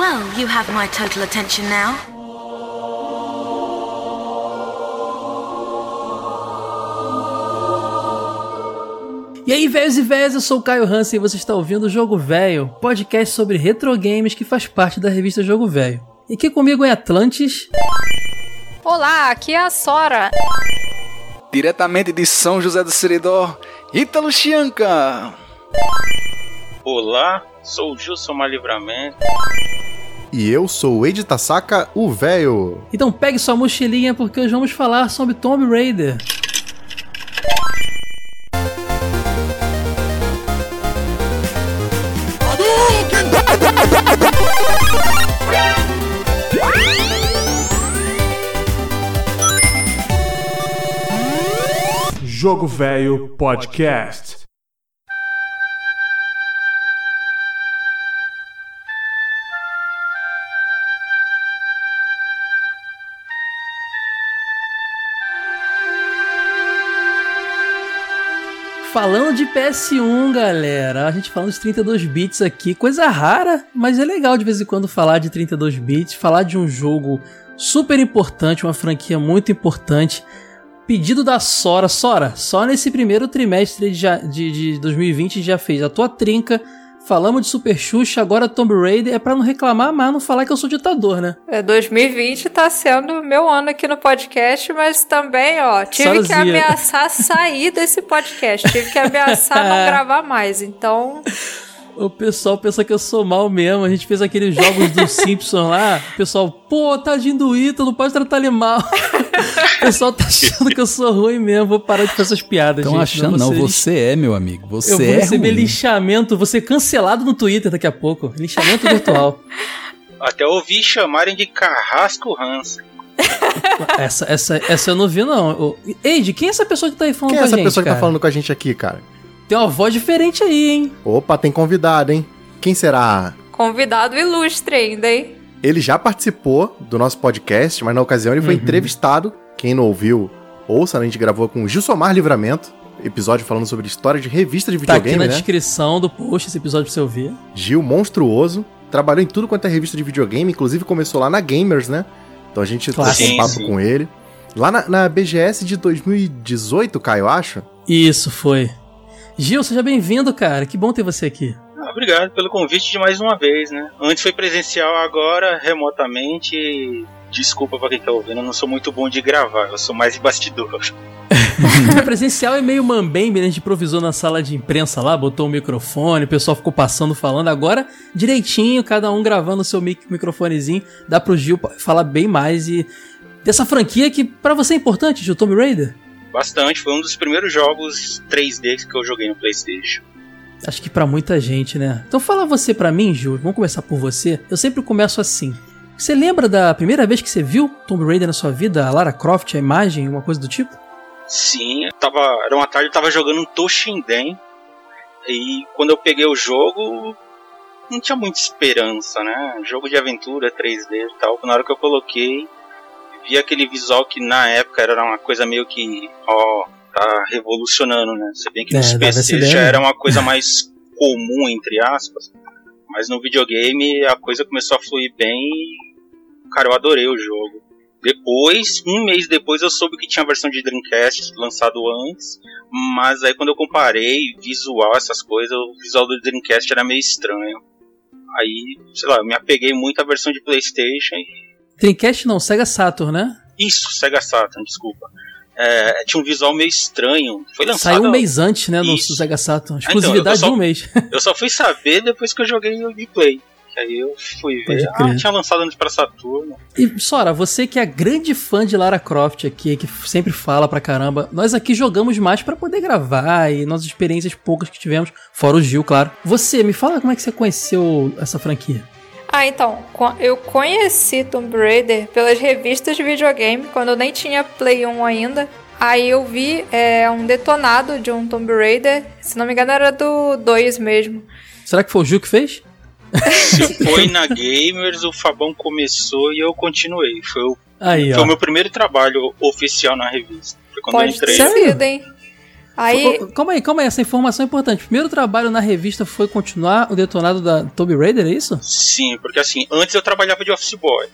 Well, you have my total attention now. E aí, velhos e velhas, eu sou o Caio Hansen e você está ouvindo o Jogo Velho, podcast sobre retro games que faz parte da revista Jogo Velho. E aqui comigo é Atlantis. Olá, aqui é a Sora. Diretamente de São José do Seridó, Ítalo Chianca. Olá, sou o Gilson Malivramento. E eu sou o Ed Tasaka, o véio. Então pegue sua mochilinha porque hoje vamos falar sobre Tomb Raider. Jogo Velho Podcast. Falando de PS1, galera, a gente falando de 32 bits aqui, coisa rara, mas é legal de vez em quando falar de 32 bits, falar de um jogo super importante, uma franquia muito importante. Pedido da Sora, Sora, só nesse primeiro trimestre de, de, de 2020 já fez a tua trinca. Falamos de Super Xuxa, agora Tomb Raider. É pra não reclamar, mas não falar que eu sou ditador, né? É, 2020 tá sendo meu ano aqui no podcast, mas também, ó, tive Sozinha. que ameaçar sair desse podcast. Tive que ameaçar não gravar mais. Então, O pessoal pensa que eu sou mal mesmo. A gente fez aqueles jogos do Simpson lá. O pessoal, pô, tadinho do Ita, não pode tratar ele mal. o pessoal tá achando que eu sou ruim mesmo. Vou parar de fazer essas piadas, Estão achando, não, vocês- você é, meu amigo. Você Eu vou é receber ruim. linchamento, vou ser cancelado no Twitter daqui a pouco. Linchamento virtual. Até ouvi chamarem de Carrasco Hansen. essa, essa, essa eu não vi, não. Eide, quem é essa pessoa que tá aí falando Quem é com a essa gente, pessoa que cara? tá falando com a gente aqui, cara? Tem uma voz diferente aí, hein? Opa, tem convidado, hein? Quem será? convidado ilustre ainda, hein? Ele já participou do nosso podcast, mas na ocasião ele foi Uhum. entrevistado. Quem não ouviu, ouça, a gente gravou com o Gilsomar Livramento, episódio falando sobre história de revista de Tá aqui videogame, na né? descrição do post esse episódio pra você ouvir. Gil monstruoso, trabalhou em tudo quanto é revista de videogame, inclusive começou lá na Gamers, né? Então a gente Claro. trocou um papo sim. com ele. Lá na, na BGS de 2018, Caio, eu acho. Isso, foi. Gil, seja bem-vindo, cara. Que bom ter você aqui. Ah, obrigado pelo convite de mais uma vez, né? Antes foi presencial, agora remotamente. Desculpa pra quem tá ouvindo, eu não sou muito bom de gravar, eu sou mais de bastidor. O presencial é meio mambembe, né? A gente improvisou na sala de imprensa lá, botou um microfone, o pessoal ficou passando, falando. Agora, direitinho, cada um gravando o seu mic microfonezinho. Dá pro Gil falar bem mais e dessa franquia que pra você é importante, Gil, Tomb Raider? Bastante, foi um dos primeiros jogos 3D que eu joguei no PlayStation. Acho que pra muita gente, né? Então fala você pra mim, Gil. Vamos começar por você. Eu sempre começo assim. Você lembra da primeira vez que você viu Tomb Raider na sua vida? A Lara Croft, a imagem, uma coisa do tipo? Sim, eu tava, era uma tarde, eu tava jogando um Toshinden. E quando eu peguei o jogo, não tinha muita esperança, né? Jogo de aventura 3D e tal. Na hora que eu coloquei, vi aquele visual que na época era uma coisa meio que, ó, tá revolucionando, né? Se bem que É, nos essa PCs já mesmo. era uma coisa mais comum, entre aspas. Mas no videogame a coisa começou a fluir bem e, cara, eu adorei o jogo. Depois, um mês depois, eu soube que tinha a versão de Dreamcast lançado antes, mas aí quando eu comparei visual, essas coisas, o visual do Dreamcast era meio estranho. Aí, sei lá, eu me apeguei muito à versão de PlayStation. e- Dreamcast não, Sega Saturn, né? Isso, Sega Saturn, desculpa. É, tinha um visual meio estranho. Foi lançado. Saiu um mês antes, né, no Isso. Sega Saturn. então, eu Exclusividade só- de um mês. Eu só fui saber depois que eu joguei o gameplay. Aí eu fui ver. Ah, tinha lançado antes pra Saturno. E, Sora, você que é grande fã de Lara Croft aqui, que sempre fala pra caramba, nós aqui jogamos mais pra poder gravar e nossas experiências poucas que tivemos, fora o Gil, claro. Você, me fala como é que você conheceu essa franquia. Ah, então, eu conheci Tomb Raider pelas revistas de videogame, quando eu nem tinha Play 1 ainda. Aí eu vi é, um detonado de um Tomb Raider, se não me engano era do 2 mesmo. Será que foi o Gil que fez? Se foi na Gamers, o Fabão começou e eu continuei. Foi o, Aí, foi o meu primeiro trabalho oficial na revista. Foi quando eu Pode ter entrei. Sério? sido, hein? Aí, Ô, Calma aí, calma aí, essa informação é importante. Primeiro trabalho na revista foi continuar o detonado da Tomb Raider, é isso? Sim, porque assim, antes eu trabalhava de office boy.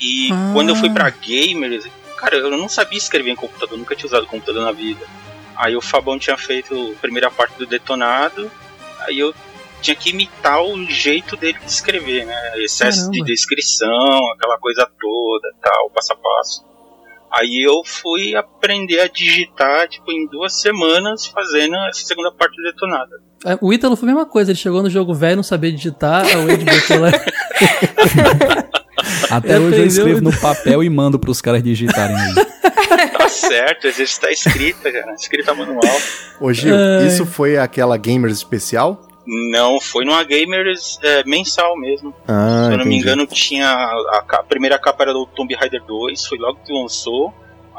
E Ah. quando eu fui pra gamers, cara, eu não sabia escrever em computador, nunca tinha usado computador na vida. Aí o Fabão tinha feito a primeira parte do detonado, aí eu tinha que imitar o jeito dele de escrever, né? Excesso de Caramba. descrição, aquela coisa toda, tal, passo a passo. Aí eu fui aprender a digitar, tipo, em duas semanas, fazendo essa segunda parte do detonado. É, O Ítalo foi a mesma coisa, ele chegou no jogo velho, não sabia digitar, a Wade botou lá. Até hoje eu escrevo no papel e mando pros caras digitarem aí. Tá certo, vezes tá escrita, cara, escrita manual. Ô Gil, Ai. isso foi aquela Gamers especial? Não, foi numa Gamers é, mensal mesmo. Ah, Se eu não me entendi. engano, tinha. A, a primeira capa era do Tomb Raider 2, foi logo que lançou.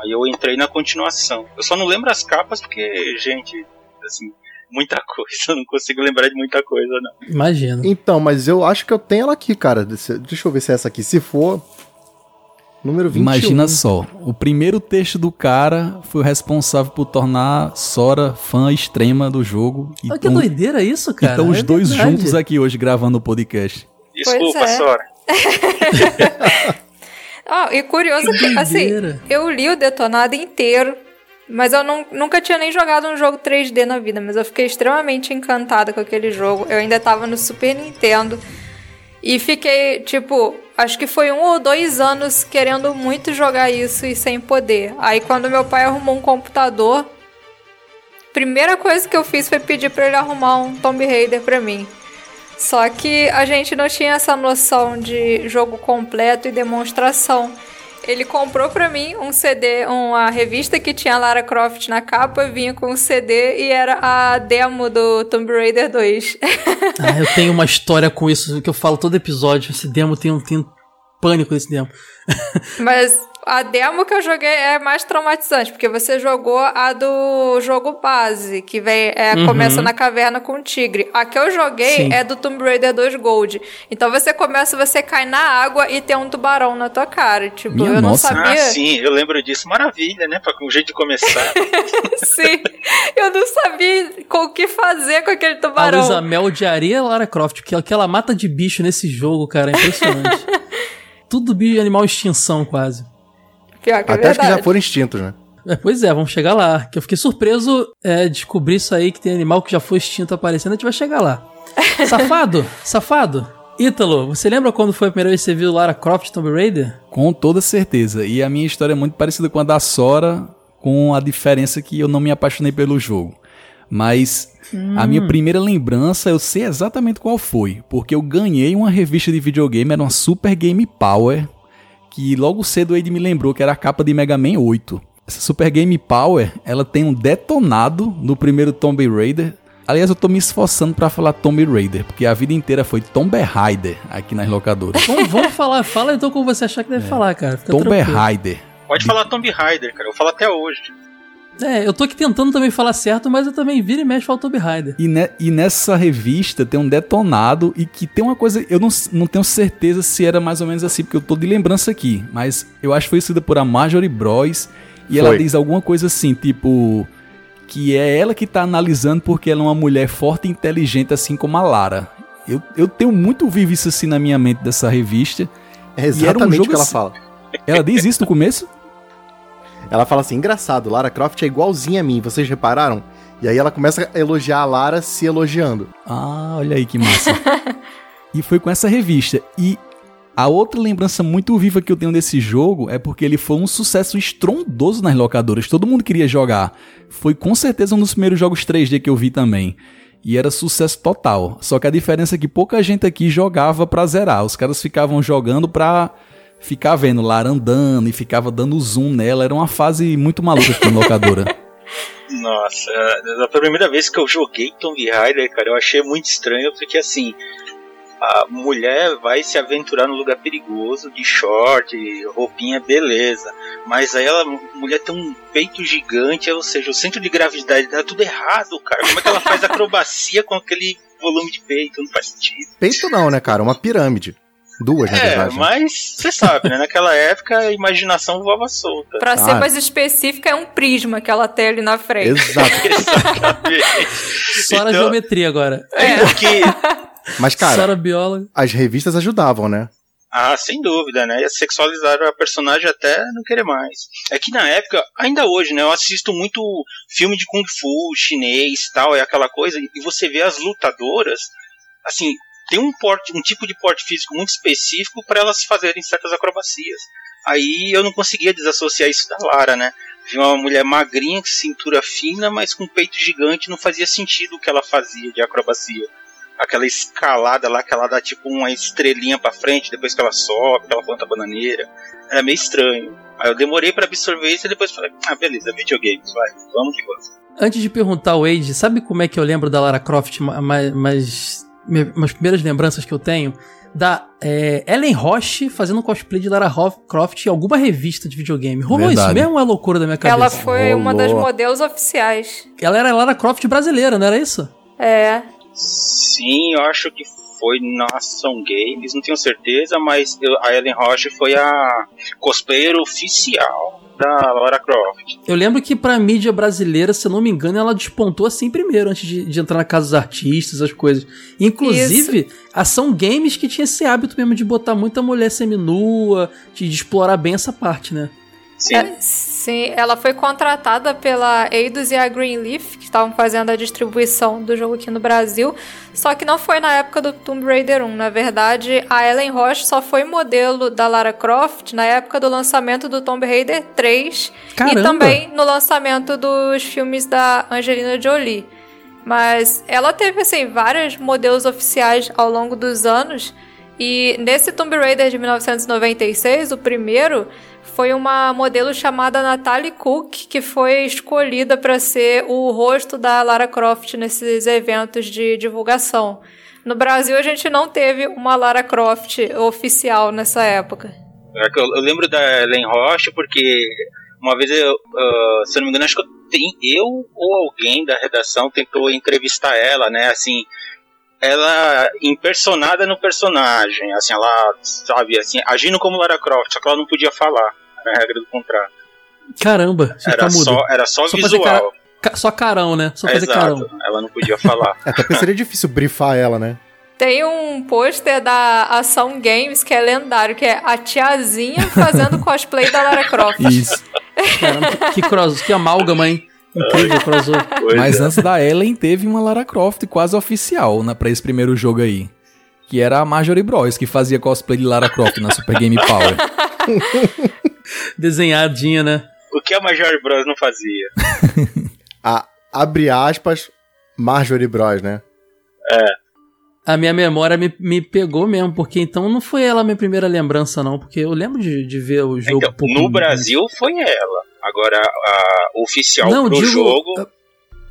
Aí eu entrei na continuação. Eu só não lembro as capas porque, gente, assim, muita coisa. Eu não consigo lembrar de muita coisa, não. Imagina. Então, mas eu acho que eu tenho ela aqui, cara. Deixa deixa eu ver se é essa aqui. Se for. Número 21. Imagina só, o primeiro texto do cara foi o responsável por tornar Sora fã extrema do jogo. E Olha que tão- doideira isso, cara. Então os É dois verdade. juntos aqui hoje gravando o podcast. Desculpa, é. Sora. Ah, e curioso que, assim, doideira. eu li o detonado inteiro, mas eu não- nunca tinha nem jogado um jogo 3D na vida, mas eu fiquei extremamente encantada com aquele jogo. Eu ainda tava no Super Nintendo e fiquei, tipo, acho que foi um ou dois anos querendo muito jogar isso e sem poder. Aí quando meu pai arrumou um computador, primeira coisa que eu fiz foi pedir pra ele arrumar um Tomb Raider pra mim. Só que a gente não tinha essa noção de jogo completo e demonstração. Ele comprou pra mim um CD, uma revista que tinha Lara Croft na capa, vinha com um CD e era a demo do Tomb Raider 2. Ah, eu tenho uma história com isso que eu falo todo episódio. Esse demo tem um, tem um pânico desse demo. Mas a demo que eu joguei é mais traumatizante, porque você jogou a do jogo base, que vem, é, Uhum. começa na caverna com o tigre. A que eu joguei Sim. é do Tomb Raider 2 Gold. Então você começa, você cai na água e tem um tubarão na tua cara. Tipo, Minha eu não nossa. sabia. Ah, sim, eu lembro disso. Maravilha, né? Pra, um jeito de começar. Sim, eu não sabia com o que fazer com aquele A tubarão. Luísa Mel odiaria a Lara Croft, porque que ela mata de bicho nesse jogo, cara, é impressionante. Tudo bicho animal extinção, quase. Pior que é Até acho que já foram extintos, né? É, pois é, vamos chegar lá. Que eu fiquei surpreso é, descobrir isso aí, que tem animal que já foi extinto aparecendo, a gente vai chegar lá. Safado, safado. Ítalo, você lembra quando foi a primeira vez que você viu Lara Croft Tomb Raider? Com toda certeza. E a minha história é muito parecida com a da Sora, com a diferença que eu não me apaixonei pelo jogo. Mas a minha primeira lembrança eu sei exatamente qual foi. Porque eu ganhei uma revista de videogame, era uma Super Game Power, que logo cedo ele me lembrou que era a capa de Mega Man 8. Essa Super Game Power, ela tem um detonado no primeiro Tomb Raider. Aliás, eu tô me esforçando pra falar Tomb Raider, porque a vida inteira foi Tomb Raider aqui nas locadoras. Vamos, vamos falar, fala então como você achar que deve falar, cara. Fica Tomb. Raider. Pode falar Tomb Raider, cara. Eu falo até hoje. É, eu tô aqui tentando também falar certo, mas eu também viro e mexe falo Tomb Raider. E, ne- e nessa revista tem um detonado e que tem uma coisa, eu não, não tenho certeza se era mais ou menos assim, porque eu tô de lembrança aqui, mas eu acho que foi escrita por a Marjorie Bros. E ela Foi. diz alguma coisa assim, tipo. Que é ela que tá analisando porque ela é uma mulher forte e inteligente, assim como a Lara. Eu, eu tenho muito vivo isso assim na minha mente dessa revista. É era um exatamente jogo o que ela assim- fala. Ela diz isso no começo? Ela fala assim: engraçado, Lara Croft é igualzinha a mim, vocês repararam? E aí ela começa a elogiar a Lara se elogiando. Ah, olha aí que massa. e foi com essa revista. E a outra lembrança muito viva que eu tenho desse jogo é porque ele foi um sucesso estrondoso nas locadoras. Todo mundo queria jogar. Foi com certeza um dos primeiros jogos 3D que eu vi também. E era sucesso total. Só que a diferença é que pouca gente aqui jogava pra zerar. Os caras ficavam jogando pra ficar vendo Lara andando e ficava dando zoom nela. Era uma fase muito maluca aqui na locadora. Nossa, a primeira vez que eu joguei Tomb Raider, cara, eu achei muito estranho, porque assim, a mulher vai se aventurar num lugar perigoso, de short, roupinha, beleza. Mas aí ela, a mulher tem um peito gigante, ou seja, o centro de gravidade dá tudo errado, cara. Como é que ela faz acrobacia com aquele volume de peito? Não faz sentido. Peito não, né, cara? Uma pirâmide. Duas, na É, verdade. né? mas você sabe, né? Naquela época a imaginação voava solta. Pra ser Ah. mais específica, é um prisma que ela tem ali na frente. Exato. Só na Então- geometria agora. É porque. Mas, cara, Só na bióloga. as revistas ajudavam, né? Ah, sem dúvida, né? Ia sexualizar a personagem até não querer mais. É que na época, ainda hoje, né? Eu assisto muito filme de Kung Fu chinês tal, é aquela coisa, e você vê as lutadoras, assim, tem um porte, um tipo de porte físico muito específico para elas fazerem certas acrobacias. Aí eu não conseguia desassociar isso da Lara, né? Vi uma mulher magrinha, com cintura fina, mas com peito gigante, não fazia sentido o que ela fazia de acrobacia aquela escalada lá que ela dá tipo uma estrelinha pra frente, depois que ela sobe, ela planta a bananeira. Era meio estranho. Aí eu demorei pra absorver isso e depois falei, ah, beleza, videogames, vai, vamos que vamos. Antes de perguntar o Wade, sabe como é que eu lembro da Lara Croft, ma- ma- mas umas primeiras lembranças que eu tenho? Da é, Ellen Roche fazendo cosplay de Lara Croft em alguma revista de videogame. Rolou Verdade. isso mesmo ou é loucura da minha cabeça? Ela foi uma das Rolou. modelos oficiais. Ela era Lara Croft brasileira, não era isso? É. Sim, eu acho que foi na Ação Games, não tenho certeza, mas eu- a Ellen Roche foi a cosplayer oficial da Lara Croft. Eu lembro que pra mídia brasileira, se eu não me engano, ela despontou assim primeiro, antes de, de entrar na casa dos artistas, as coisas. Inclusive, ação games que tinha esse hábito mesmo de botar muita mulher seminua, de, de explorar bem essa parte, né? Sim. É, sim, ela foi contratada pela Eidos e a Greenleaf, que estavam fazendo a distribuição do jogo aqui no Brasil, só que não foi na época do Tomb Raider 1. Na verdade, a Ellen Roche só foi modelo da Lara Croft na época do lançamento do Tomb Raider 3 Caramba! e também no lançamento dos filmes da Angelina Jolie. Mas ela teve, assim, vários modelos oficiais ao longo dos anos. E nesse Tomb Raider de 1996, o primeiro, foi uma modelo chamada Natalie Cook, que foi escolhida para ser o rosto da Lara Croft nesses eventos de divulgação. No Brasil, a gente não teve uma Lara Croft oficial nessa época. É eu, eu lembro da Ellen Roche porque uma vez eu, ah, se eu não me engano, acho que eu, tem, eu ou alguém da redação tentou entrevistar ela, né? Assim, ela impersonada no personagem, assim, ela, sabe, assim, agindo como Lara Croft, só que ela não podia falar, era a regra do contrato. Caramba, você Era tá mudo. só, era só, Só fazer visual. Ca- Só carão, né? Só fazer Exato, carão. ela não podia falar. Até porque seria difícil brifar ela, né? Tem um pôster da Ação Games que é lendário, que é a tiazinha fazendo cosplay da Lara Croft. Isso. Caramba, que, cross, que amálgama, hein? Incrível crossover. Mas é. antes da Ellen, teve uma Lara Croft quase oficial né, pra esse primeiro jogo aí. Que era a Marjorie Bros, que fazia cosplay de Lara Croft na Super Game Power. Desenhadinha, né? O que a Major Bros não fazia? A, abre aspas, Marjorie Bros, né? A minha memória me, me pegou mesmo, porque então não foi ela a minha primeira lembrança, não. Porque eu lembro de, de ver o jogo Então, um no Brasil foi ela. Agora, a oficial Não, pro digo. jogo. eu-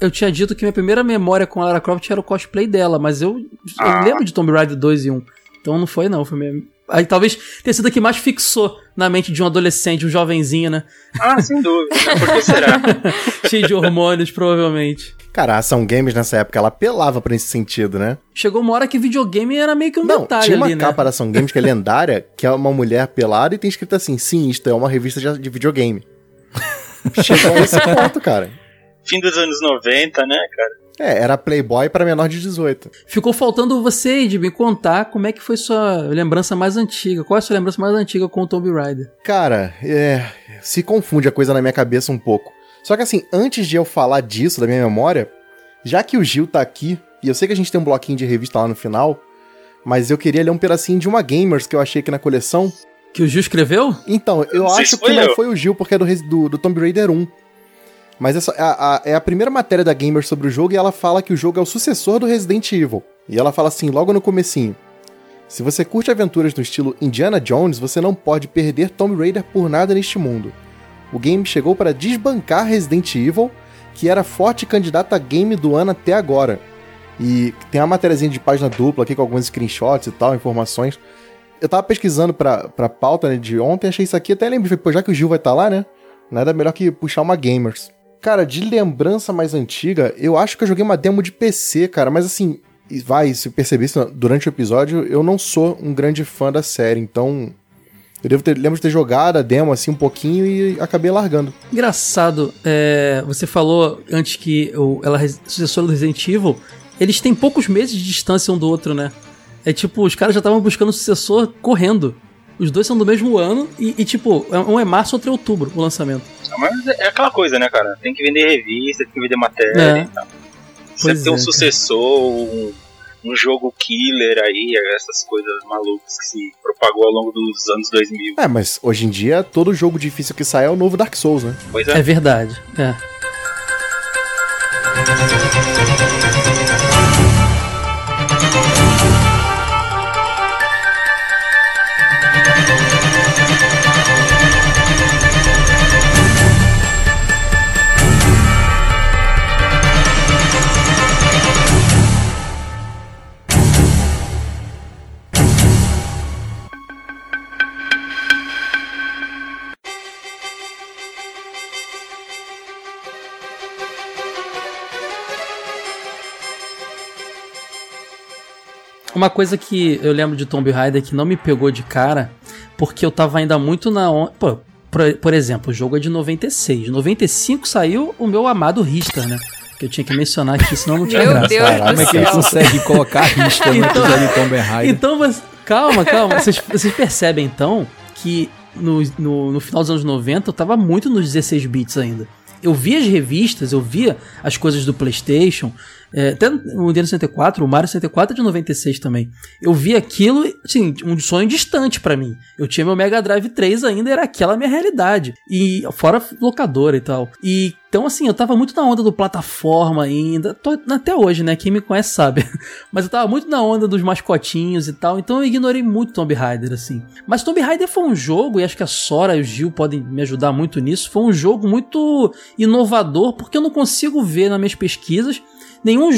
Eu tinha dito que minha primeira memória com a Lara Croft era o cosplay dela, mas eu, eu Ah. lembro de Tomb Raider 2 e 1. Então não foi, não. Foi mesmo. Aí talvez tenha sido a que mais fixou na mente de um adolescente, um jovenzinho, né? Ah, sem dúvida. Por que será? Cheio de hormônios, provavelmente. Cara, a Ação Games nessa época, ela apelava pra esse sentido, né? Chegou uma hora que videogame era meio que um Não, detalhe tinha uma ali, né? capa da Ação Games que é lendária, que é uma mulher pelada e tem escrito assim, sim, isto é uma revista de, de videogame. Chegou a esse ponto, cara. Fim dos anos 90, né, cara? É, era Playboy pra menor de 18. Ficou faltando você, Ed, me contar como é que foi sua lembrança mais antiga. Qual é a sua lembrança mais antiga com o Tomb Raider? Cara, é, se confunde a coisa na minha cabeça um pouco. Só que assim, antes de eu falar disso, da minha memória, já que o Gil tá aqui, e eu sei que a gente tem um bloquinho de revista lá no final, mas eu queria ler um pedacinho de uma Gamers que eu achei aqui na coleção. Que o Gil escreveu? Então, eu sei acho que foi não eu. foi o Gil, porque é do, do, do Tomb Raider 1. Mas essa, a, a- é a primeira matéria da Gamer sobre o jogo e ela fala que o jogo é o sucessor do Resident Evil. E ela fala assim, logo no comecinho. Se você curte aventuras no estilo Indiana Jones, você não pode perder Tomb Raider por nada neste mundo. O game chegou para desbancar Resident Evil, que era forte candidato a game do ano até agora. E tem uma matériazinha de página dupla aqui com alguns screenshots e tal, informações. Eu tava pesquisando pra, pra pauta né, de ontem, achei isso aqui, até lembrei, pô, já que o Gil vai estar lá, né? Nada melhor que puxar uma Gamers. Cara, de lembrança mais antiga, eu acho que eu joguei uma demo de PC, cara, mas assim, vai, se perceber isso durante o episódio, eu não sou um grande fã da série, então eu devo ter, lembro de ter jogado a demo assim um pouquinho e acabei largando. Engraçado, é, você falou antes que o, ela sucessora do Resident Evil, eles têm poucos meses de distância um do outro, né? É tipo, os caras já estavam buscando o sucessor correndo. Os dois são do mesmo ano e, e, tipo, um é março, outro é outubro o lançamento. Mas é aquela coisa, né, cara? Tem que vender revista, tem que vender matéria é. e tal. Você tem um é, sucessor, um, um, jogo killer aí, essas coisas malucas que se propagou ao longo dos anos 2000. É, mas hoje em dia todo jogo difícil que sai é o novo Dark Souls, né? Pois é. É verdade, é. Uma coisa que eu lembro de Tomb Raider que não me pegou de cara, porque eu tava ainda muito na onda. Pô, por, por, exemplo, o jogo é de 96. 95 saiu o meu amado Richter, né? Que eu tinha que mencionar aqui, senão não tinha meu graça. Deus Caralho, como é que ele consegue colocar Richter no então, episódio de Tomb Raider? Então, mas, calma, calma. Vocês, vocês percebem então que no, no, no final dos anos 90 eu tava muito nos 16 bits ainda eu via as revistas, eu via as coisas do PlayStation, é, até o Nintendo 64, o Mario 64 é de 96 também. Eu vi aquilo, assim, um sonho distante para mim. Eu tinha meu Mega Drive 3 ainda, era aquela minha realidade. E fora locadora e tal. E então, assim, eu tava muito na onda do plataforma ainda. Tô, até hoje, né? Quem me conhece sabe. Mas eu tava muito na onda dos mascotinhos e tal. Então eu ignorei muito Tomb Raider, assim. Mas Tomb Raider foi um jogo, e acho que a Sora e o Gil podem me ajudar muito nisso. Foi um jogo muito inovador, porque eu não consigo ver nas minhas pesquisas nenhum.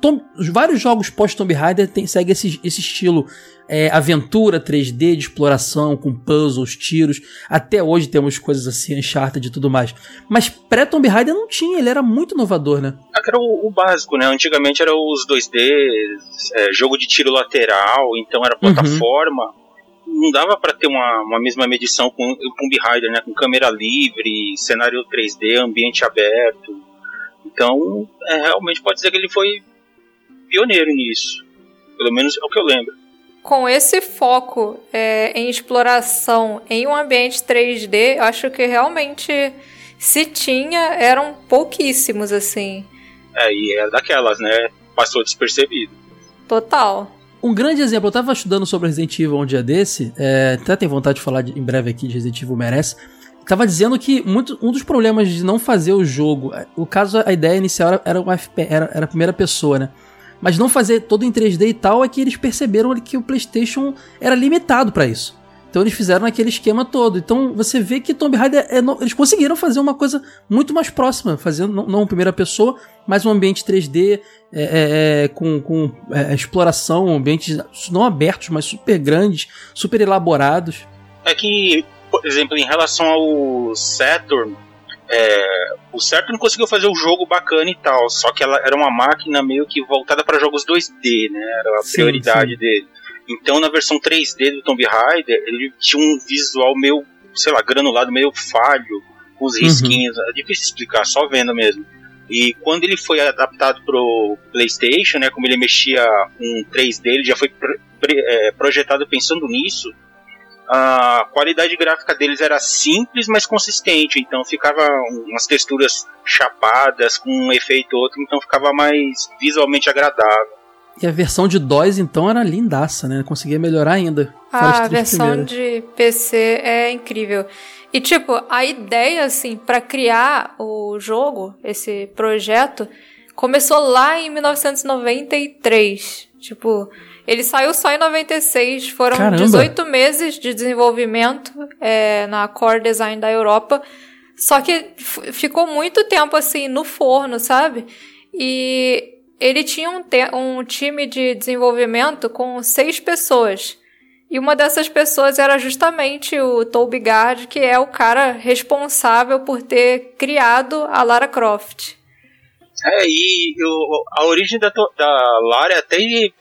Tom, vários jogos pós-Tomb Raider tem, segue esse, esse estilo é, aventura 3D, de exploração, com puzzles, tiros. Até hoje temos coisas assim, Uncharted e tudo mais. Mas pré-Tomb Raider não tinha, ele era muito inovador, né? Era o, o básico, né? Antigamente era os 2D, é, jogo de tiro lateral, então era uhum. plataforma. Uhum. Não dava para ter uma, uma mesma medição com o Tomb Raider, né? Com câmera livre, cenário 3D, ambiente aberto então, é, realmente pode dizer que ele foi pioneiro nisso. Pelo menos é o que eu lembro. Com esse foco é, em exploração em um ambiente 3D, acho que realmente se tinha, eram pouquíssimos, assim. É, e é daquelas, né? Passou despercebido. Total. Um grande exemplo, eu tava estudando sobre Resident Evil um dia desse, é, até tenho vontade de falar de, em breve aqui de Resident Evil Merece, tava dizendo que muito, um dos problemas de não fazer o jogo, o caso, a ideia inicial era, era, uma FP, era, era a primeira pessoa, né? Mas não fazer todo em 3D e tal, é que eles perceberam que o PlayStation era limitado para isso. Então eles fizeram aquele esquema todo. Então você vê que Tomb Raider é, no, eles conseguiram fazer uma coisa muito mais próxima, fazendo não, não primeira pessoa, mas um ambiente 3D é, é, é, com, com é, exploração, ambientes não abertos, mas super grandes, super elaborados. É que por exemplo, em relação ao Saturn, é, o Saturn conseguiu fazer o um jogo bacana e tal, só que ela era uma máquina meio que voltada para jogos 2D, né? Era a sim, prioridade sim. dele. Então, na versão 3D do Tomb Raider, ele tinha um visual meio, sei lá, granulado, meio falho, com os uhum. risquinhos. Uhum. É difícil explicar, só vendo mesmo. E quando ele foi adaptado pro PlayStation, né, como ele mexia com 3D, ele já foi é, projetado pensando nisso a qualidade gráfica deles era simples, mas consistente. Então ficava umas texturas chapadas, com um efeito outro, então ficava mais visualmente agradável. E a versão de DOS, então, era lindaça, né? Conseguia melhorar ainda. Ah, a versão de PC é incrível. E, tipo, a ideia, assim, para criar o jogo, esse projeto, começou lá em 1993. Tipo, ele saiu só em 96, foram Caramba. 18 meses de desenvolvimento é, na Core Design da Europa. Só que ficou muito tempo assim no forno, sabe? E ele tinha um, um time de desenvolvimento com seis pessoas. E uma dessas pessoas era justamente o Toby Gard, que é o cara responsável por ter criado a Lara Croft. É, e eu- a origem da, da Lara é até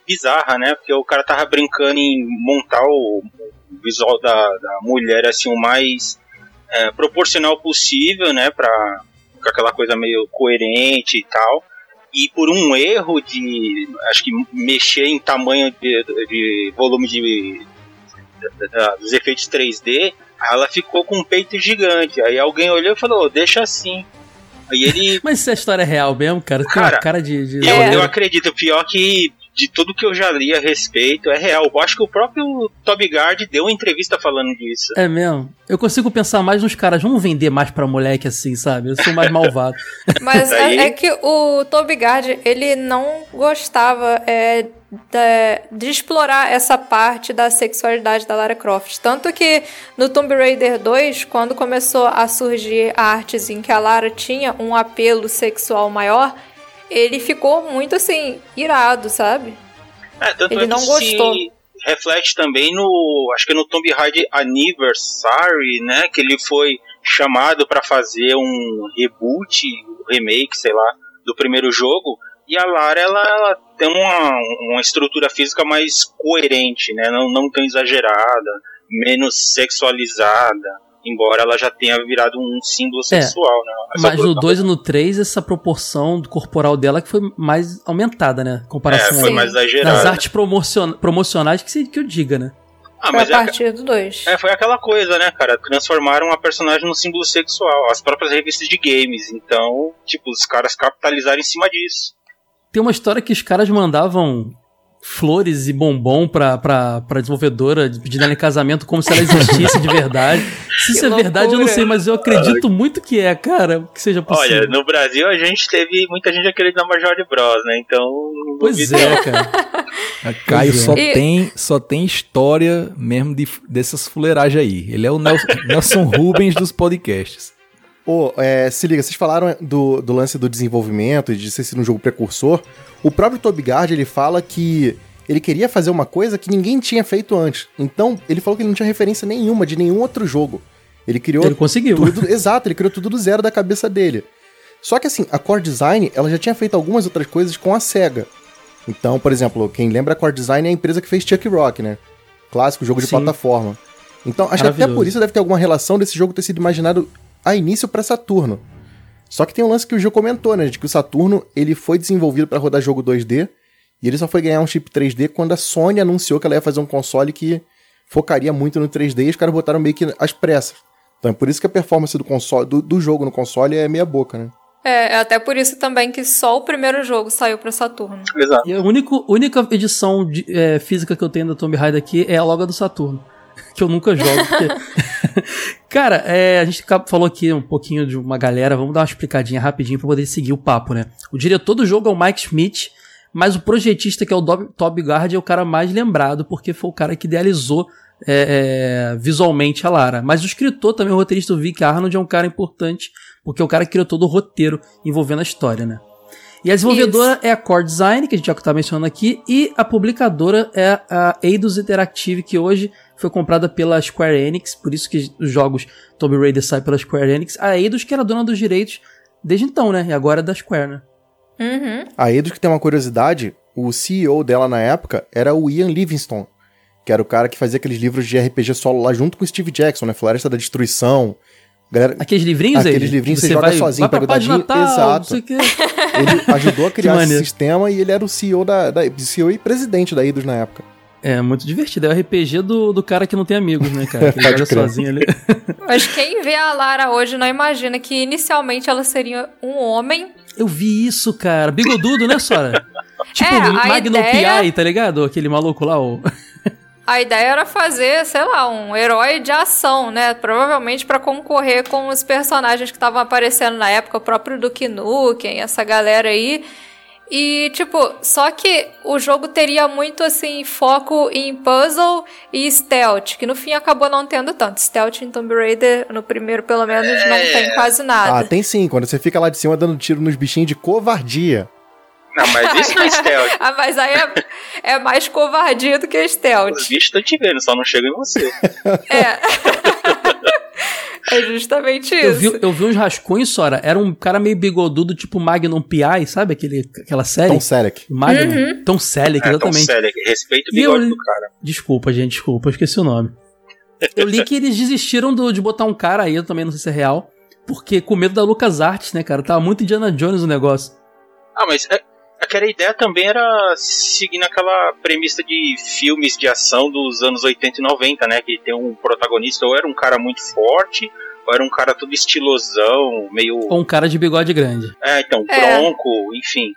bizarra, né? Porque o cara tava brincando em montar o, visual da, da mulher assim o mais é, proporcional possível, né? Pra com aquela coisa meio coerente e tal. E por um erro de, acho que mexer em tamanho de, de volume de, da- dos efeitos 3D, ela ficou com um peito gigante. Aí alguém olhou e falou, deixa assim. Aí ele Mas se a história é real mesmo, cara, tem Cara, uma cara de. de eu, eu acredito, pior que de tudo que eu já li a respeito, é real. Eu acho que o próprio Toby Gard deu uma entrevista falando disso. É mesmo. Eu consigo pensar mais nos caras, vamos vender mais pra moleque assim, sabe? Eu sou mais malvado. Mas é, é que o Toby Gard, ele não gostava é, da- de explorar essa parte da sexualidade da Lara Croft. Tanto que no Tomb Raider 2, quando começou a surgir artes em que a Lara tinha um apelo sexual maior, ele ficou muito assim, irado, sabe? É, tanto Ele é que não gostou. reflete também no, acho que no Tomb Raider Anniversary, né, que ele foi chamado para fazer um reboot, um remake, sei lá, do primeiro jogo. E a Lara, ela, ela tem uma, uma estrutura física mais coerente, né, não, não tão exagerada, menos sexualizada, embora ela já tenha virado um símbolo sexual, né. Essa Mas no coisa- 2 e no 3, essa proporção do corporal dela que foi mais aumentada, né? Em é, comparação foi mais nas exagerada. artes promocion- promocionais que, se, que eu diga, né? Ah, Foi a mas é, partir do 2. É, foi aquela coisa, né, cara? Transformaram a personagem num símbolo sexual, as próprias revistas de games. Então, tipo, os caras capitalizaram em cima disso. Tem uma história que os caras mandavam flores e bombom pra, pra, pra desenvolvedora pedindo ela em casamento como se ela existisse de verdade. Se isso Que é verdade, eu não loucura. sei, mas eu acredito muito que é, cara, que seja possível. Olha, no Brasil a gente teve muita gente acreditando na Major Bros, né? Então. não Pois é, não. cara. A Caio é. só, E- tem, só tem história mesmo de, dessas fuleiragens aí. Ele é o Nelson, Nelson Rubens dos podcasts. Ô, é, se liga, vocês falaram do, do lance do desenvolvimento e de ser sido um jogo precursor. O próprio Toby Gard, ele fala que ele queria fazer uma coisa que ninguém tinha feito antes. Então, ele falou que ele não tinha referência nenhuma de nenhum outro jogo. Ele criou Ele conseguiu. tudo, exato, ele criou tudo do zero da cabeça dele. Só que assim, a Core Design, ela já tinha feito algumas outras coisas com a SEGA. Então, por exemplo, quem lembra a Core Design é a empresa que fez Chuck Rock, né? Clássico jogo de Sim. plataforma. Então, acho que até por isso deve ter alguma relação desse jogo ter sido imaginado a início para Saturno. Só que tem um lance que o Gil comentou, né? De que o Saturno ele foi desenvolvido para rodar jogo 2D e ele só foi ganhar um chip 3D quando a Sony anunciou que ela ia fazer um console que focaria muito no 3D e os caras botaram meio que às pressas. Então é por isso que a performance do, console, do, do jogo no console é meia boca, né? É, é até por isso também que só o primeiro jogo saiu pra Saturno. Exato. E a único, única edição de- é, física que eu tenho da Tomb Raider aqui é a logo do Saturno. Que eu nunca jogo. porque- Cara, é, a gente falou aqui um pouquinho de uma galera, vamos dar uma explicadinha rapidinho pra poder seguir o papo, né? O diretor do jogo é o Mike Schmidt, mas o projetista, que é o Toby Gard, é o cara mais lembrado, porque foi o cara que idealizou é, é, visualmente a Lara. Mas o escritor também, o roteirista, o Vic Arnold, é um cara importante, porque é o cara que criou todo o roteiro envolvendo a história, né? E a desenvolvedora é a Core Design, que a gente já tá mencionando aqui, e a publicadora é a Eidos Interactive, que hoje foi comprada pela Square Enix, por isso que os jogos Tomb Raider saem pela Square Enix. A Eidos que era dona dos direitos desde então, né? E agora é da Square, né? Uhum. A Eidos que tem uma curiosidade, o CEO dela na época era o Ian Livingstone, que era o cara que fazia aqueles livros de RPG solo lá junto com o Steve Jackson, né? Floresta da Destruição. Galera, Aqueles livrinhos aí? Aqueles livrinhos que você joga sozinho, vai pra pega o dadinho, tal, exato. não sei o quê. ele ajudou a criar esse sistema e ele era o CEO da, da CEO e presidente da Eidos na época. É, muito divertido. É o RPG do, do cara que não tem amigos, né, cara? Que ele joga sozinho ali. Mas quem vê a Lara hoje não imagina que inicialmente ela seria um homem. Eu vi isso, cara. Bigodudo, né, Sora? Tipo, É, a Magnum ideia- P.I., tá ligado? Aquele maluco lá, o... A ideia era fazer, sei lá, um herói de ação, né? Provavelmente pra concorrer com os personagens que estavam aparecendo na época, o próprio Duke Nukem, essa galera aí. E, tipo, só que o jogo teria muito, assim, foco em puzzle e stealth, que no fim acabou não tendo tanto. Stealth em Tomb Raider, no primeiro pelo menos, não tem quase Ah, nada. tem sim, quando você fica lá de cima dando tiro nos bichinhos de covardia. Não, mas isso não é stealth. ah, mas aí é, é mais covardia do que stealth. Os bichos estão te vendo, só não chegam em você. É. É justamente Eu isso. vi, eu vi uns rascunhos, Sora. Era um cara meio bigodudo, tipo Magnum P.I., sabe? Aquele, aquela série? Tom Selleck. Magnum. Uhum. Tom Selleck, É, Tom exatamente. Selleck, respeita o eu bigode li- do cara. Desculpa, gente, desculpa, eu esqueci o nome. Eu li que eles desistiram do- de botar um cara aí, eu também não sei se é real, porque com medo da Lucas Arts, né, cara? Tava muito Indiana Jones o negócio. Ah, mas é, aquela ideia também era seguir naquela premissa de filmes de ação dos anos 80 e 90, né? Que tem um protagonista, ou era um cara muito forte, ou era um cara todo estilosão, meio. Ou um cara de bigode grande. É, então, É. bronco, enfim.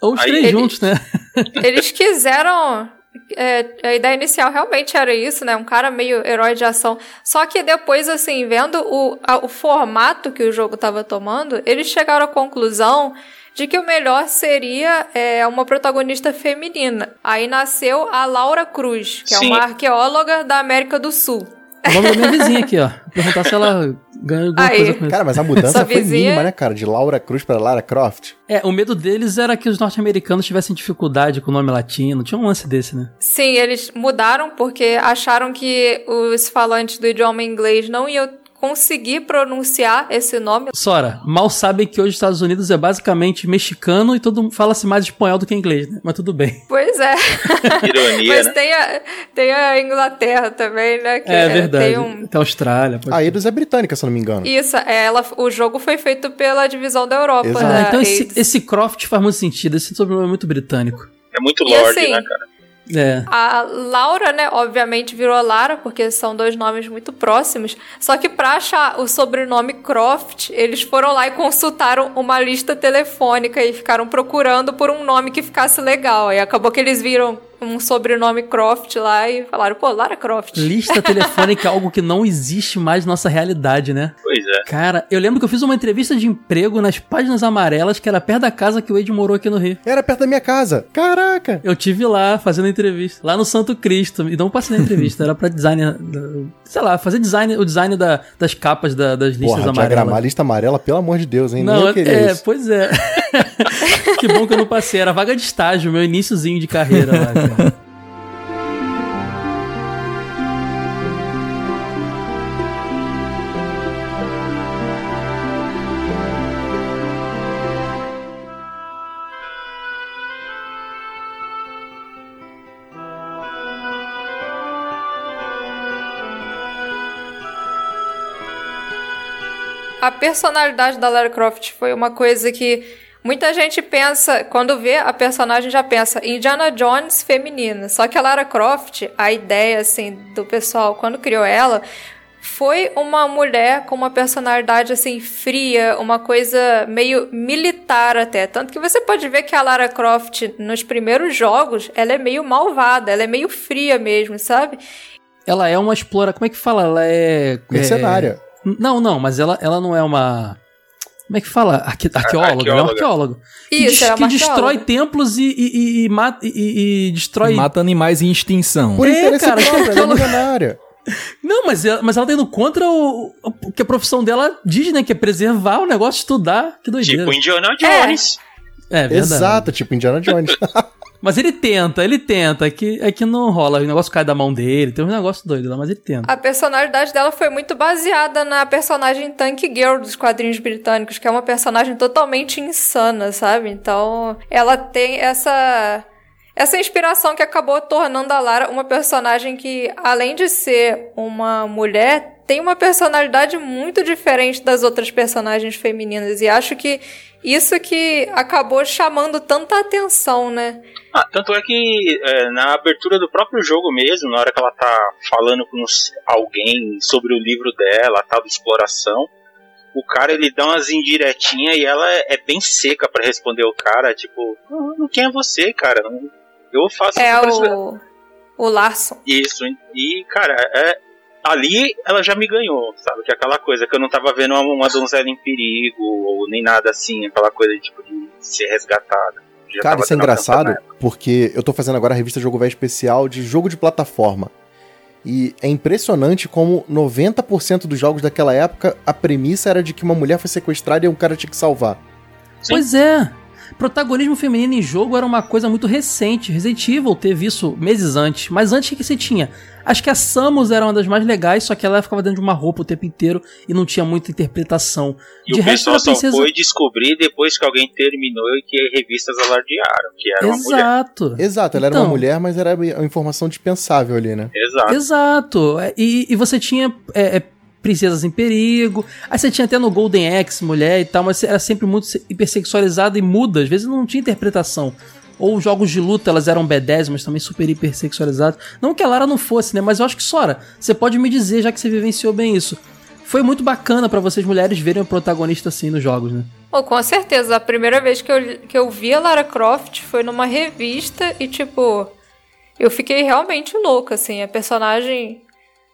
Ou os Aí três ele- juntos, né? Eles quiseram. é, a ideia inicial realmente era isso, né? Um cara meio herói de ação. Só que depois, assim, vendo o, a- o formato que o jogo estava tomando, eles chegaram à conclusão de que o melhor seria é, uma protagonista feminina. Aí nasceu a Laura Cruz, que é Sim. uma arqueóloga da América do Sul. O nome da minha vizinha aqui, ó. Perguntar se ela ganha alguma Aí. coisa com isso. Cara, mas a mudança foi vizinha- mínima, né, cara? De Laura Cruz pra Lara Croft. É, o medo deles era que os norte-americanos tivessem dificuldade com o nome latino. Tinha um lance desse, né? Sim, eles mudaram porque acharam que os falantes do idioma inglês não iam conseguir pronunciar esse nome. Sora, mal sabem que hoje os Estados Unidos é basicamente mexicano e todo mundo fala-se mais espanhol do que inglês, né? Mas tudo bem. Pois é. Ironia, Mas né? tem, a, tem a Inglaterra também, né? Que É verdade. Tem um... Tem a Austrália. pode A. Eidos é britânica, se eu não me engano. Isso, é, ela, o jogo foi feito pela divisão da Europa. Exato. Da Ah, então esse, esse Croft faz muito sentido. Esse sobrenome é muito britânico. É muito Lorde, assim, né, cara? É. A Laura, né, obviamente virou Lara, porque são dois nomes muito próximos. Só que pra achar o sobrenome Croft, eles foram lá e consultaram uma lista telefônica e ficaram procurando por um nome que ficasse legal. E acabou que eles viram um sobrenome Croft lá e falaram, pô, Lara Croft. Lista telefônica é algo que não existe mais na nossa realidade, né? Pois é. Cara, eu lembro que eu fiz uma entrevista de emprego nas páginas amarelas, que era perto da casa que o Wade morou aqui no Rio. Era perto da minha casa. Caraca! Eu tive lá fazendo entrevista, lá no Santo Cristo, e não passei na entrevista, era pra design, da- sei lá, fazer design, o design da- das capas da- das listas Porra, diagramar a amarelas. lista amarela, pelo amor de Deus, hein? Nem Não, eu queria é, isso. pois é. que bom que eu não passei, era vaga de estágio, meu iníciozinho de carreira lá, cara. A personalidade da Lara Croft foi uma coisa que muita gente pensa, quando vê a personagem já pensa Indiana Jones feminina. Só que a Lara Croft, a ideia assim do pessoal quando criou ela, foi uma mulher com uma personalidade assim fria, uma coisa meio militar até, tanto que você pode ver que a Lara Croft nos primeiros jogos, ela é meio malvada, ela é meio fria mesmo, sabe? Ela é uma explora, como é que fala? Ela é... Mercenária. é- Não, não, mas ela, ela não é uma... Como é que fala? Arque, arqueólogo, ela é um arqueólogo. Que, Isso, ela é que destrói templos e, e, e, e mata, e, e destrói... Mata animais em extinção. Por É, interesse cara, próprio, ela é milionária. Não, mas ela, mas ela tá indo contra o, o que a profissão dela diz, né? Que é preservar o negócio, estudar. Que doideira. Tipo Indiana Jones. É verdade. Exato, tipo Indiana Jones. Mas ele tenta, ele tenta. É que, é que não rola. O negócio cai da mão dele. Tem um negócio doido lá, mas ele tenta. A personalidade dela foi muito baseada na personagem Tank Girl dos quadrinhos britânicos, que é uma personagem totalmente insana, sabe? Então, ela tem essa essa inspiração que acabou tornando a Lara uma personagem que, além de ser uma mulher, tem uma personalidade muito diferente das outras personagens femininas. E acho que isso que acabou chamando tanta atenção, né? Ah, tanto é que é, na abertura do próprio jogo mesmo, na hora que ela tá falando com alguém sobre o livro dela, a tal de exploração, o cara ele dá umas indiretinhas e ela é, bem seca pra responder o cara, tipo, "Ah, quem é você, cara? Eu faço É o, o Larson. isso. E, cara, é, ali ela já me ganhou, sabe? Que é aquela coisa que eu não tava vendo uma, uma donzela em perigo, ou nem nada assim, aquela coisa tipo de ser resgatada. Já Cara, isso é engraçado porque eu tô fazendo agora a revista Jogo Velho Especial de jogo de plataforma. E é impressionante como 90% dos jogos daquela época a premissa era de que uma mulher foi sequestrada e um cara tinha que salvar. Sim. Pois é. Protagonismo feminino em jogo era uma coisa muito recente. Resident Evil teve isso meses antes. Mas antes o que você tinha? Acho que a Samus era uma das mais legais, só que ela ficava dentro de uma roupa o tempo inteiro e não tinha muita interpretação. E de o resto, pessoal era só princesa... foi descobrir depois que alguém terminou e que revistas alardearam, que era uma mulher. Exato. Exato, ela era Então. uma mulher, mas era uma informação dispensável ali, né? Exato. Exato. É, E, e você tinha é, é, princesas em perigo. Aí você tinha até no Golden Axe mulher e tal, mas era sempre muito se- hipersexualizada e muda. Às vezes não tinha interpretação. Ou jogos de luta, elas eram B10, mas também super hipersexualizadas. Não que a Lara não fosse, né? Mas eu acho que, Sora, você pode me dizer, já que você vivenciou bem isso. Foi muito bacana pra vocês mulheres verem o protagonista assim nos jogos, né? Pô, com certeza. A primeira vez que eu, que eu vi a Lara Croft foi numa revista e, tipo, eu fiquei realmente louca, assim. A personagem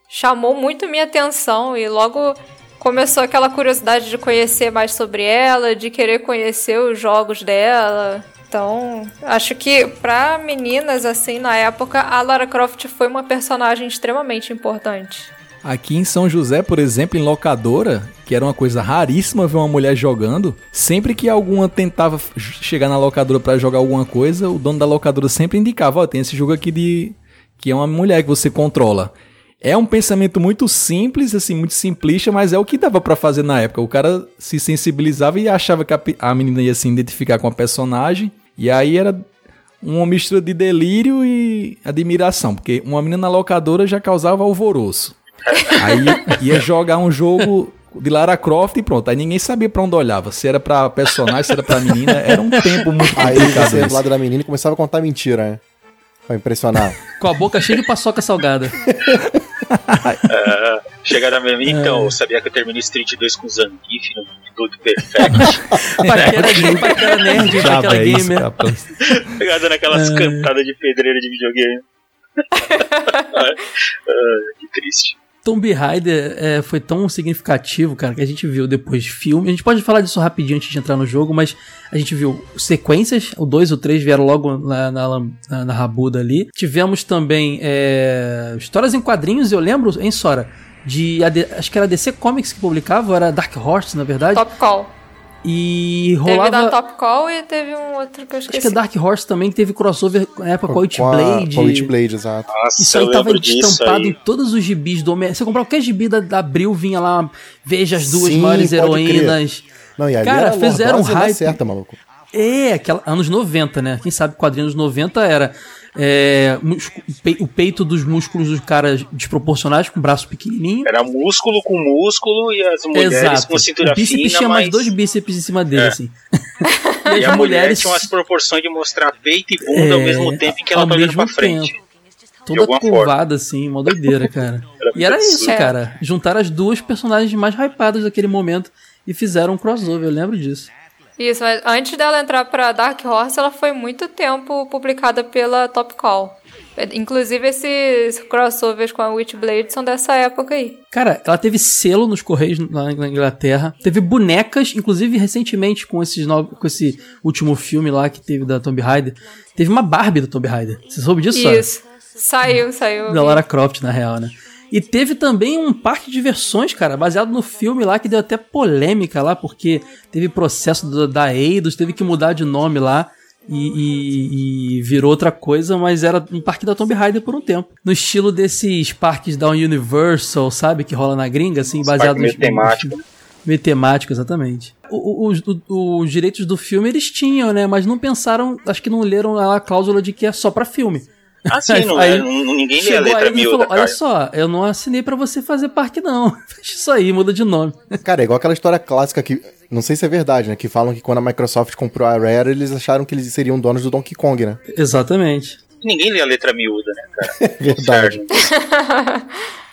chamou muito minha atenção e logo começou aquela curiosidade de conhecer mais sobre ela, de querer conhecer os jogos dela. Então, acho que pra meninas, assim, na época, a Lara Croft foi uma personagem extremamente importante. Aqui em São José, por exemplo, em locadora, que era uma coisa raríssima ver uma mulher jogando, sempre que alguma tentava chegar na locadora pra jogar alguma coisa, o dono da locadora sempre indicava, ó, tem esse jogo aqui de que é uma mulher que você controla. É um pensamento muito simples, assim, muito simplista, mas é o que dava pra fazer na época. O cara se sensibilizava e achava que a, a menina ia se identificar com a personagem, e aí era uma mistura de delírio e admiração, porque uma menina na locadora já causava alvoroço. Aí ia jogar um jogo de Lara Croft e pronto. Aí ninguém sabia pra onde olhava. Se era pra personagem, se era pra menina. Era um tempo muito Aí você do lado da menina e começava a contar mentira, né? Pra impressionar. Com a boca cheia de paçoca salgada. Ah, chegaram a mim, então, eu sabia que eu terminei Street 2 com Zangief no Dude Perfect. Paquera, paquera nerd, paquera véi, isso, gamer. Pegada É. naquelas cantadas de pedreiro de videogame. Ah, que triste. Tomb Raider é, foi tão significativo, cara, que a gente viu depois filme. A gente pode falar disso rapidinho antes de entrar no jogo, mas a gente viu sequências, o 2 e o 3 vieram logo na, na, na, na rabuda ali. Tivemos também é, histórias em quadrinhos, eu lembro, hein, Sora? De, acho que era DC Comics que publicava, era Dark Horse, na verdade. Top Call. E Teve rolava. da Top Call e teve um outro que eu Acho esqueci. que é Dark Horse também, que teve crossover na época com a Witchblade. Com a Witchblade, exato. Nossa, Isso aí tava estampado aí. em todos os gibis do Homem. Você comprava qualquer gibi da, da Abril, vinha lá, veja as duas Sim, maiores crer. heroínas. Não, e ali Cara, era fizeram um hype. certa, maluco. É, aquela, anos 90, né? Quem sabe quadrinhos 90 era é, o peito dos músculos dos caras desproporcionais, com o braço pequenininho. Era músculo com músculo e as mulheres Exato. com cintura o bíceps fina, tinha mais mas... dois bíceps em cima dele, É. assim. E a mulher tinha umas proporções de mostrar peito e bunda ao É, mesmo tempo em que ao ela tá olhando pra frente. tempo. de toda curvada, assim, uma doideira, cara. Era e era isso, cara. Juntaram as duas personagens mais hypadas daquele momento e fizeram um crossover, eu lembro disso. Isso, mas antes dela entrar pra Dark Horse, ela foi muito tempo publicada pela Top Call. Inclusive, esses crossovers com a Witchblade são dessa época aí. Cara, ela teve selo nos Correios na Inglaterra. Teve bonecas, inclusive recentemente com, esses com esse último filme lá que teve da Tomb Raider. Teve uma Barbie da Tomb Raider. Você soube disso, Sara? Isso. Saiu, saiu. Da Lara Croft, na real, né? E teve também um parque de diversões, cara, baseado no filme lá, que deu até polêmica lá, porque teve processo do- da Eidos, teve que mudar de nome lá. E, e- e virou outra coisa, mas era um parque da Tomb Raider por um tempo. No estilo desses parques da Universal, sabe? Que rola na gringa, assim, baseado nos- temático. Meio temático, exatamente. O- o- Os, o- os direitos do filme eles tinham, né? Mas não pensaram, acho que não leram a cláusula de que é só pra filme. Ah, sim, não, Aí é, não- ninguém lê a Chegou letra aí e miúda, falou: cara. Olha só, eu não assinei pra você fazer parque, não. Fecha isso aí, muda de nome. Cara, é igual aquela história clássica que. Não sei se é verdade, né? Que falam que quando a Microsoft comprou a Rare, eles acharam que eles seriam donos do Donkey Kong, né? Exatamente. Ninguém lê a letra miúda, né, cara? Verdade. Sério.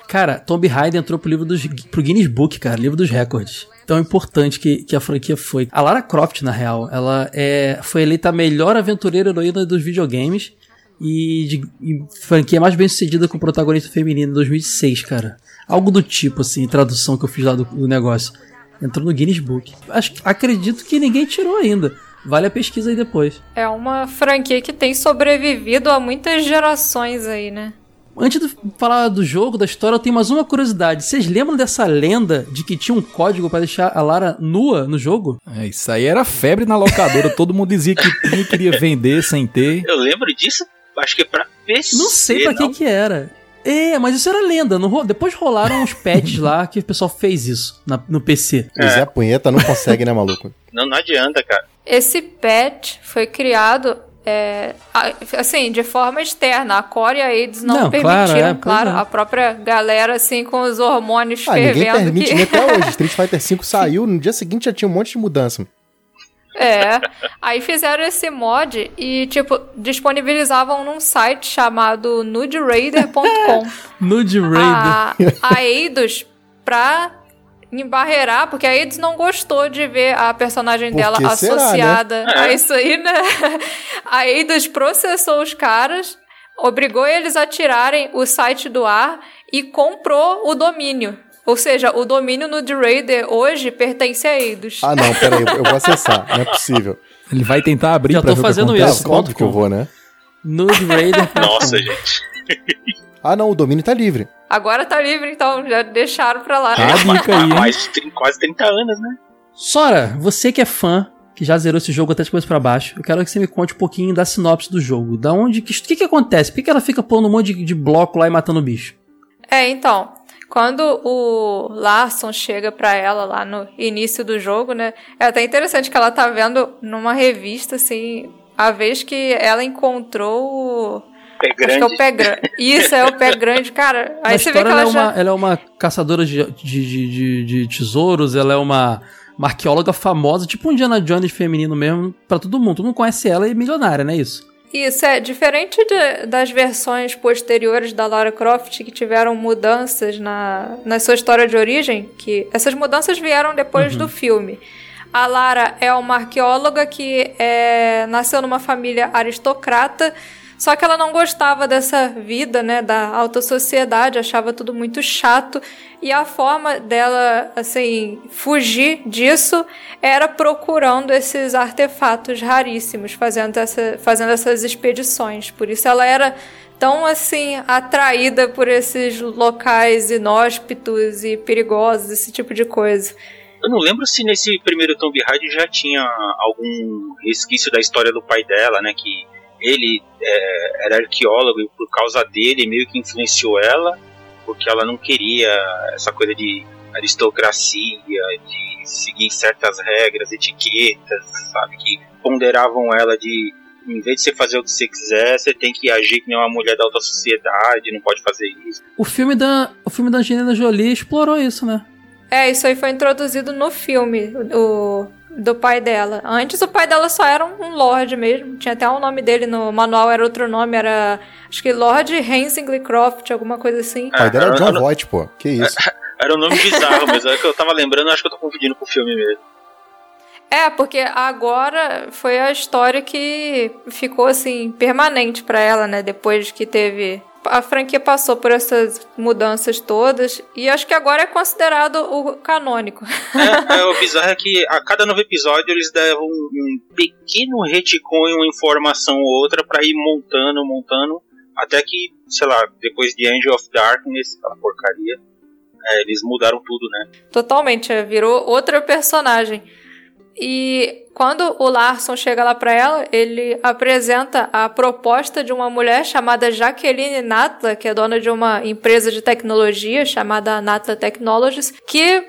Cara, Tomb Raider entrou pro livro dos, pro Guinness Book, cara, livro dos recordes. Tão importante que, que a franquia foi. A Lara Croft, na real, ela é, foi eleita a melhor aventureira heroína dos videogames e, de, e franquia mais bem sucedida com protagonista feminino em 2006, cara. Algo do tipo, assim, tradução que eu fiz lá do, do negócio. Entrou no Guinness Book. Acho, acredito que ninguém tirou ainda. Vale a pesquisa aí depois. É uma franquia que tem sobrevivido a muitas gerações aí, né? Antes de falar do jogo, da história, eu tenho mais uma curiosidade. Vocês lembram dessa lenda de que tinha um código pra deixar a Lara nua no jogo? É, isso aí era febre na locadora. Todo mundo dizia que tinha e queria vender sem ter. Eu lembro disso, acho que é pra PC. Não sei pra não? que que era. É, mas isso era lenda. não ro- Depois rolaram uns patches lá que o pessoal fez isso na- no PC. O Zé Punheta não consegue, né, maluco? Não, não adianta, cara. Esse patch foi criado, é, a- assim, de forma externa. A Core e a AIDS não, Não, claro, permitiram, é, pois claro. é. A própria galera, assim, com os hormônios Ah, ninguém fervendo. permite que... nem até hoje. Street Fighter V saiu, no dia seguinte já tinha um monte de mudança. É. Aí fizeram esse mod e, tipo, disponibilizavam num site chamado nuderaider.com. Nude Raider. a, a Eidos pra embarrerar, porque a Eidos não gostou de ver a personagem Por dela será, né? associada a É. isso aí, né? A Eidos processou os caras, obrigou eles a tirarem o site do ar e comprou o domínio. Ou seja, o domínio no Raider hoje pertence a Eidos. Ah, não, peraí, eu vou acessar. Não é possível. Ele vai tentar abrir Já pra tô ver o que fazendo isso. Óbvio que eu vou, né? Nude Raider. Nossa, gente. Ah, não, o domínio tá livre. Agora tá livre, então já deixaram pra lá. Tá a dica aí? Mais quase 30 anos, né? Sora, você que é fã, que já zerou esse jogo até de coisa pra baixo, eu quero que você me conte um pouquinho da sinopse do jogo. Da onde. O que, que, que acontece? Por que, que ela fica pondo um monte de, de bloco lá e matando bicho? É, então, quando o Larson chega pra ela lá no início do jogo, né? É até interessante que ela tá vendo numa revista, assim, a vez que ela encontrou o. Pé Acho que é grande. o pé grande. Isso, é o pé grande, cara. Aí Na você vê história, que ela, ela, é já. uma, ela é uma caçadora de, de, de, de- de tesouros, ela é uma, uma arqueóloga famosa, tipo um Indiana Jones feminino mesmo, pra todo mundo. Todo mundo conhece ela e é milionária, não é isso? Isso é diferente de- das versões posteriores da Lara Croft que tiveram mudanças na, na sua história de origem, que essas mudanças vieram depois do filme. A Lara é uma arqueóloga que é, nasceu numa família aristocrata, só que ela não gostava dessa vida, né, da alta sociedade, achava tudo muito chato, e a forma dela, assim, fugir disso era procurando esses artefatos raríssimos, fazendo, essa, fazendo essas expedições. Por isso ela era tão, assim, atraída por esses locais inóspitos e perigosos, esse tipo de coisa. Eu não lembro se nesse primeiro Tomb Raider já tinha algum resquício da história do pai dela, né? Que ele é, era arqueólogo e por causa dele meio que influenciou ela, porque ela não queria essa coisa de aristocracia, de seguir certas regras, etiquetas, sabe? Que ponderavam ela de, em vez de você fazer o que você quiser, você tem que agir como uma mulher da alta sociedade, não pode fazer isso. O filme da, o filme da Angelina Jolie explorou isso, né? É, isso aí foi introduzido no filme o, do pai dela. Antes o pai dela só era um lord mesmo. Tinha até o nome dele no manual, era outro nome, era acho que Lord Hensingly Croft, alguma coisa assim. O pai dela é eu- John Voight, pô. Que isso. Era um nome bizarro mesmo, é que eu tava lembrando, acho que eu tô confundindo com o filme mesmo. É, porque agora foi a história que ficou assim permanente pra ela, né? Depois que teve a franquia passou por essas mudanças todas e acho que agora é considerado o canônico. É, é, o bizarro é que a cada novo episódio eles davam um, pequeno e uma informação ou outra pra ir montando, montando, até que, sei lá, depois de Angel of Darkness, aquela porcaria, é, eles mudaram tudo, né? Totalmente, é, virou outra personagem. E quando o Larson chega lá pra ela, ele apresenta a proposta de uma mulher chamada Jaqueline Natla, que é dona de uma empresa de tecnologia chamada Natla Technologies, que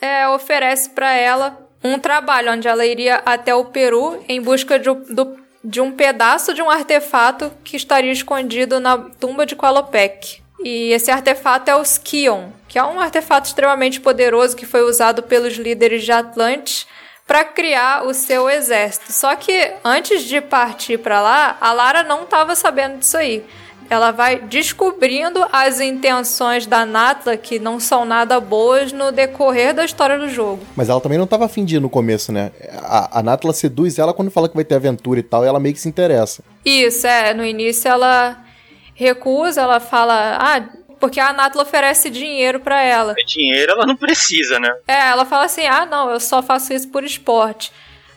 é, oferece pra ela um trabalho onde ela iria até o Peru em busca de, um- do- de um pedaço de um artefato que estaria escondido na tumba de Qualopec. E esse artefato é o Skion, que é um artefato extremamente poderoso que foi usado pelos líderes de Atlantis para criar o seu exército. Só que antes de partir para lá, a Lara não estava sabendo disso aí. Ela vai descobrindo as intenções da Natla, que não são nada boas, no decorrer da história do jogo. Mas ela também não tava afim de ir no começo, né? A, a Natla seduz ela quando fala que vai ter aventura e tal, e ela meio que se interessa. Isso, é. No início ela recusa, ela fala, ah, porque a Natla oferece dinheiro para ela. É dinheiro ela não precisa, né? É, ela fala assim: ah, não, eu só faço isso por esporte.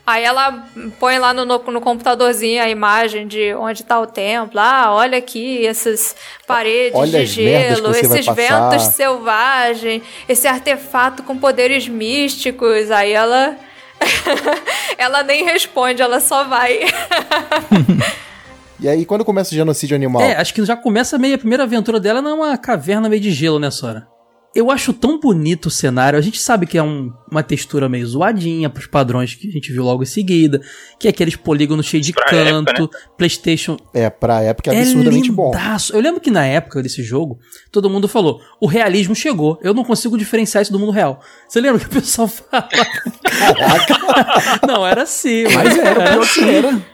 Aí ela põe lá no, no, no, computadorzinho a imagem de onde tá o templo. Ah, olha aqui essas paredes olha de gelo, esses ventos selvagens, esse artefato com poderes místicos. Aí ela. ela nem responde, ela só vai. e aí, quando começa o genocídio animal? É, acho que já começa meio. A primeira aventura dela numa caverna meio de gelo, né, Sora? Eu acho tão bonito o cenário. A gente sabe que é um, uma textura meio zoadinha pros padrões que a gente viu logo em seguida. Que é aqueles polígonos cheios de Pra canto, época, né? PlayStation. É, pra época é absurdamente bom. lindaço. Eu lembro que na época desse jogo, todo mundo falou: o realismo chegou. Eu não consigo diferenciar isso do mundo real. Você lembra que o pessoal fala? não, era assim. Mas era, que era. Era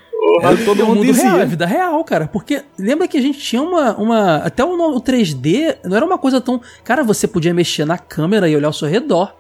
todo o mundo mundo dizia. real, é vida real, cara. Porque lembra que a gente tinha uma. uma até o, o 3D não era uma coisa tão. Cara, você podia mexer na câmera e olhar ao seu redor.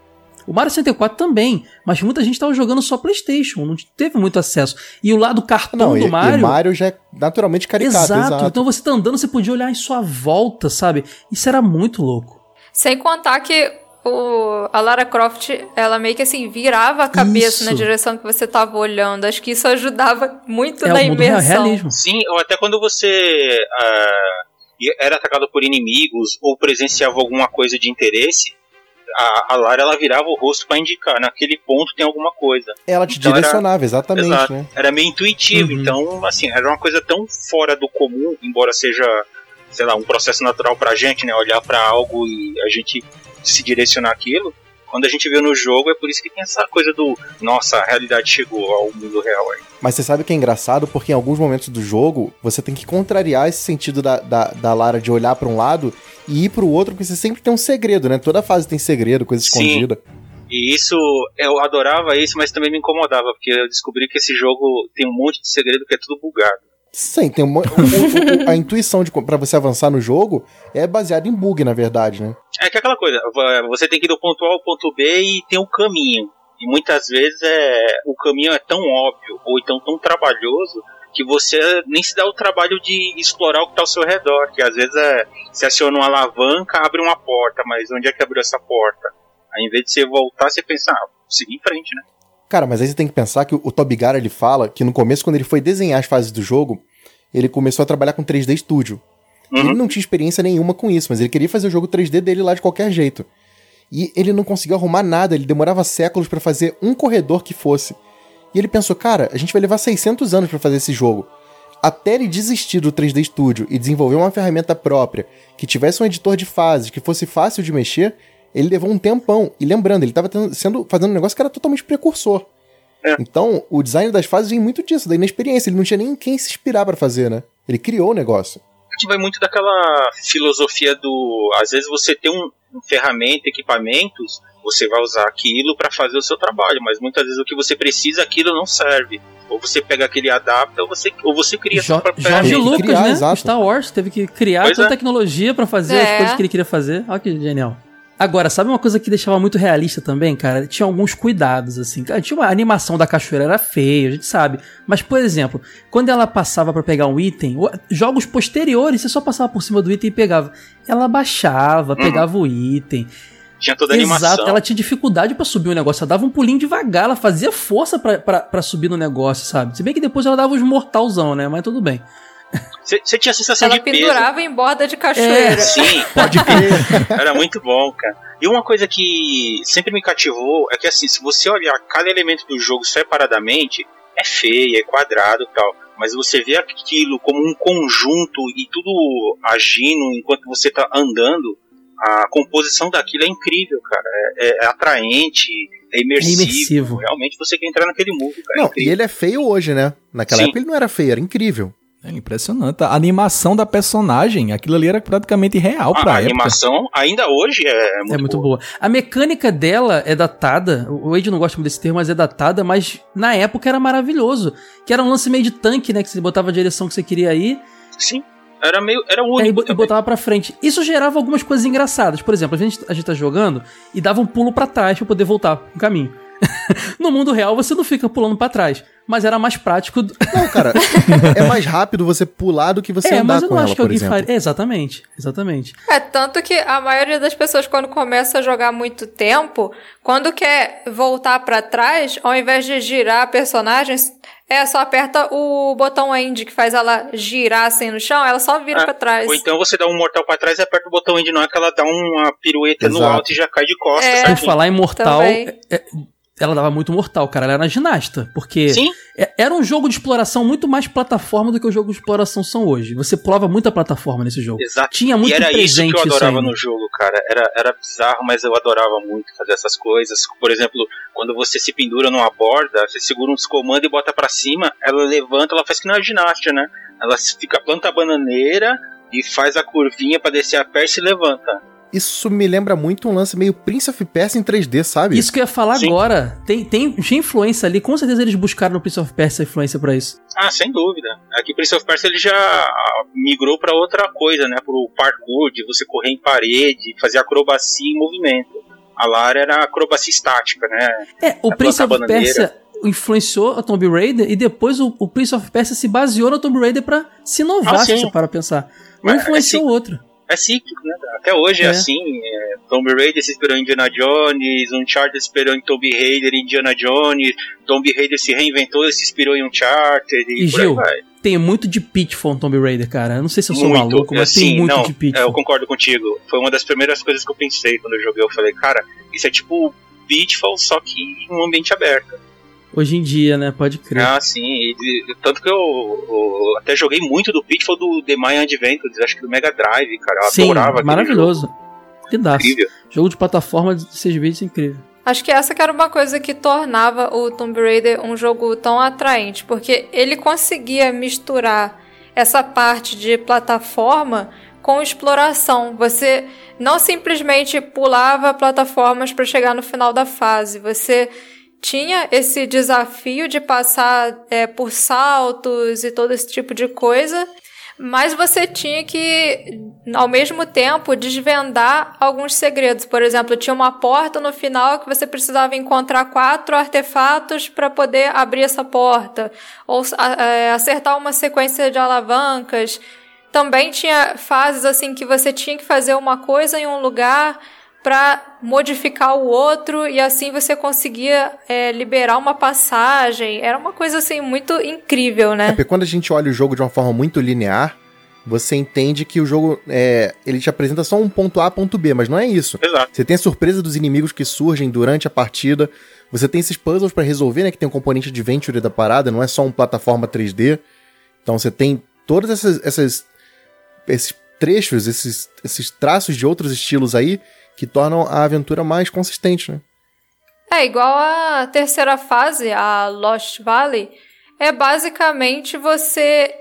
O Mario 64 também, mas muita gente tava jogando só PlayStation, não teve muito acesso. E o lado cartão Não, do e, Mario. e Mario já é naturalmente caricato, exato. exato. Então você tá andando, você podia olhar em sua volta, sabe? Isso era muito louco. Sem contar que o, a Lara Croft, ela meio que assim, virava a cabeça Isso. na direção que você tava olhando. Acho que isso ajudava muito É na real, imersão. realismo. Sim, ou até quando você ah, era atacado por inimigos ou presenciava alguma coisa de interesse, a, a Lara ela virava o rosto pra indicar, naquele ponto tem alguma coisa. Ela te Então era- direcionava, exatamente, Exato. né? Era meio intuitivo, Uhum. então, assim, era uma coisa tão fora do comum, embora seja, sei lá, um processo natural pra gente, né? Olhar pra algo e a gente se direcionar aquilo. Quando a gente viu no jogo, é por isso que tem essa coisa do, nossa, a realidade chegou ao mundo real aí. Mas você sabe que é engraçado porque em alguns momentos do jogo você tem que contrariar esse sentido da, da, da Lara de olhar pra um lado e ir pro outro, porque você sempre tem um segredo, né? Toda fase tem segredo, coisa Sim. escondida. E isso, eu adorava isso, mas também me incomodava, porque eu descobri que esse jogo tem um monte de segredo que é tudo bugado. Sim, tem uma, a intuição de para você avançar no jogo é baseada em bug, na verdade, né? É que é aquela coisa, você tem que ir do ponto A ao ponto B e tem um caminho. E muitas vezes é, o caminho é tão óbvio, ou então tão trabalhoso, que você nem se dá o trabalho de explorar o que está ao seu redor. Que às vezes é, você aciona uma alavanca, abre uma porta, mas onde é que abriu essa porta? Aí em vez de você voltar, você pensa, ah, seguir em frente, né? Cara, mas aí você tem que pensar que o, o Toby Gara, ele fala que no começo, quando ele foi desenhar as fases do jogo, ele começou a trabalhar com 3D Studio. Uhum. Ele não tinha experiência nenhuma com isso, mas ele queria fazer o jogo 3D dele lá de qualquer jeito. E ele não conseguiu arrumar nada, ele demorava séculos pra fazer um corredor que fosse. E ele pensou, cara, a gente vai levar 600 anos pra fazer esse jogo. Até ele desistir do 3D Studio e desenvolver uma ferramenta própria, que tivesse um editor de fases, que fosse fácil de mexer, ele levou um tempão. E lembrando, ele estava sendo, fazendo um negócio que era totalmente precursor. É. Então, o design das fases vem muito disso, da inexperiência. Ele não tinha nem quem se inspirar pra fazer, né? Ele criou o negócio. que vai muito daquela filosofia do. Às vezes você tem um, um ferramenta, equipamentos, você vai usar aquilo para fazer o seu trabalho, mas muitas vezes o que você precisa, aquilo não serve. Ou você pega aquele e adapta, ou você, ou você cria Jo sua própria Jorge ferramenta. Lucas, Criar, né? exato. Star Wars teve que criar Pois toda a é. tecnologia pra fazer É. as coisas que ele queria fazer. Olha que genial. Agora, sabe uma coisa que deixava muito realista também, cara? Tinha alguns cuidados, assim. Tinha uma a animação da cachoeira era feia, a gente sabe. Mas, por exemplo, quando ela passava pra pegar um item, jogos posteriores, você só passava por cima do item e pegava. Ela baixava, pegava o item. Tinha toda a animação. Exato, ela tinha dificuldade pra subir o negócio. Ela dava um pulinho devagar, ela fazia força pra subir no negócio, sabe? Se bem que depois ela dava os mortalzão, né? Mas tudo bem. Você tinha a sensação Ela de peso. pendurava em borda de cachoeira. Sim, pode crer. Era muito bom, cara. E uma coisa que sempre me cativou é que, assim, se você olhar cada elemento do jogo separadamente, é feio, é quadrado e tal. Mas você vê aquilo como um conjunto e tudo agindo enquanto você tá andando, a composição daquilo é incrível, cara. É, é- é atraente, é imersivo. É imersivo. Realmente você quer entrar naquele mundo, cara. É Não, incrível. e ele é feio hoje, né? Naquela Sim. época ele não era feio, era incrível. É impressionante. A animação da personagem, aquilo ali era praticamente real a, pra a época. animação ainda hoje é muito, É muito boa. boa. A mecânica dela é datada. O Wade não gosta muito desse termo, mas é datada, mas na época era maravilhoso. Que era um lance meio de tanque, né? Que você botava a direção que você queria ir Sim. Era meio. Era e aí único. bo- e botava pra frente. Isso gerava algumas coisas engraçadas. Por exemplo, a gente, a gente tá jogando e dava um pulo pra trás pra poder voltar no caminho. no mundo real você não fica pulando pra trás. Mas era mais prático. do- Não, cara, é mais rápido você pular do que você é, andar mas eu com não ela, acho que por alguém exemplo. faria. É, exatamente, exatamente. É, tanto que a maioria das pessoas, quando começa a jogar muito tempo, quando quer voltar pra trás, ao invés de girar a personagem, é só aperta o botão end que faz ela girar assim no chão, ela só vira É, pra trás. Ou então você dá um mortal pra trás e aperta o botão end, não é que ela dá uma pirueta no Exato. alto e já cai de costas. É. Por falar em mortal, é- ela dava muito mortal, cara. Ela era ginasta. Porque Sim, é- era um jogo de exploração muito mais plataforma do que os jogos de exploração são hoje. Você pulava muita plataforma nesse jogo. exato. Tinha muito e era isso presente que eu isso adorava ainda. no jogo, cara. Era, era bizarro, mas eu adorava muito fazer essas coisas. Por exemplo, quando você se pendura numa borda, você segura uns comandos e bota pra cima, ela levanta, ela faz que não é ginástica, né? Ela fica planta a bananeira e faz a curvinha pra descer a perna e se levanta. Isso me lembra muito um lance meio Prince of Persia em 3D, sabe? Isso que eu ia falar Sim. agora. Tem, tem, tinha influência ali. Com certeza eles buscaram no Prince of Persia influência pra isso. Ah, sem dúvida. Aqui Prince of Persia ele já ah, migrou pra outra coisa, né? Pro parkour, de você correr em parede, fazer acrobacia em movimento. A Lara era acrobacia estática, né? É, o Prince of. Persia influenciou a Tomb Raider e depois o, o Prince of Persia se baseou no Tomb Raider pra se inovar, Ah, se você para pensar. Um Mas, influenciou o outro. É cíclico, né? Até hoje é, É. assim. É, Tomb Raider se inspirou em Indiana Jones, Uncharted se inspirou em Tomb Raider e Indiana Jones, Tomb Raider se reinventou e se inspirou em Uncharted e, E por Gil, aí vai. Tem muito de Pitfall no Tomb Raider, cara. Eu não sei se eu sou muito, maluco, mas assim, tem muito não, de é, Pitfall. eu concordo contigo. Foi uma das primeiras coisas que eu pensei quando eu joguei. Eu falei, cara, isso é tipo Pitfall, só que em um ambiente aberto. Hoje em dia, né? Pode crer. Ah, sim. E de- tanto que eu, eu até joguei muito do Pitfall do The Mayan Adventures, acho que do Mega Drive, cara. Eu Sim, adorava aquele maravilhoso. jogo. Lindaço. Incrível. Jogo de plataforma de 6 bits incrível. Acho que essa que era uma coisa que tornava o Tomb Raider um jogo tão atraente, porque ele conseguia misturar essa parte de plataforma com exploração. Você não simplesmente pulava plataformas para chegar no final da fase, você tinha esse desafio de passar é, por saltos e todo esse tipo de coisa. Mas você tinha que, ao mesmo tempo, desvendar alguns segredos. Por exemplo, tinha uma porta no final que você precisava encontrar quatro artefatos para poder abrir essa porta. Ou é, acertar uma sequência de alavancas. Também tinha fases assim que você tinha que fazer uma coisa em um lugar para modificar o outro e assim você conseguia é, liberar uma passagem. Era uma coisa assim muito incrível, É, né? porque quando a gente olha o jogo de uma forma muito linear, você entende que o jogo é, ele te apresenta só um ponto A, ponto B, mas não é isso. Exato. Você tem a surpresa dos inimigos que surgem durante a partida. Você tem esses puzzles pra resolver, né? Que tem um componente de adventure da parada, não é só um plataforma 3D. Então você tem todos essas, essas- esses trechos, esses, esses traços de outros estilos aí que tornam a aventura mais consistente, né? É igual a terceira fase, a Lost Valley, é basicamente você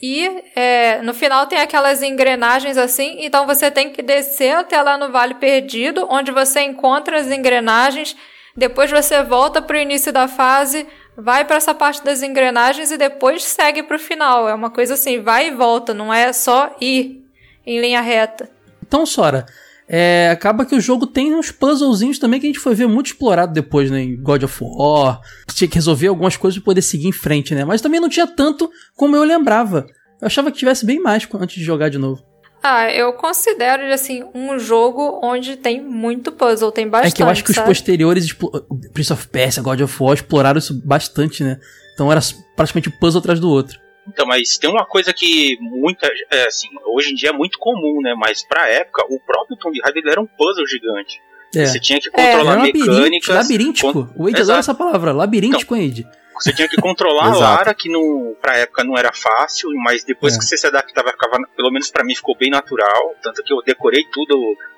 ir. é, no final tem aquelas engrenagens assim, então você tem que descer até lá no Vale Perdido, onde você encontra as engrenagens. Depois você volta para o início da fase, vai para essa parte das engrenagens e depois segue para o final. É uma coisa assim, vai e volta, não é só ir em linha reta. Então, Sora, é, acaba que o jogo tem uns puzzlezinhos também que a gente foi ver muito explorado depois, né? Em God of War. Tinha que resolver algumas coisas pra poder seguir em frente, né? Mas também não tinha tanto como eu lembrava. Eu achava que tivesse bem mais antes de jogar de novo. Ah, eu considero ele assim um jogo onde tem muito puzzle, tem bastante. é que eu acho que os sabe? posteriores, explo- Prince of Persia, God of War, exploraram isso bastante, né? Então era praticamente puzzle atrás do outro. Então, mas tem uma coisa que muita, é, assim, hoje em dia é muito comum, né? Mas pra época, o próprio Tomb Raider era um puzzle gigante. É. Você tinha que É, controlar Era labiríntico, mecânicas. labiríntico. con- O Exato. adora essa palavra, labiríntico, hein, Wade? Você tinha que controlar a. Lara, que no, pra época não era fácil, mas depois É. que você se adaptava, ficava, pelo menos pra mim, ficou bem natural. Tanto que eu decorei tudo,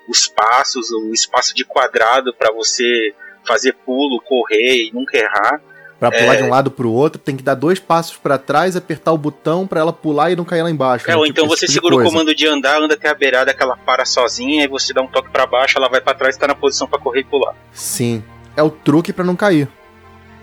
os passos, o espaço de quadrado pra você fazer pulo, correr e nunca errar. Pra pular É. de um lado pro outro, tem que dar dois passos pra trás, apertar o botão pra ela pular e não cair lá embaixo. É, né? ou Tipo, então você tipo segura o comando de andar, anda até a beirada que ela para sozinha, e você dá um toque pra baixo, ela vai pra trás e tá na posição pra correr e pular. Sim. É o truque pra não cair.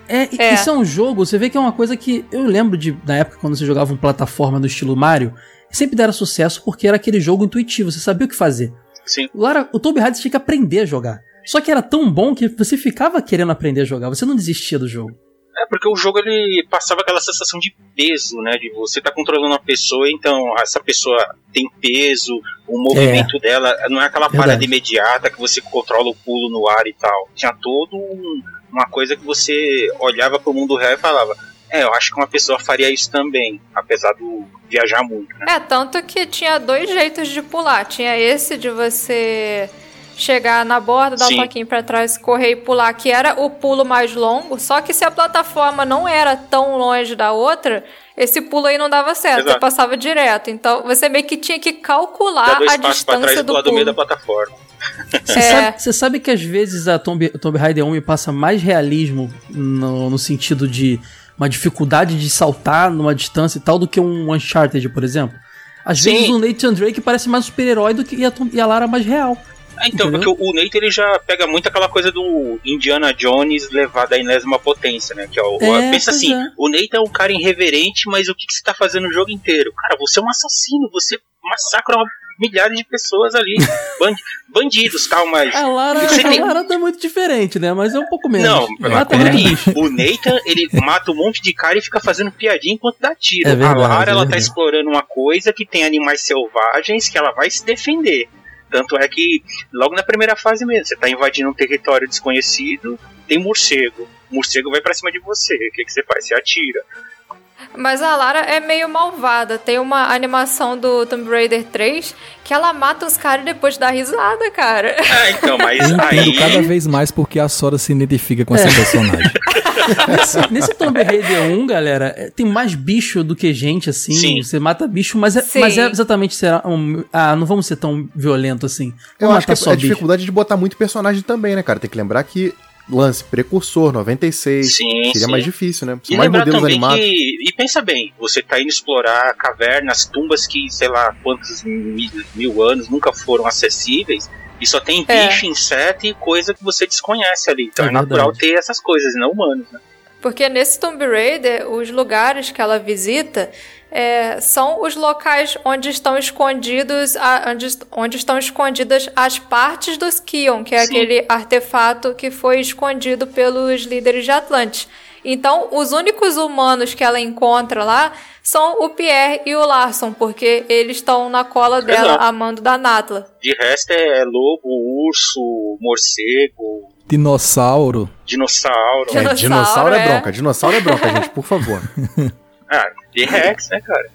É, e- É. isso é um jogo, você vê que é uma coisa que eu lembro de na época quando você jogava um plataforma do estilo Mario, sempre dera sucesso porque era aquele jogo intuitivo, você sabia o que fazer. Sim. Lara, o Tomb Raider tinha que aprender a jogar. Só que era tão bom que você ficava querendo aprender a jogar, você não desistia do jogo. É porque o jogo ele passava aquela sensação de peso, né? De você tá controlando uma pessoa, então essa pessoa tem peso, o movimento dela não é aquela Verdade. parada imediata que você controla o pulo no ar e tal. Tinha todo um- uma coisa que você olhava pro mundo real e falava: É, eu acho que uma pessoa faria isso também, apesar do viajar muito. Né? É, tanto que tinha dois jeitos de pular. Tinha esse de você chegar na borda, dar Sim. um toquinho pra trás, correr e pular, que era o pulo mais longo. Só que se a plataforma não era tão longe da outra, esse pulo aí não dava certo, Exato. você passava direto. Então você meio que tinha que calcular a pra trás distância e do pular do meio da pulo. plataforma. Você, É. sabe, você sabe que às vezes a Tomb, Tomb Raider 1 me passa mais realismo no, no sentido de uma dificuldade de saltar numa distância e tal do que um Uncharted, por exemplo? Às Sim. vezes o Nathan Drake parece mais super-herói do que e a, Tom- e a Lara mais real. É, então, Entendeu? porque o, Nate ele já pega muito aquela coisa do Indiana Jones levado à enésima potência, né? Que é o, É, pensa assim, é. o Nate é um cara irreverente, mas o que, que você tá fazendo o jogo inteiro? Cara, você é um assassino, você massacra uma- milhares de pessoas ali. Band- bandidos, tal, mas. A Lara, tem- a Lara tá muito diferente, né? Mas é um pouco menos. Não, tá muito peraí. O Nathan, ele mata um monte de cara e fica fazendo piadinha enquanto dá tiro. É verdade, a Lara, é ela tá explorando uma coisa que tem animais selvagens que ela vai se defender. Tanto é que, logo na primeira fase mesmo, você tá invadindo um território desconhecido, tem morcego. O morcego vai pra cima de você. O que, que você faz? Você atira. Mas a Lara é meio malvada. Tem uma animação do Tomb Raider 3 que ela mata os caras e depois dá risada, cara. Ah, então, mas Eu entendo aí. cada vez mais porque a Sora se identifica com essa É. personagem. Nesse, nesse Tomb Raider 1, galera, é, tem mais bicho do que gente, assim. Sim. Você mata bicho, mas é, Sim. mas é exatamente será um, Ah, não vamos ser tão violento assim. Eu acho que é só a bicho. dificuldade de botar muito personagem também, né, cara? Tem que lembrar que lance precursor 96 Sim, seria sim. mais difícil, né? São E mais modelos animados. que. E pensa bem, você tá indo explorar cavernas, tumbas que, sei lá, quantos mil, mil anos nunca foram acessíveis. E só tem É. bicho, inseto e coisa que você desconhece ali. Então É é, natural verdade. ter essas coisas, e não humanos, né? Porque nesse Tomb Raider, os lugares que ela visita é, são os locais onde estão escondidos, a- onde, onde estão escondidas as partes dos Kion, que é Sim. aquele artefato que foi escondido pelos líderes de Atlantis. Então, os únicos humanos que ela encontra lá são o Pierre e o Larson, porque eles estão na cola dela, Exato. amando da Natla. De resto é lobo, urso, morcego, Dinossauro. dinossauro. É, Dinossauro, dinossauro é é. bronca, dinossauro é bronca, gente, por favor. Ah, T-Rex, né, cara?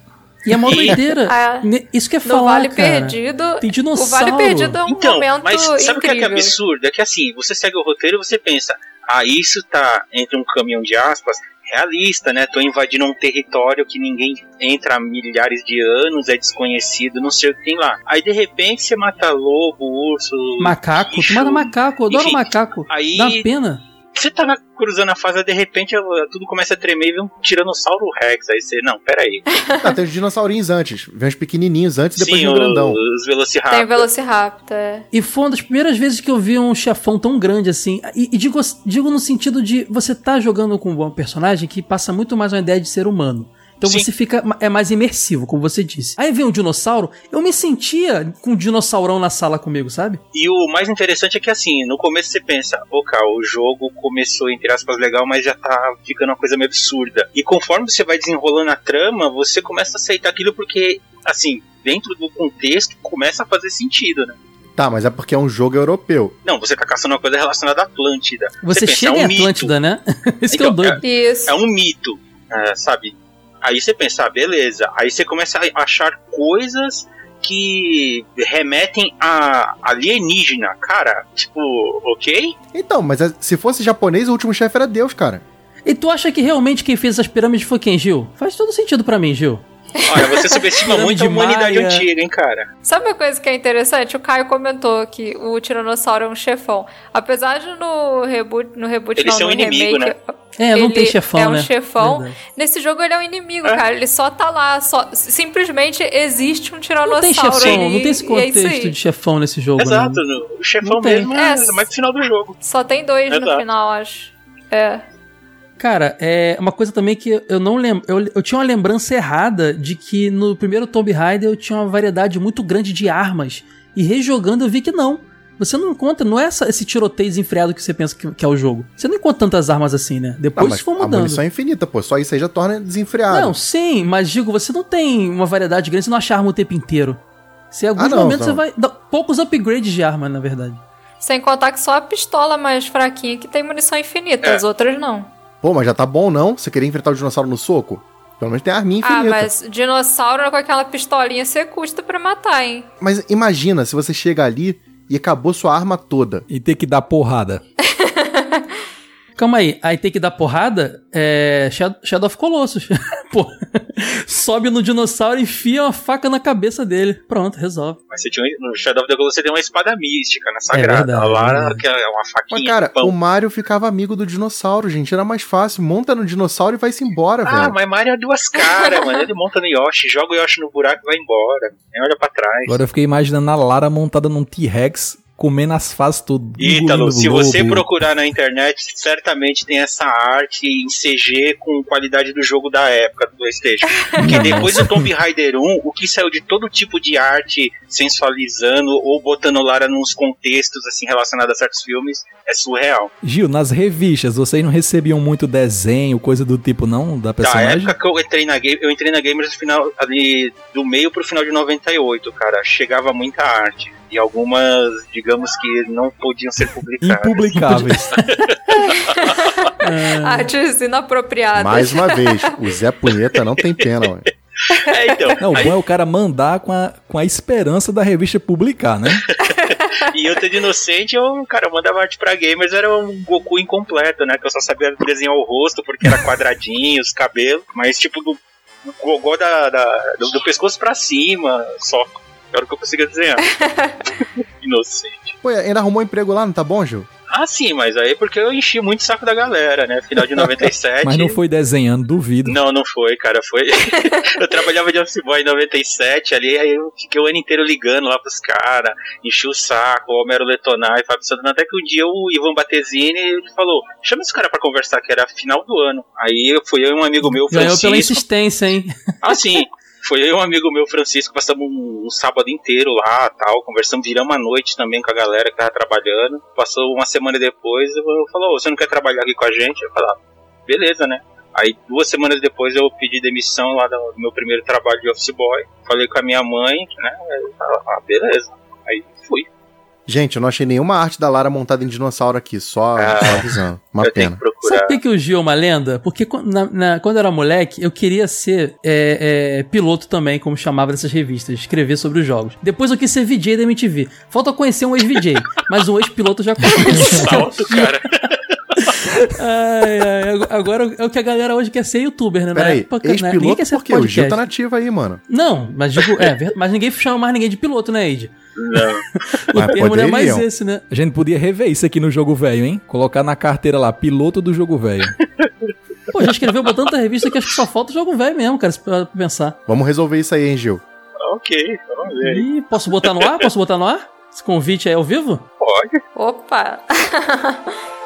E é mó E- doideira. Ah, Isso que é falar, Vale cara. Perdido, Tem o dinossauro. Vale Perdido é um Então, momento mas sabe o que é, que é absurdo? É que assim, você segue o roteiro e você pensa, ah, isso tá entre um caminhão de aspas, realista, né? Tô invadindo um território que ninguém entra há milhares de anos, é desconhecido, não sei o que tem lá. Aí de repente você mata lobo, urso. Macaco. Tu bicho. mata macaco. Eu adoro Enfim, macaco. Aí Dá pena. Você tá na- cruzando a fase, de repente ela- tudo começa a tremer e vem um tiranossauro rex. Aí você, não, peraí. Ah, tem os dinossaurinhos antes. Vem os pequenininhos antes, depois Sim, vem o grandão. os Velociraptor. Tem o Velociraptor. é. E foi uma das primeiras vezes que eu vi um chefão tão grande assim. E, e digo, digo no sentido de você tá jogando com um bom personagem que passa muito mais uma ideia de ser humano. Então Sim. você fica. É mais imersivo, como você disse. Aí vem um dinossauro, eu me sentia com um dinossaurão na sala comigo, sabe? E o mais interessante é que assim, no começo você pensa, ô cara, o jogo começou entre aspas legal, mas já tá ficando uma coisa meio absurda. E conforme você vai desenrolando a trama, você começa a aceitar aquilo porque, assim, dentro do contexto começa a fazer sentido, né? Tá, mas é porque é um jogo europeu. Não, você tá caçando uma coisa relacionada à Atlântida. Você, pensa, chega é um em mito. Atlântida, né? Esse que é o Então, doido. Isso. É um mito, é, sabe? Aí você pensa, ah, beleza. Aí você começa a achar coisas que remetem a alienígena. Cara, tipo, ok? Então, mas é- se fosse japonês, o último chefe era Deus, cara. E tu acha que realmente quem fez essas pirâmides foi quem, Gil? Faz todo sentido pra mim, Gil. Olha, você subestima muito a humanidade Maia. antiga, hein, cara? Sabe uma coisa que é interessante? O Caio comentou que o Tiranossauro é um chefão. Apesar de no reboot, no reboot Ele não, ser um no inimigo, remake, É, não ele tem chefão, é um né? chefão. Verdade. Nesse jogo ele é um inimigo, É. cara. Ele só tá lá, só simplesmente existe um Não tiranossauro tem chefão, ali, não tem esse é contexto aí. de chefão nesse jogo, Exato, né? no- o chefão Não tem. mesmo é, É, mais no final do jogo. Só tem dois no Exato. final, acho. É. Cara, é uma coisa também que eu não lembro. Eu, eu tinha uma lembrança errada de que no primeiro Tomb Raider eu tinha uma variedade muito grande de armas. E rejogando eu vi que não. Você não encontra, não é essa- esse tiroteio desenfreado que você pensa que, que é o jogo. Você não encontra tantas armas assim, né? Depois mas isso for a mudando. munição é infinita, pô. Só isso aí já torna desenfreado. Não, sim, mas digo, você não tem uma variedade grande, você não acha arma o tempo inteiro. Você, em alguns Ah, não, momentos não. você vai. Dá poucos upgrades de arma, na verdade. Sem contar que só a pistola mais fraquinha que tem munição infinita, É. as outras não. Pô, mas já tá bom, não? Você queria enfrentar o dinossauro no soco? Pelo menos tem arminha Ah, infinita. mas dinossauro com aquela pistolinha você custa pra matar, hein? Mas imagina se você chega ali e acabou sua arma toda. E ter que dar porrada. Calma aí, aí tem que dar porrada? É. Shadow of Colossus. Pô, sobe no dinossauro e enfia uma faca na cabeça dele. Pronto, resolve. Mas você tinha, um- no Shadow of the Colossus você tem uma espada mística, né? Sagrada. verdade, a Lara, é verdade. que é uma faquinha. Mas, cara, pão. o Mario ficava amigo do dinossauro, gente. Era mais fácil. Monta no dinossauro e vai-se embora, Ah, velho. mas Mario é duas caras, mano. Ele monta no Yoshi, joga o Yoshi no buraco e vai embora. Nem olha pra trás. Agora eu fiquei imaginando a Lara montada num T-Rex comendo as fases tudo. Ítalo, se você procurar na internet, certamente tem essa arte em CG com qualidade do jogo da época do PlayStation. Porque depois do Tomb Raider 1, o que saiu de todo tipo de arte sensualizando ou botando Lara nos contextos assim relacionados a certos filmes é surreal. Gil, nas revistas, vocês não recebiam muito desenho, coisa do tipo, não? Da Da personagem? época que eu entrei na game, eu entrei na Gamers no final ali do meio pro final de 98, cara, chegava muita arte. E algumas, digamos que não podiam ser publicadas. Impublicáveis. Artes inapropriadas. Mais uma vez, o Zé Punheta não tem pena, mano. É, então. Não, o aí- bom é o cara mandar com a, com a esperança da revista publicar, né? E eu tô de inocente, eu, cara, eu mandava arte pra gamers, era um Goku incompleto, né? Que eu só sabia desenhar o rosto porque era quadradinho, os cabelos, mas tipo do do gogó da, da- do, do pescoço pra cima, só. Era o que eu conseguia desenhar. Inocente. Pô, ainda arrumou emprego lá, não tá bom, Gil? Ah, sim, mas aí porque eu enchi muito o saco da galera, né? Final de 97. Mas não foi desenhando, duvido. Não, não foi, cara. Foi. eu trabalhava de office boy em 97 ali, aí eu fiquei o ano inteiro ligando lá pros caras, enchi o saco, o Homero Letonai, Fábio Santana, até que um dia o Ivan Batesini ele falou: chama esse cara pra conversar, que era final do ano. Aí eu fui eu e um amigo meu, Ganhou pela Francisco. insistência, hein? Ah, sim. Foi eu e um amigo meu, Francisco, passamos um, um sábado inteiro lá, tal, conversamos, viramos a noite também com a galera que tava trabalhando. Passou uma semana depois, eu falou, "Ô, você não quer trabalhar aqui com a gente? Eu falei, ah, beleza, né? Aí duas semanas depois eu pedi demissão lá do meu primeiro trabalho de office boy. Falei com a minha mãe, né? Falei, ah, beleza. Aí fui. Gente, eu não achei nenhuma arte da Lara montada em dinossauro aqui, só, Ah, só avisando. Uma eu tenho pena. que procurar. Sabe por que o Gil é uma lenda? Porque quan- na- na- quando eu era moleque, eu queria ser é, é, piloto também, como chamava nessas revistas, escrever sobre os jogos. Depois eu quis ser VJ da MTV. Falta conhecer um ex-VJ, mas um ex-piloto eu já conheço. Salto, cara. Ai, ai, ag- agora é o que a galera hoje quer ser youtuber, né? Na Peraí, época, né? Ninguém ex-piloto quer ser por quê? O Gil tá nativo aí, mano. Não, mas digo, é, mas ninguém chama mais ninguém de piloto, né, Ed? Não. O Mas termo não é mais esse, né? A gente podia rever isso aqui no jogo velho, hein? Colocar na carteira lá, piloto do jogo velho. Pô, já escreveu pra tanta revista que acho que só falta o jogo velho mesmo, cara, se pra pra pensar. Vamos resolver isso aí, hein, Gil? ok, vamos ver. Ih, posso botar no ar? Posso botar no ar? Esse convite aí ao vivo? Pode. Opa!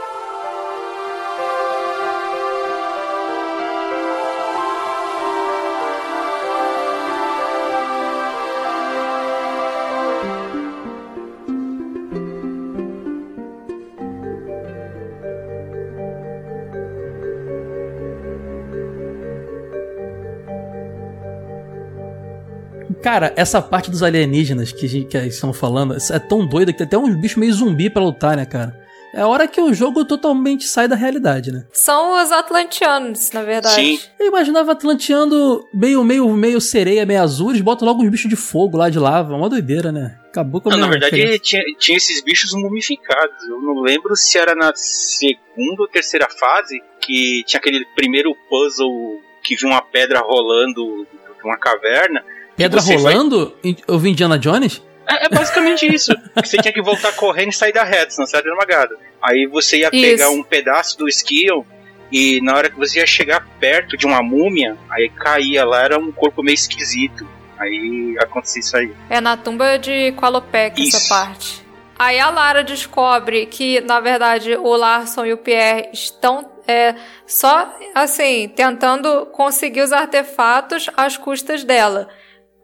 Cara, essa parte dos alienígenas que, a gente- que eles estão falando é tão doida que tem até uns bichos meio zumbi pra lutar, né, cara? É a hora que o jogo totalmente sai da realidade, né? São os atlantianos, na verdade. Sim. Eu imaginava atlanteando meio, meio, meio sereia, meio azul, eles botam logo uns bichos de fogo lá de lava, uma doideira, né? Acabou com a Não, na verdade tinha, tinha esses bichos mumificados. Eu não lembro se era na segunda ou terceira fase que tinha aquele primeiro puzzle que viu uma pedra rolando de uma caverna. Pedra você vai- rolando? Eu vi Indiana Jones? É, é basicamente isso. Você tinha que voltar correndo e sair da reta, senão você era esmagado. Aí você ia Isso. pegar um pedaço do esquion e na hora que você ia chegar perto de uma múmia, aí caía lá, era um corpo meio esquisito. Aí acontecia isso aí. É na tumba de Qualopec essa parte. Aí a Lara descobre que, na verdade, o Larson e o Pierre estão é, só, assim, tentando conseguir os artefatos às custas dela.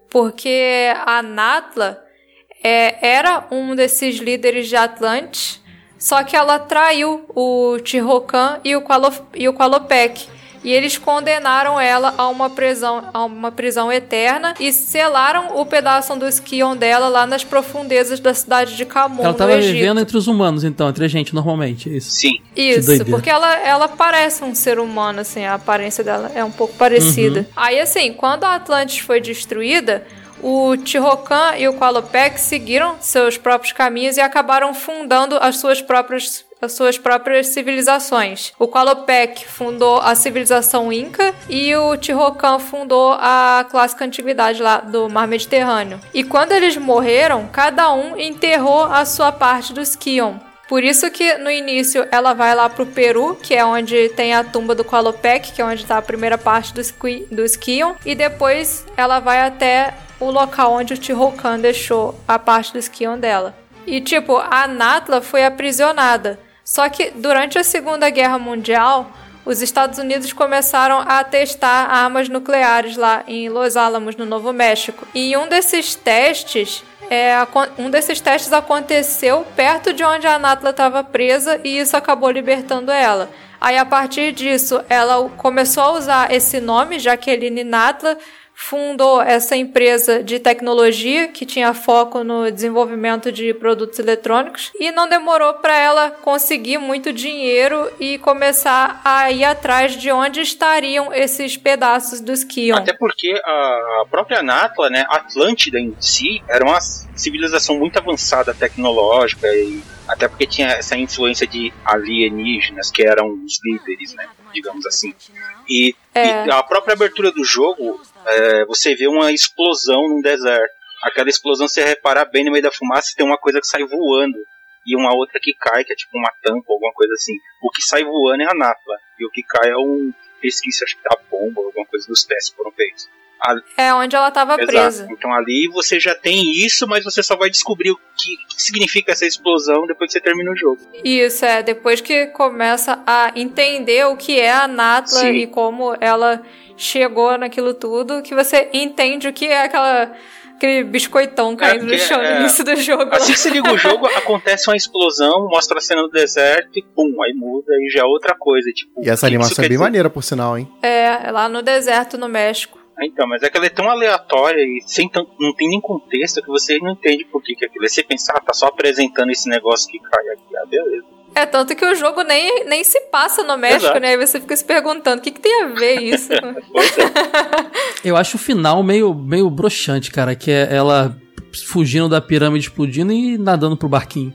Porque a Natla, é, era um desses líderes de Atlantis, só que ela traiu o Tihocan e o, Qualo, e o Qualopec. E eles condenaram ela a uma prisão, a uma prisão eterna e selaram o pedaço do esquion dela lá nas profundezas da cidade de Camon, Ela no tava Egito. vivendo entre os humanos, então, entre a gente, normalmente, isso. Sim. Isso, porque ela, ela parece um ser humano, assim, a aparência dela é um pouco parecida. Uhum. Aí, assim, quando a Atlantis foi destruída, o Tihocan e o Qualopec seguiram seus próprios caminhos e acabaram fundando as suas próprias as suas próprias civilizações. O Qualopec fundou a civilização Inca e o Tihocan fundou a clássica antiguidade lá do Mar Mediterrâneo. E quando eles morreram, cada um enterrou a sua parte do Skion. Por isso que no início ela vai lá pro Peru, que é onde tem a tumba do Qualopec, que é onde tá a primeira parte do, Squi- do Skion, e depois ela vai até o local onde o Tihocan deixou a parte do Skion dela. E tipo, a Natla foi aprisionada. Só que durante a Segunda Guerra Mundial, os Estados Unidos começaram a testar armas nucleares lá em Los Alamos, no Novo México. E um desses testes, é, um desses testes aconteceu perto de onde a Natla estava presa e isso acabou libertando ela. Aí a partir disso, ela começou a usar esse nome, Jaqueline Natla, fundou essa empresa de tecnologia que tinha foco no desenvolvimento de produtos eletrônicos e não demorou para ela conseguir muito dinheiro e começar a ir atrás de onde estariam esses pedaços dos Kion. Até porque a própria Natla, né, Atlântida em si, era uma civilização muito avançada tecnológica e até porque tinha essa influência de alienígenas que eram os líderes, né, digamos assim. E, É. e a própria abertura do jogo, é, você vê uma explosão num deserto. Aquela explosão, se reparar bem no meio da fumaça, tem uma coisa que sai voando e uma outra que cai, que é tipo uma tampa, alguma coisa assim. O que sai voando é a Natla e o que cai é um resquício, acho que da bomba, alguma coisa dos testes foram feitos. É onde ela estava presa. Então ali você já tem isso, mas você só vai descobrir o que, que significa essa explosão depois que você termina o jogo. Isso, é. Depois que começa a entender o que é a Natla Sim. e como ela chegou naquilo tudo, que você entende o que é aquela, aquele biscoitão caindo no porque, chão no é, início do jogo. Assim que você liga o jogo, acontece uma explosão, mostra a cena do deserto e pum, aí muda e já é outra coisa. Tipo, E essa animação é bem dizer? maneira, por sinal, hein? É, lá no deserto, no México. Ah, Então, mas é que ela é tão aleatória e sem não tem nem contexto que você não entende por que, que é aquilo. Aí você pensa, ah, tá só apresentando esse negócio que cai aqui, ah, beleza. É, tanto que o jogo nem, nem se passa no México, Exato. né? Aí você fica se perguntando, o que, que tem a ver isso? Pois é. Eu acho o final meio, meio broxante, cara, que é ela fugindo da pirâmide explodindo e nadando pro barquinho.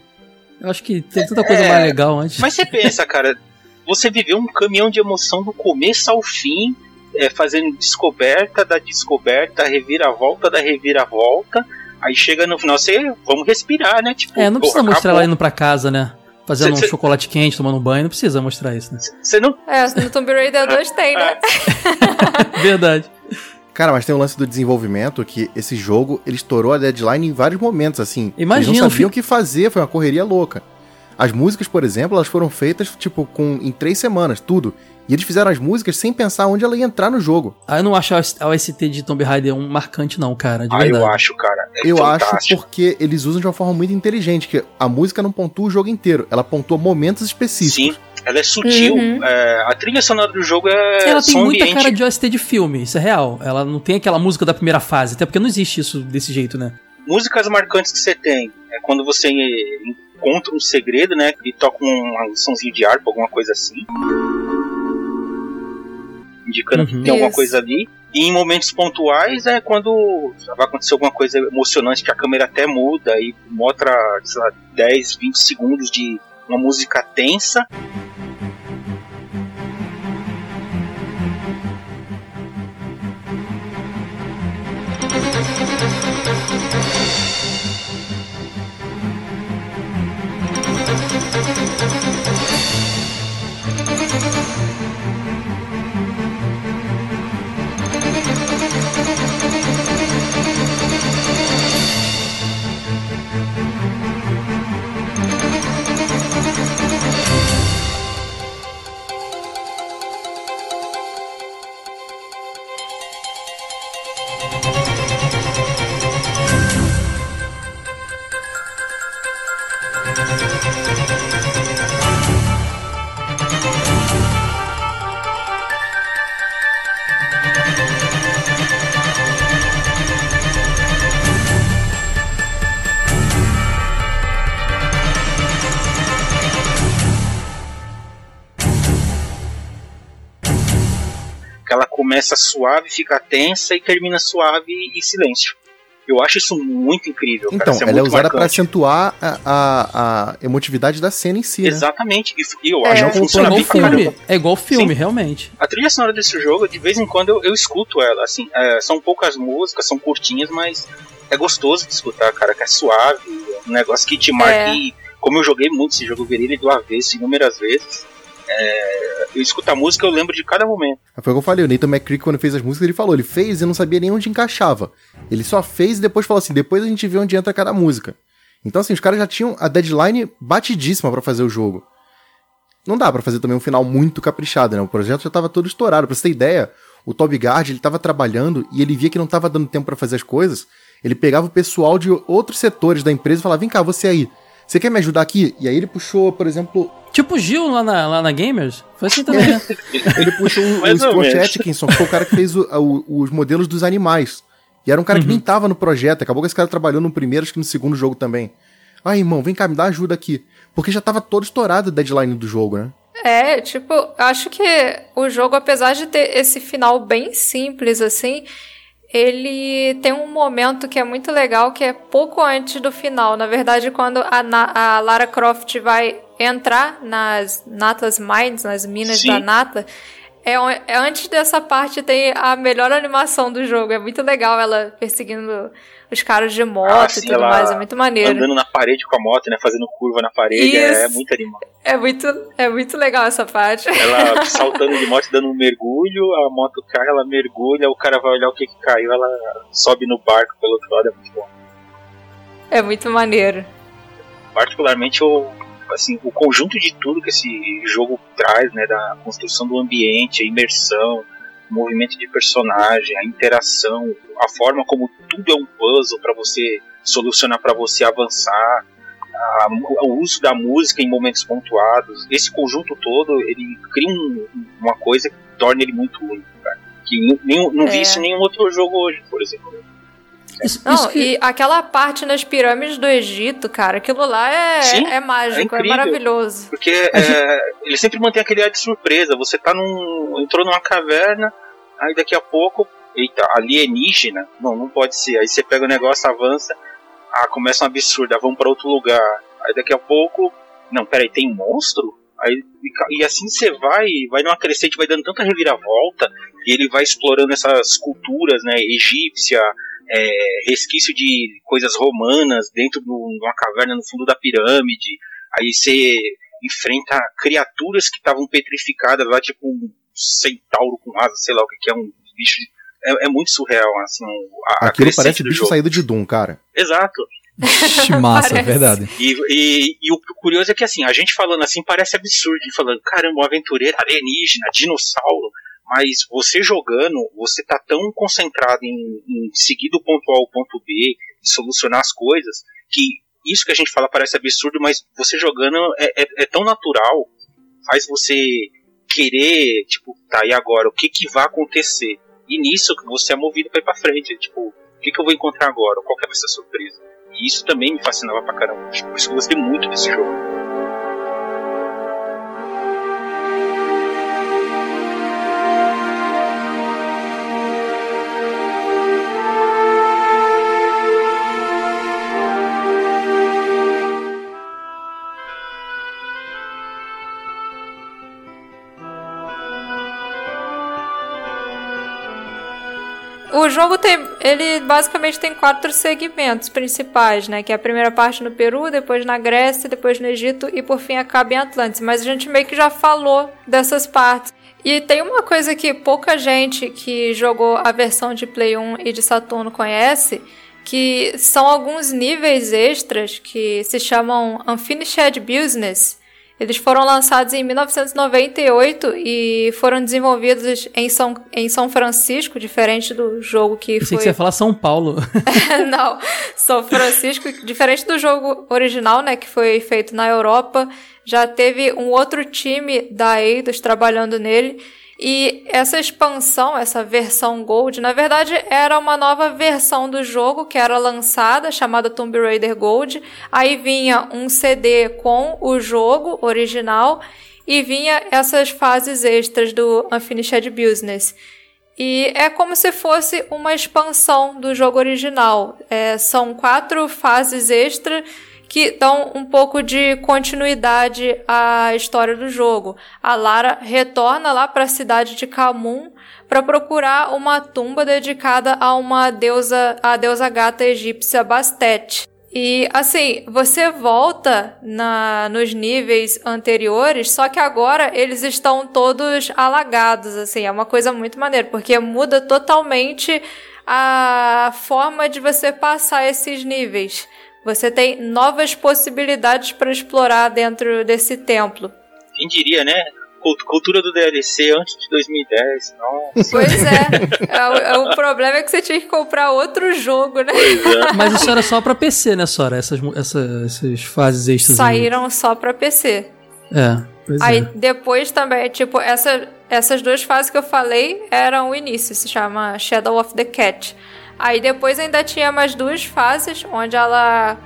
Eu acho que tem tanta coisa É, mais legal antes. Mas você pensa, cara, você viveu um caminhão de emoção do começo ao fim, é, fazendo descoberta da descoberta, reviravolta da reviravolta. Aí chega no final, você vamos respirar, né? Tipo, É, não precisa porra, mostrar acabou. ela indo pra casa, né? Fazendo Cê- um cê- chocolate quente, tomando um banho, não precisa mostrar isso, né? Você não. é, no Tomb Raider 2 tem, né? Verdade. Cara, mas tem um lance do desenvolvimento que esse jogo, ele estourou a deadline em vários momentos, assim. Imagina, Eles não o sabiam fi- o que fazer, foi uma correria louca. As músicas, por exemplo, elas foram feitas, tipo, com, em três semanas, tudo. E eles fizeram as músicas sem pensar onde ela ia entrar no jogo. Ah, eu não acho a OST de Tomb Raider 1 marcante, não, cara. De Ah, verdade. eu acho, cara. É Eu acho fantástico. porque eles usam de uma forma muito inteligente, que a música não pontua o jogo inteiro, ela pontua momentos específicos. Sim, ela é sutil. Uhum. é, a trilha sonora do jogo é Ela tem som muita ambiente. cara de OST de filme, isso é real. Ela não tem aquela música da primeira fase, até porque não existe isso desse jeito, né? Músicas marcantes que você tem é quando você encontra um segredo, né? E toca um, sonzinho de harpa, alguma coisa assim. Indicando que Uhum. tem alguma Isso. coisa ali. E em momentos pontuais é quando vai acontecer alguma coisa emocionante que a câmera até muda e mostra, sei lá, 10, 20 segundos de uma música tensa. Começa suave, fica tensa e termina suave e silêncio. Eu acho isso muito incrível. Então, cara. Isso ela é usada marcante. acentuar a, a, a emotividade da cena em si, né? Exatamente. E, eu É. acho É que funciona igual bem filme. É igual filme, Sim. realmente. A trilha sonora desse jogo, de vez em quando eu, eu escuto ela, assim, é, são poucas músicas, são curtinhas, mas é gostoso de escutar, cara, que é suave, é um negócio que te marca É. e, como eu joguei muito esse jogo, eu virei ele do avesso inúmeras vezes, é, eu escuto a música, eu lembro de cada momento. Foi o que eu falei, o Nathan McCree, quando fez as músicas, ele falou, ele fez e não sabia nem onde encaixava. Ele só fez e depois falou assim, depois a gente vê onde entra cada música. Então assim, os caras já tinham a deadline batidíssima pra fazer o jogo. Não dá pra fazer também um final muito caprichado, né? O projeto já tava todo estourado. Pra você ter ideia, o Toby Gard, ele tava trabalhando e ele via que não tava dando tempo pra fazer as coisas. Ele pegava o pessoal de outros setores da empresa e falava, vem cá, você aí, você quer me ajudar aqui? E aí ele puxou, por exemplo, Tipo o Gil lá na, lá na Gamers. Foi assim também? Ele puxou o, o menos. Atkinson, que foi o cara que fez o- o- os modelos dos animais. E era um cara que nem tava no projeto. Acabou que esse cara trabalhou no primeiro, acho que no segundo jogo também. Ah, irmão, vem cá, me dá ajuda aqui. Porque já tava todo estourado a deadline do jogo, né? É, tipo, eu acho que o jogo, apesar de ter esse final bem simples, assim, ele tem um momento que é muito legal, que é pouco antes do final. Na verdade, quando a, a Lara Croft vai entrar nas Natlas Mines, nas minas Sim. da Natla, é, é antes dessa parte tem a melhor animação do jogo. É muito legal ela perseguindo os caras de moto Ah, e tudo mais. É muito maneiro. Andando na parede com a moto, né, fazendo curva na parede, é muito animal. É muito, é muito legal essa parte. Ela saltando de moto, dando um mergulho, a moto cai, ela mergulha, o cara vai olhar o que, que caiu, ela sobe no barco pelo outro lado, é muito bom. É muito maneiro. particularmente o assim o conjunto de tudo que esse jogo traz né da construção do ambiente a imersão o movimento de personagem a interação a forma como tudo é um puzzle para você solucionar para você avançar a- o uso da música em momentos pontuados esse conjunto todo ele cria um- uma coisa que torna ele muito único cara. que não vi É. isso em nenhum outro jogo hoje por exemplo Isso, Não, isso que- e aquela parte nas pirâmides do Egito, cara, aquilo lá é, Sim, é mágico, é é, maravilhoso. Porque é, ele sempre mantém aquele ar de surpresa. Você tá num. entrou numa caverna, aí daqui a pouco. Eita, alienígena? Não, não pode ser. Aí você pega o negócio, avança. Ah, começa um absurdo, ah, vamos pra outro lugar. Aí daqui a pouco. Não, peraí, tem monstro? Aí, e e assim você vai, vai numa crescente, vai dando tanta reviravolta, e ele vai explorando essas culturas, né, egípcia, é, resquício de coisas romanas dentro de uma caverna no fundo da pirâmide. Aí você enfrenta criaturas que estavam petrificadas lá, tipo um centauro com asa, sei lá o que, que é um bicho. É, é muito surreal, assim, a, a Aquilo parece do bicho jogo. saído de Doom, cara. Exato. Ixi, massa, Parece. verdade. E, e, e o curioso é que assim, a gente falando assim parece absurdo, falando, caramba, um aventureiro, alienígena, dinossauro, mas você jogando, você tá tão concentrado em, em seguir do ponto A ao ponto B, solucionar as coisas, que isso que a gente fala parece absurdo, mas você jogando é, é, é tão natural, faz você querer, tipo, tá, e agora? O que que vai acontecer? E nisso você é movido pra ir pra frente, tipo, o que que eu vou encontrar agora? Qual que vai ser a surpresa? E isso também me fascinava pra caramba. Por isso que eu gostei muito desse jogo. O jogo tem, ele basicamente tem quatro segmentos principais, né? Que é a primeira parte no Peru, depois na Grécia, depois no Egito e por fim acaba em Atlantis. Mas a gente meio que já falou dessas partes. E tem uma coisa que pouca gente que jogou a versão de Play 1 e de Saturno conhece, que são alguns níveis extras que se chamam Unfinished Business. Eles foram lançados em 1998 e foram desenvolvidos em São, em São Francisco, diferente do jogo que Pensei foi. que você ia falar São Paulo. Não, São Francisco, diferente do jogo original, né, que foi feito na Europa, já teve um outro time da Eidos trabalhando nele. E essa expansão, essa versão Gold, na verdade era uma nova versão do jogo que era lançada, chamada Tomb Raider Gold. Aí vinha um CD com o jogo original e vinha essas fases extras do Unfinished Business. E é como se fosse uma expansão do jogo original. É, são quatro fases extra que dão um pouco de continuidade à história do jogo. A Lara retorna lá para a cidade de Kamun para procurar uma tumba dedicada a uma deusa, a deusa gata egípcia Bastet. E assim, você volta na, nos níveis anteriores, só que agora eles estão todos alagados, assim, é uma coisa muito maneira, porque muda totalmente a forma de você passar esses níveis. Você tem novas possibilidades para explorar dentro desse templo. Quem diria, né? Cultura do DLC antes de 2010. Nossa. Pois é. é, o, é, o, problema é que você tinha que comprar outro jogo, né? É. Mas isso era só pra PC, né, Sora? Essas, essas, essas fases extras. Saíram só pra PC. É. Aí é. depois também, tipo, essa, essas duas fases que eu falei eram o início, se chama Shadow of the Cat. Aí depois ainda tinha mais duas fases, onde ela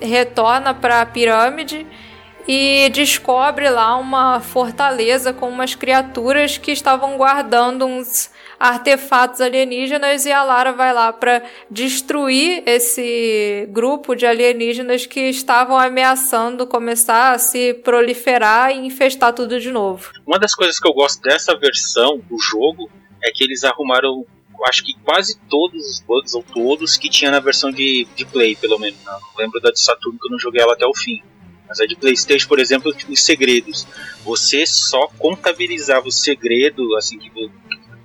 retorna para a pirâmide e descobre lá uma fortaleza com umas criaturas que estavam guardando uns artefatos alienígenas e a Lara vai lá para destruir esse grupo de alienígenas que estavam ameaçando começar a se proliferar e infestar tudo de novo. Uma das coisas que eu gosto dessa versão do jogo é que eles arrumaram acho que quase todos os bugs, ou todos, que tinha na versão de, de Play, pelo menos. Não lembro da de Saturno que eu não joguei ela até o fim. Mas a de PlayStation, por exemplo, os segredos. Você só contabilizava o segredo, assim, que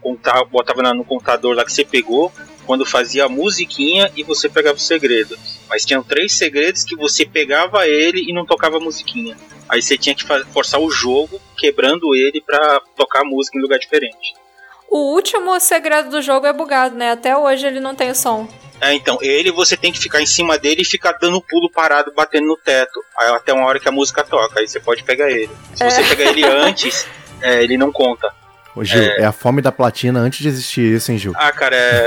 contava, botava no contador lá que você pegou, quando fazia a musiquinha e você pegava o segredo. Mas tinham três segredos que você pegava ele e não tocava a musiquinha. Aí você tinha que forçar o jogo, quebrando ele para tocar a música em lugar diferente. O último segredo do jogo é bugado, né? Até hoje ele não tem o som. É, então, ele você tem que ficar em cima dele e ficar dando pulo parado, batendo no teto. Aí, até uma hora que a música toca, aí você pode pegar ele. Se é. você pegar ele antes, é, ele não conta. Ô Gil, é... é... a fome da platina antes de existir isso, hein, Gil? Ah, cara, é...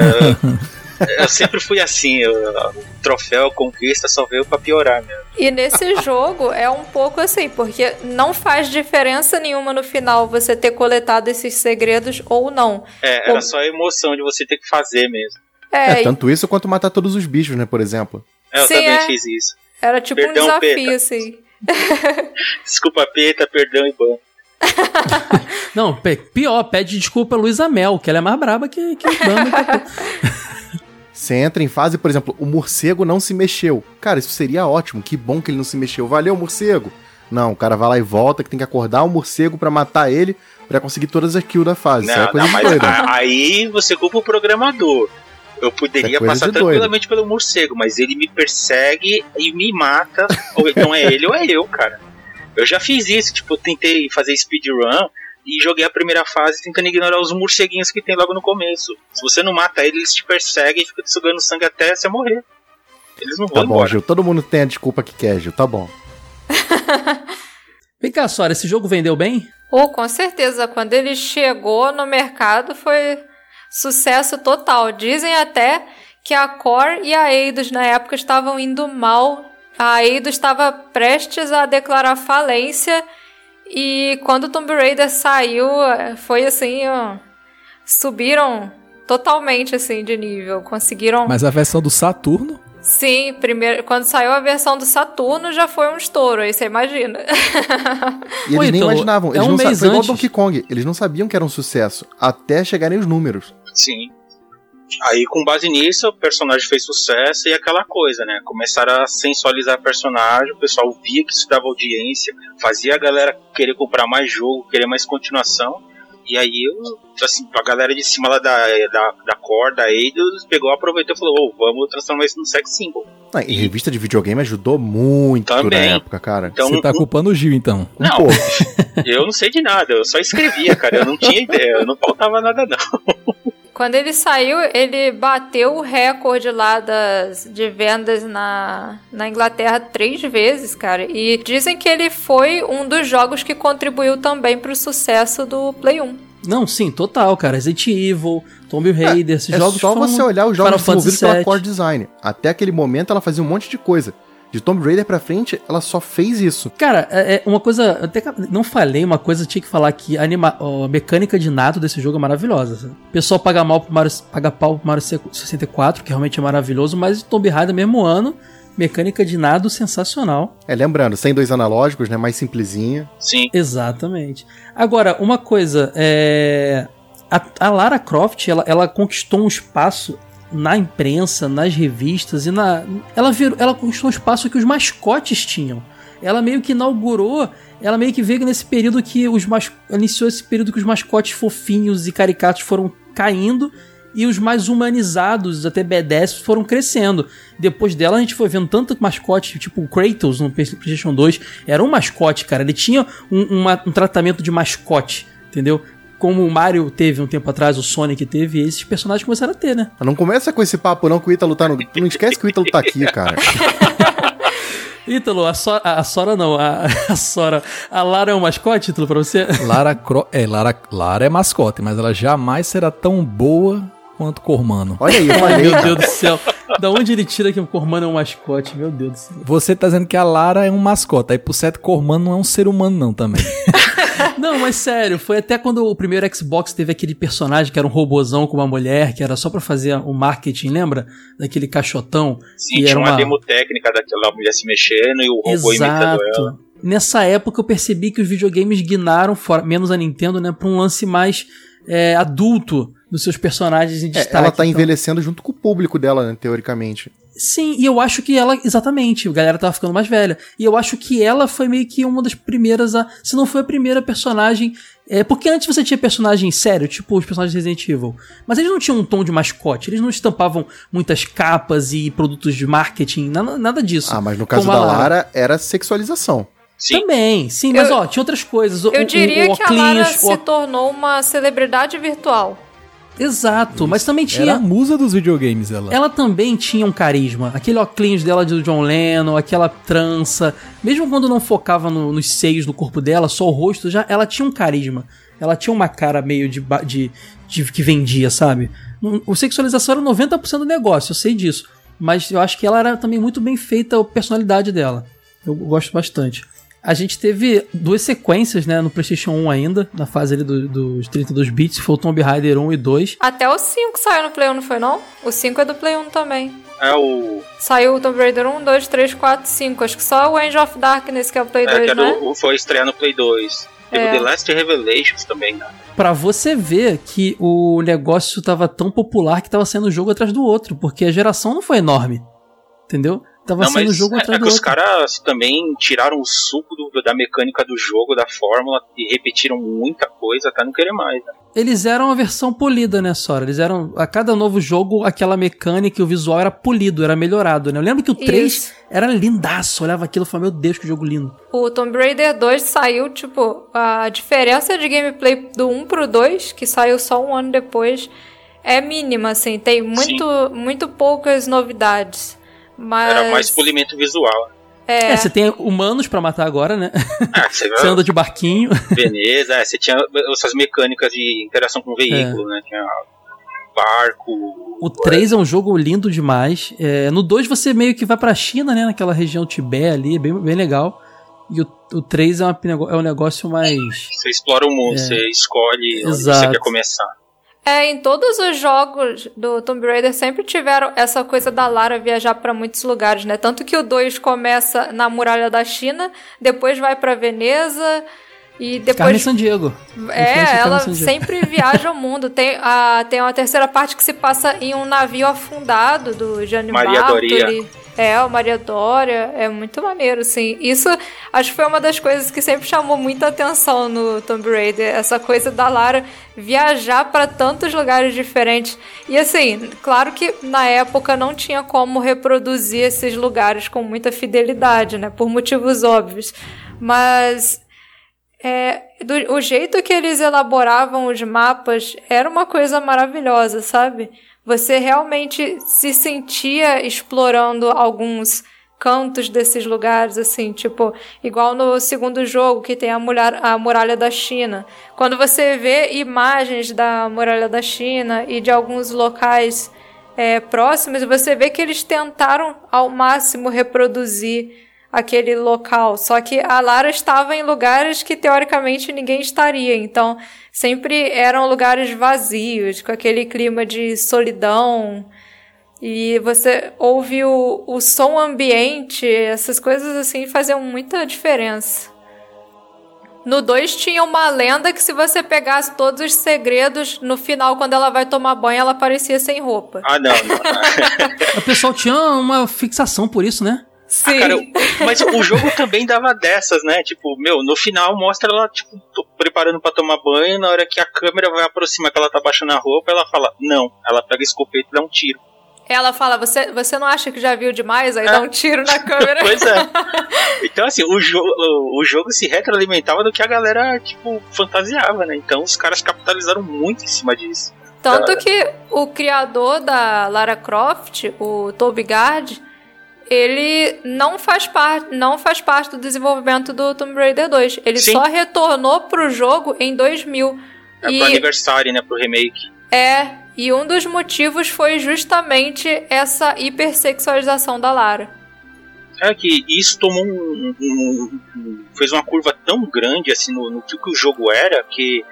eu sempre fui assim, eu, o troféu, conquista só veio pra piorar mesmo. E nesse jogo é um pouco assim, porque não faz diferença nenhuma no final você ter coletado esses segredos ou não. É, era só a emoção de você ter que fazer mesmo. É, é tanto isso quanto matar todos os bichos, né, por exemplo. É, eu Sim, também é. fiz isso. Era tipo perdão, um desafio, peta. assim. Desculpa, Peta, perdão e ban. Não, pior, pede desculpa a Luísa Mel, que ela é mais braba que, que o Você entra em fase, por exemplo, o morcego não se mexeu. Cara, isso seria ótimo. Que bom que ele não se mexeu. Valeu, morcego. Não, o cara vai lá e volta, que tem que acordar o morcego para matar ele, para conseguir todas as kills da fase. Não, é coisa não, mas a, aí você culpa o programador. Eu poderia é passar tranquilamente pelo morcego, mas ele me persegue e me mata. ou então é ele ou é eu, cara. Eu já fiz isso, tipo, eu tentei fazer speedrun e joguei a primeira fase tentando ignorar os morceguinhos que tem logo no começo. Se você não mata ele, eles te perseguem e ficam te sugando sangue até você morrer. Eles não tá vão bom, embora. Gil, todo mundo tem a desculpa que quer, Gil, tá bom. Vem cá, Sora, esse jogo vendeu bem? Oh, com certeza. Quando ele chegou no mercado foi sucesso total. Dizem até que a Core e a Eidos na época estavam indo mal. A Eidos estava prestes a declarar falência e quando o Tomb Raider saiu, foi assim, ó, subiram totalmente assim de nível, conseguiram. Mas a versão do Saturno? Sim, primeiro, quando saiu a versão do Saturno já foi um estouro, aí você imagina. E eles nem então, imaginavam, eles é um não sabiam, igual Donkey Kong, eles não sabiam que era um sucesso, até chegarem os números. Sim. Aí, com base nisso, o personagem fez sucesso e aquela coisa, né? Começaram a sensualizar o personagem, o pessoal via que isso dava audiência, fazia a galera querer comprar mais jogo, querer mais continuação. E aí, assim, a galera de cima lá da, da, da Core, da Eidos, pegou, aproveitou e falou: oh, vamos transformar isso num sex symbol. Ah, e revista de videogame ajudou muito Também. na época, cara. Então, Você tá culpando o Gil, então? Um não, pouco. eu não sei de nada, eu só escrevia, cara. Eu não tinha ideia, não faltava nada, não. Quando ele saiu, ele bateu o recorde lá das, de vendas na, na Inglaterra três vezes, cara. E dizem que ele foi um dos jogos que contribuiu também para o sucesso do Play 1. Não, sim, total, cara. Resident Evil, Tomb Raider, é, esses é jogos só você olhar os jogos desenvolvidos pela Core Design. Até aquele momento ela fazia um monte de coisa De Tomb Raider pra frente, ela só fez isso. Cara, é, é uma coisa. Até que não falei, uma coisa tinha que falar que a, anima, a mecânica de nado desse jogo é maravilhosa. sabe? O pessoal paga mal pro Mario, paga pau pro Mario 64, que realmente é maravilhoso, mas Tomb Raider, mesmo ano, mecânica de nado sensacional. É, lembrando, sem dois analógicos, né? Mais simplesinha. Sim. Exatamente. Agora, uma coisa, é. A, a Lara Croft, ela, ela conquistou um espaço na imprensa, nas revistas e na. Ela, virou, ela conquistou um espaço que os mascotes tinham. Ela meio que inaugurou, ela meio que veio nesse período que os mas, iniciou esse período que os mascotes fofinhos e caricatos foram caindo e os mais humanizados, até B10, foram crescendo. Depois dela, a gente foi vendo tanto mascote, tipo o Kratos no PlayStation 2, era um mascote, cara. Ele tinha um, uma- um tratamento de mascote, entendeu? Como o Mario teve um tempo atrás, o Sonic teve, e esses personagens começaram a ter, né? Não começa com esse papo não que o Ítalo tá no... Tu não esquece que o Ítalo tá aqui, cara. Ítalo, a Sora, a Sora não, a, a Sora, a Lara é um mascote, Ítalo, pra você? Lara, Cro é, Lara, Lara é mascote, mas ela jamais será tão boa quanto Cormano. Olha aí, eu Ai, falei, meu. Deus do céu. Da onde ele tira que o Cormano é um mascote? Meu Deus do céu. Você tá dizendo que a Lara é um mascote, aí pro certo Cormano não é um ser humano não também. Não, mas sério, foi até quando o primeiro Xbox teve aquele personagem que era um robozão com uma mulher, que era só pra fazer o marketing, lembra? Daquele caixotão. Sim, E tinha era uma... uma- demo técnica daquela mulher se mexendo e o robô imitando ela. Exato. Nessa época eu percebi que os videogames guinaram, fora, menos a Nintendo, né, pra um lance mais é, adulto dos seus personagens em É, destaque. ela tá Então- envelhecendo junto com o público dela, né, teoricamente. Sim, e eu acho que ela, exatamente, a galera tava ficando mais velha. E eu acho que ela foi meio que uma das primeiras a. Se não foi a primeira personagem. É, porque antes você tinha personagem sério, tipo os personagens de Resident Evil. Mas eles não tinham um tom de mascote, eles não estampavam muitas capas e produtos de marketing, nada, nada disso. Ah, mas no caso da Lara, era sexualização. Sim, Também, sim, mas Eu- ó, tinha outras coisas. O- Eu o- diria o que a Lara se o- tornou uma celebridade virtual. Exato, mas também tinha. Era a musa dos videogames, ela. Ela também tinha um carisma. Aquele óculos dela do John Lennon, aquela trança. Mesmo quando não focava no- nos seios do corpo dela, só o rosto, já ela tinha um carisma. Ela tinha uma cara meio de, de, de- que vendia, sabe? O sexualização era 90% do negócio, eu sei disso. Mas eu acho que ela era também muito bem feita a personalidade dela. Eu gosto bastante. A gente teve duas sequências, né, no PlayStation 1 ainda, na fase ali do- dos 32 bits, foi o Tomb Raider 1 e 2. Até o 5 saiu no Play 1, não foi não? O 5 é do Play 1 também. é o. Saiu o Tomb Raider 1, 2, 3, 4, 5. Acho que só o Angel of Darkness que é o Play É, 2, que é né? do, foi estrear no Play 2. Teve É. o The Last Revelations também, né? Pra você ver que o negócio tava tão popular que tava saindo um jogo atrás do outro, porque a geração não foi enorme. Entendeu? Tava Não, saindo um mas jogo é, atrás é do que os outro. caras também tiraram o suco do- da mecânica do jogo, da fórmula, e repetiram muita coisa até não querer mais. Né? Eles eram a versão polida, né, Sora? Eles eram. A cada novo jogo, aquela mecânica e o visual era polido, era melhorado, né? Eu lembro que o 3 Isso. era lindaço. Olhava aquilo e falava, meu Deus, que jogo lindo. O Tomb Raider 2 saiu, tipo, a diferença de gameplay do 1 pro 2, que saiu só um ano depois, é mínima, assim. Tem muito, muito poucas novidades. Mas. Era mais polimento visual. É, É, você tem humanos pra matar agora, né? Ah, você Você anda de barquinho. Veneza, é, você tinha essas mecânicas de interação com o veículo, né? Tinha barco. O 3 é um jogo lindo demais. É, no 2 você meio que vai pra China, né? Naquela região Tibete ali, é bem, bem legal. E o, o 3 é, uma, é um negócio mais. Você explora o mundo, É. você escolhe onde você quer começar. É, em todos os jogos do Tomb Raider sempre tiveram essa coisa da Lara viajar pra muitos lugares, né? Tanto que o 2 começa na muralha da China, depois vai pra Veneza e Carmen depois San Diego. é, ela Carmen Sandiego. sempre viaja o mundo. Tem a tem uma terceira parte que se passa em um navio afundado do Gianni Maria Bartoli. Doria. É, o Maria Dória, é muito maneiro, assim. Isso acho que foi uma das coisas que sempre chamou muita atenção no Tomb Raider, essa coisa da Lara viajar para tantos lugares diferentes. E assim, claro que na época não tinha como reproduzir esses lugares com muita fidelidade, né, por motivos óbvios. Mas é, do- o jeito que eles elaboravam os mapas era uma coisa maravilhosa, sabe? Você realmente se sentia explorando alguns cantos desses lugares, assim, tipo, igual no segundo jogo que tem a, mulher, a muralha da China. Quando você vê imagens da muralha da China e de alguns locais é, próximos você vê que eles tentaram ao máximo reproduzir aquele local. Só que a Lara estava em lugares que teoricamente ninguém estaria. Então, sempre eram lugares vazios, com aquele clima de solidão. E você ouve o, o som ambiente, essas coisas assim faziam muita diferença. No 2 tinha uma lenda que se você pegasse todos os segredos, no final, quando ela vai tomar banho, ela aparecia sem roupa. Ah, não. não. O pessoal tinha uma fixação por isso, né? Sim. Ah, cara, eu- mas o jogo também dava dessas, né? Tipo, meu, no final mostra ela, tipo, preparando pra tomar banho, na hora que a câmera vai aproximar que ela tá baixando a roupa, ela fala, não. Ela pega a escopeta e dá um tiro. Ela fala, você, você não acha que já viu demais? Aí É. dá um tiro na câmera. Pois é. Então, assim, o, jo o jogo se retroalimentava do que a galera, tipo, fantasiava, né? Então os caras capitalizaram muito em cima disso. Tanto que o criador da Lara Croft, o Toby Gard, ele não faz parte, não faz parte do desenvolvimento do Tomb Raider 2. Ele Sim. só retornou pro jogo em 2000. É e pro aniversário, né? Pro remake. é, e um dos motivos foi justamente essa hipersexualização da Lara. É que isso tomou um, um- um- fez uma curva tão grande assim no, no que o jogo era que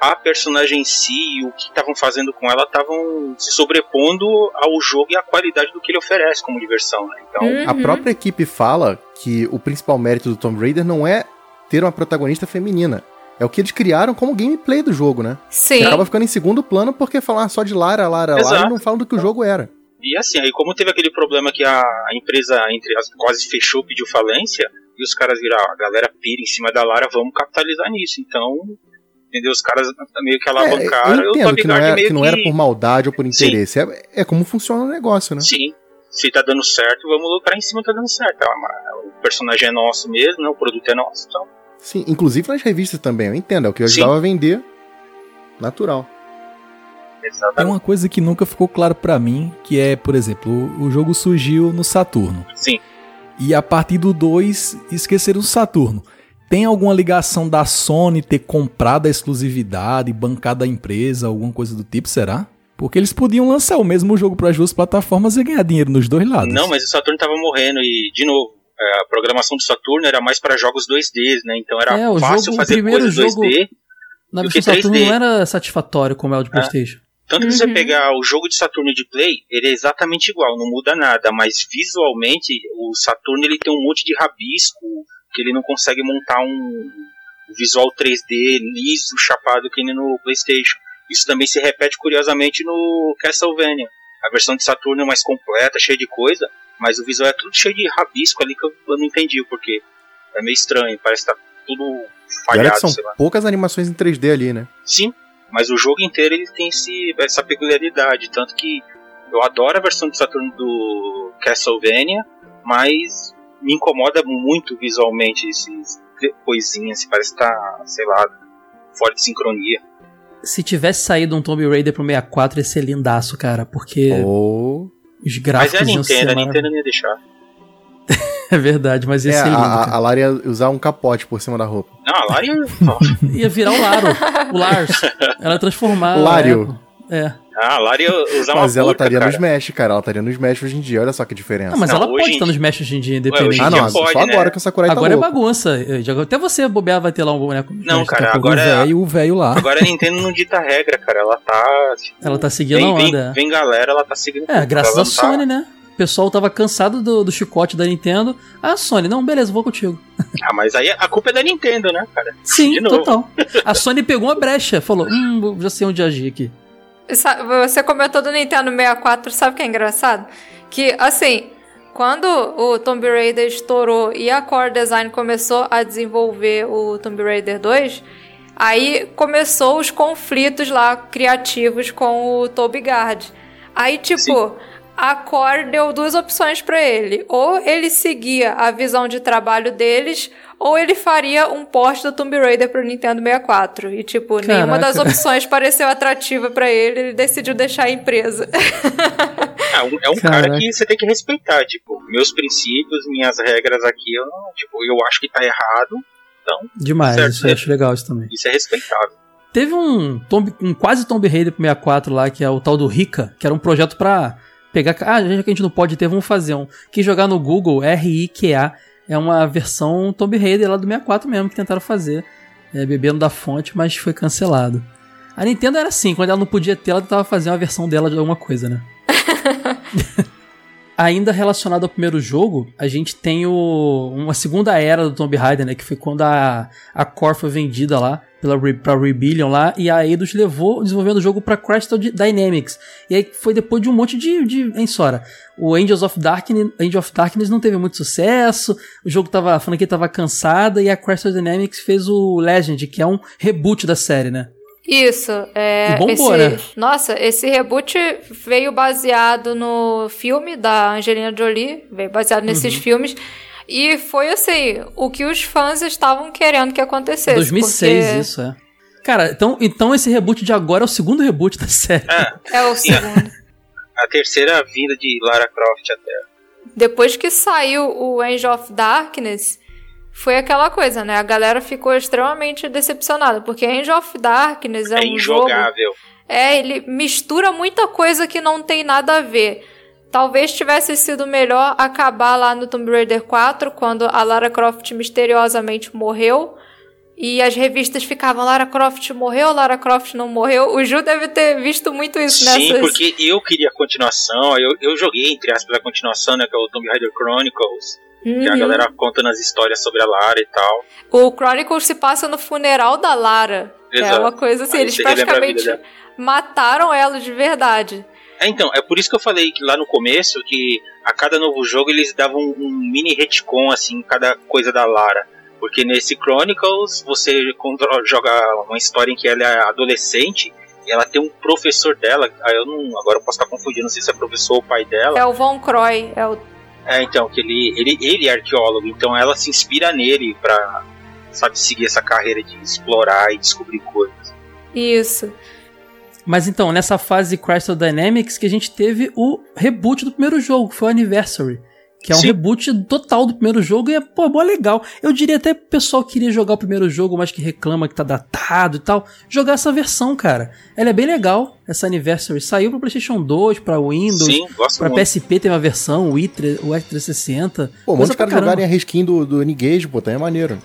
a personagem em si e o que estavam fazendo com ela estavam se sobrepondo ao jogo e à qualidade do que ele oferece como diversão, né? Então, Uhum. A própria equipe fala que o principal mérito do Tomb Raider não é ter uma protagonista feminina. É o que eles criaram como gameplay do jogo, né? Sim. Que acaba ficando em segundo plano porque falam ah, só de Lara, Lara, Lara Exato. e não falam do que o jogo era. e assim, aí como teve aquele problema que a, a empresa entre as quase fechou, pediu falência, e os caras viram, ah, a galera pira em cima da Lara, vamos capitalizar nisso. Então, entendeu? Os caras meio que É, alavancaram, eu e o entendo Toby que não, é, meio que não era por maldade ou por interesse. É, é como funciona o negócio, né? Sim. Se tá dando certo, vamos lucrar em cima, tá dando certo. Ah, mas O personagem é nosso mesmo, né? O produto é nosso. Então, Sim, inclusive nas revistas também, eu entendo. É o que Sim. ajudava a vender. Natural. Tem exatamente. uma coisa que nunca ficou claro pra mim, que é, por exemplo, o, o jogo surgiu no Saturno. Sim. E a partir do 2, esqueceram o Saturno. Tem alguma ligação da Sony ter comprado a exclusividade, bancado a empresa, alguma coisa do tipo, será? Porque eles podiam lançar o mesmo jogo para as duas plataformas e ganhar dinheiro nos dois lados. Não, mas o Saturno tava morrendo e, de novo, é, a programação do Saturno era mais para jogos 2D, né? Então era É, fácil jogo- o fazer primeiro coisas jogo- 2D. Na Do versão Saturno 3D. não era satisfatório como é o de Playstation. Tanto que se você Uhum. pegar o jogo de Saturno de Play, ele é exatamente igual, não muda nada, mas visualmente o Saturno ele tem um monte de rabisco que ele não consegue montar um visual 3D liso, chapado que nem no PlayStation. Isso também se repete curiosamente no Castlevania. A versão de Saturno é mais completa, cheia de coisa, mas o visual é tudo cheio de rabisco ali que eu, eu não entendi o porquê. É meio estranho, parece que tá tudo Olha que falhado, são poucas animações em 3D ali, né? Sim, mas o jogo inteiro ele tem esse, essa peculiaridade. Tanto que eu adoro a versão de Saturno do Castlevania, mas me incomoda muito visualmente esses coisinhas. Parece que tá, sei lá, fora de sincronia. Se tivesse saído um Tomb Raider pro 64, ia ser lindaço, cara, porque Ou. os Mas gráficos é a Nintendo, a. Nintendo não ia deixar. É verdade, mas ia É, ser a, lindo, a, a Lara ia usar um capote por cima da roupa. Não, a Lara ia. Ia virar o Laro, o Lars. Ela ia transformar... Lário. É. ah, a usar uma Mas ela estaria no Smash, cara. Ela estaria no Smash hoje em dia. Olha só que diferença. Ah, mas Não, ela pode em estar nos mestres hoje em dia, independente. hoje em Ah, não, pode, só né? agora que o Sakurai Agora é tá louco. bagunça. Eu já- Até você, bobear, vai ter lá um boneco. Não, cara, a agora o é- velho, o velho lá. Agora a Nintendo não dita regra, cara. Ela tá. tipo, Ela tá seguindo vem, a vem, onda. vem galera, ela tá seguindo. É, tudo. graças à não tá- Sony, né? O pessoal tava cansado do, do chicote da Nintendo. Ah, Sony, não, beleza, vou contigo. Ah, mas aí a culpa é da Nintendo, né, cara? Sim, total. A Sony pegou uma brecha, falou: Hum, já sei onde agir aqui. Você comentou do Nintendo 64, sabe o que é engraçado? Que, assim, quando o Tomb Raider estourou e a Core Design começou a desenvolver o Tomb Raider 2, aí começou os conflitos lá criativos com o Toby Gard. Aí, tipo, Sim. a Core deu duas opções pra ele. Ou ele seguia a visão de trabalho deles, ou ele faria um port do Tomb Raider pro Nintendo 64. E, tipo, nenhuma das Caraca. opções pareceu atrativa pra ele, ele decidiu deixar a empresa. É um, é um Caraca. cara que você tem que respeitar, tipo, meus princípios, minhas regras aqui, eu tipo, eu acho que tá errado, então Demais, Certo, isso eu é. acho legal isso também. isso é respeitável. teve um, Tomb, um quase Tomb Raider pro 64 lá, que é o tal do Rika, que era um projeto pra pegar. Ah, já que a gente não pode ter, vamos fazer um. Que jogar no Google, R-I-Q-A, é uma versão Tomb Raider lá do 64 mesmo, que tentaram fazer. É, bebendo da fonte, mas foi cancelado. A Nintendo era assim, quando ela não podia ter, ela tentava fazer uma versão dela de alguma coisa, né? Ainda relacionado ao primeiro jogo, a gente tem o, uma segunda era do Tomb Raider, né? Que foi quando a, a Core foi vendida lá pela pra Rebellion lá, e a Eidos levou desenvolvendo o jogo pra Crystal Dynamics. E aí foi depois de um monte de, de em Sora. O Angels of Darkness, Angel of Darkness não teve muito sucesso, o jogo tava, a franquia tava cansada, e a Crystal Dynamics fez o Legend, que é um reboot da série, né? Isso, é. E bombou, esse, né? Nossa, esse reboot veio baseado no filme da Angelina Jolie, veio baseado nesses Uhum. filmes. E foi assim, o que os fãs estavam querendo que acontecesse. 2006 porque isso, é. Cara, então, então esse reboot de agora é o segundo reboot da série. É, É o segundo. a terceira vinda de Lara Croft até. Depois que saiu o Angel of Darkness, foi aquela coisa, né? A galera ficou extremamente decepcionada, porque Angel of Darkness é, É um jogo injogável. É, ele mistura muita coisa que não tem nada a ver. Talvez tivesse sido melhor acabar lá no Tomb Raider 4, quando a Lara Croft misteriosamente morreu. E as revistas ficavam, Lara Croft morreu, Lara Croft não morreu. O Ju deve ter visto muito isso Sim, nessas... porque eu queria a continuação, eu, eu joguei, entre aspas, a continuação, né, que é o Tomb Raider Chronicles, que a Uhum. galera conta nas histórias sobre a Lara e tal. O Chronicles se passa no funeral da Lara. É Exato. uma coisa assim, Aí eles praticamente mataram ela de verdade. É, então, é por isso que eu falei que lá no começo que a cada novo jogo eles davam um mini retcon, assim, cada coisa da Lara. Porque nesse Chronicles você joga uma história em que ela é adolescente e ela tem um professor dela, eu não, agora eu posso estar confundindo, não sei se é professor ou pai dela. É o Von Croy, é o É, então, que ele, ele, ele é arqueólogo, então ela se inspira nele pra, sabe, seguir essa carreira de explorar e descobrir coisas. Isso. Mas então, nessa fase Crystal Dynamics que a gente teve o reboot do primeiro jogo, que foi o Anniversary. Que é um Sim. reboot total do primeiro jogo e é, pô, mó legal. Eu diria até que o pessoal que queria jogar o primeiro jogo, mas que reclama que tá datado e tal, jogar essa versão, cara. Ela é bem legal, essa Anniversary. Saiu pro PlayStation 2, pra Windows, Sim, gosto pra muito. PSP tem uma versão, o, i3, o X360. Pô, um monte de caras jogarem a reskin do, do N-Gage, pô, também é maneiro.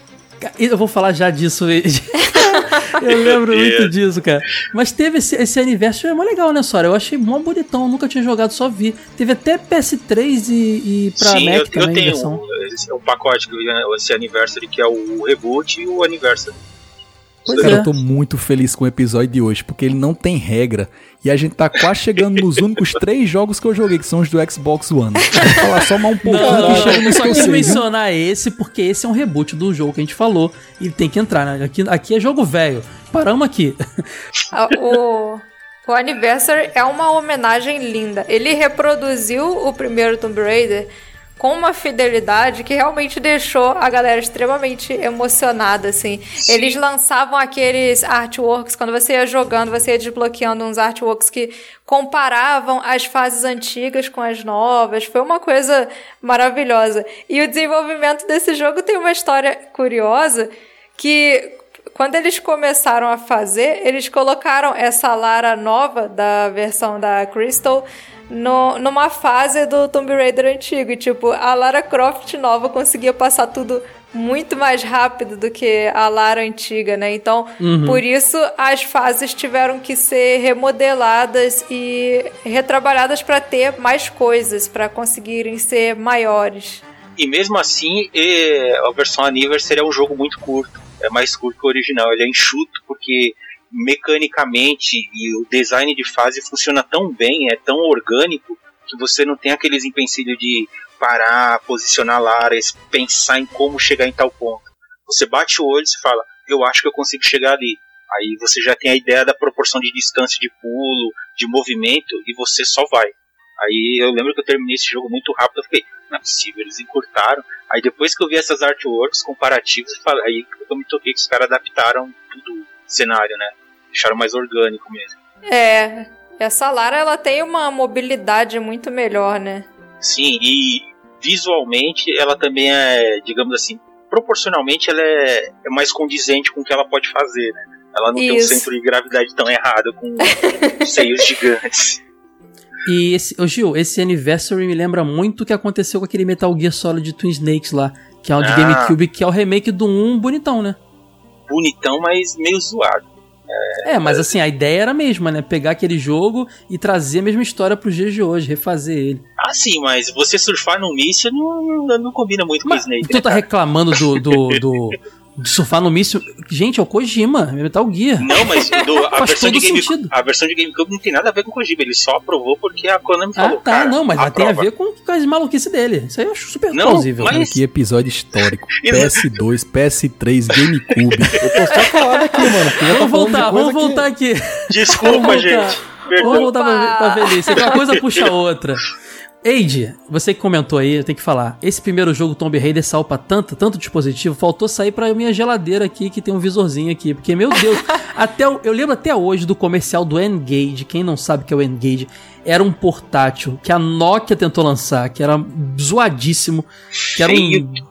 Eu vou falar já disso. eu lembro muito disso, cara. Mas teve esse, esse aniversário, é mó legal, né, Sora? Eu achei mó bonitão, nunca tinha jogado, só vi. Teve até PS3 e, e pra Sim, Mac eu, eu também, tenho versão. um, esse é um pacote que veio esse Anniversary, que é o reboot e o Anniversary. Pois Cara, é. eu tô muito feliz com o episódio de hoje, porque ele não tem regra. E a gente tá quase chegando nos únicos três jogos que eu joguei, que são os do Xbox One. Vou falar só mais um pouquinho Não, que não, chega eu nos só que eu quis mencionar esse, porque esse é um reboot do jogo que a gente falou. E tem que entrar, né? Aqui, aqui é jogo velho. Paramos aqui. O, o Anniversary é uma homenagem linda. Ele reproduziu o primeiro Tomb Raider com uma fidelidade que realmente deixou a galera extremamente emocionada, assim. Eles lançavam aqueles artworks, quando você ia jogando, você ia desbloqueando uns artworks que comparavam as fases antigas com as novas. Foi uma coisa maravilhosa. E o desenvolvimento desse jogo tem uma história curiosa que quando eles começaram a fazer, eles colocaram essa Lara nova da versão da Crystal no, numa fase do Tomb Raider antigo. E, tipo, a Lara Croft nova conseguia passar tudo muito mais rápido do que a Lara antiga, né? Então, por isso as fases tiveram que ser remodeladas e retrabalhadas para ter mais coisas, para conseguirem ser maiores. E mesmo assim, a versão Anniversary é um jogo muito curto. É mais curto que o original. Ele é enxuto porque mecanicamente e o design de fase funciona tão bem, é tão orgânico, que você não tem aqueles empecilhos de parar, posicionar a Lara, es- pensar em como chegar em tal ponto. Você bate o olho e fala, eu acho que eu consigo chegar ali. Aí você já tem a ideia da proporção de distância de pulo, de movimento, e você só vai. Aí eu lembro que eu terminei esse jogo muito rápido, eu fiquei, não é possível, eles encurtaram. Aí depois que eu vi essas artworks comparativas, aí eu me toquei que os caras adaptaram tudo o cenário, né? Deixaram mais orgânico mesmo. É, essa Lara ela tem uma mobilidade muito melhor, né? Sim, e visualmente ela também é, digamos assim, proporcionalmente ela é, é mais condizente com o que ela pode fazer, né? Ela não tem um Isso. centro de gravidade tão errado com seios gigantes. E esse, ô Gil, esse Anniversary me lembra muito o que aconteceu com aquele Metal Gear Solid Twin Snakes lá, que é o de Ah. GameCube, que é o remake do 1 bonitão, né? Bonitão, mas meio zoado. É, mas assim, a ideia era a mesma, né? Pegar aquele jogo e trazer a mesma história pros dias de hoje, refazer ele. Ah, sim, mas você surfar num míssil não, não, não combina muito com o Mas Snake, tu né, tá reclamando do, do, do- de surfar no míssil. Gente, é o Kojima, é Metal Gear. Não, mas do- a, Faz versão de Game, sentido. a versão de GameCube não tem nada a ver com o Kojima, ele só aprovou porque a Konami Ah, falou. tá, cara, não, mas ela tem a ver com, com as maluquices dele. Isso aí eu acho super Não, plausível. mas- Cara, que episódio histórico. E não- PS2, PS3, GameCube. Eu tô só calado aqui, mano. Vamos falando voltar, vamos que- voltar aqui. Desculpa, Vamos gente. voltar. Perdão. Vamos voltar pra, pra velhice. Uma coisa puxa a outra. Eide, você que comentou aí, eu tenho que falar. Esse primeiro jogo Tomb Raider saiu pra tanto, tanto dispositivo, faltou sair pra minha geladeira aqui, que tem um visorzinho aqui. Porque, meu Deus, até o- eu lembro até hoje do comercial do N-Gage. Quem não sabe o que é o N-Gage, era um portátil que a Nokia tentou lançar, que era zoadíssimo, que era um.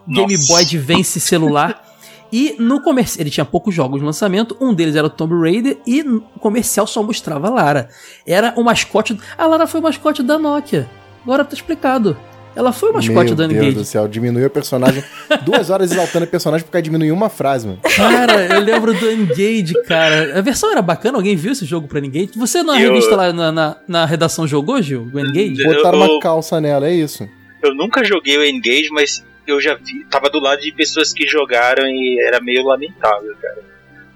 Game. Boy Advance celular. E no comercial, ele tinha poucos jogos de lançamento, um deles era o Tomb Raider e no comercial só mostrava a Lara. Era o mascote, a Lara foi o mascote da Nokia. Agora tá explicado. Ela foi o mascote Meu da Deus do céu, diminuiu o personagem. Duas horas exaltando o personagem por causa de diminuir uma frase, mano. Cara, eu lembro do N-Gage, cara. A versão era bacana, alguém viu esse jogo pra N-Gage? Você na Eu- revista lá na, na, na redação jogou, Gil? O N-Gage? Eu- Botaram eu- uma calça nela, é isso. Eu nunca joguei o Engage, mas eu já vi. Tava do lado de pessoas que jogaram e era meio lamentável, cara.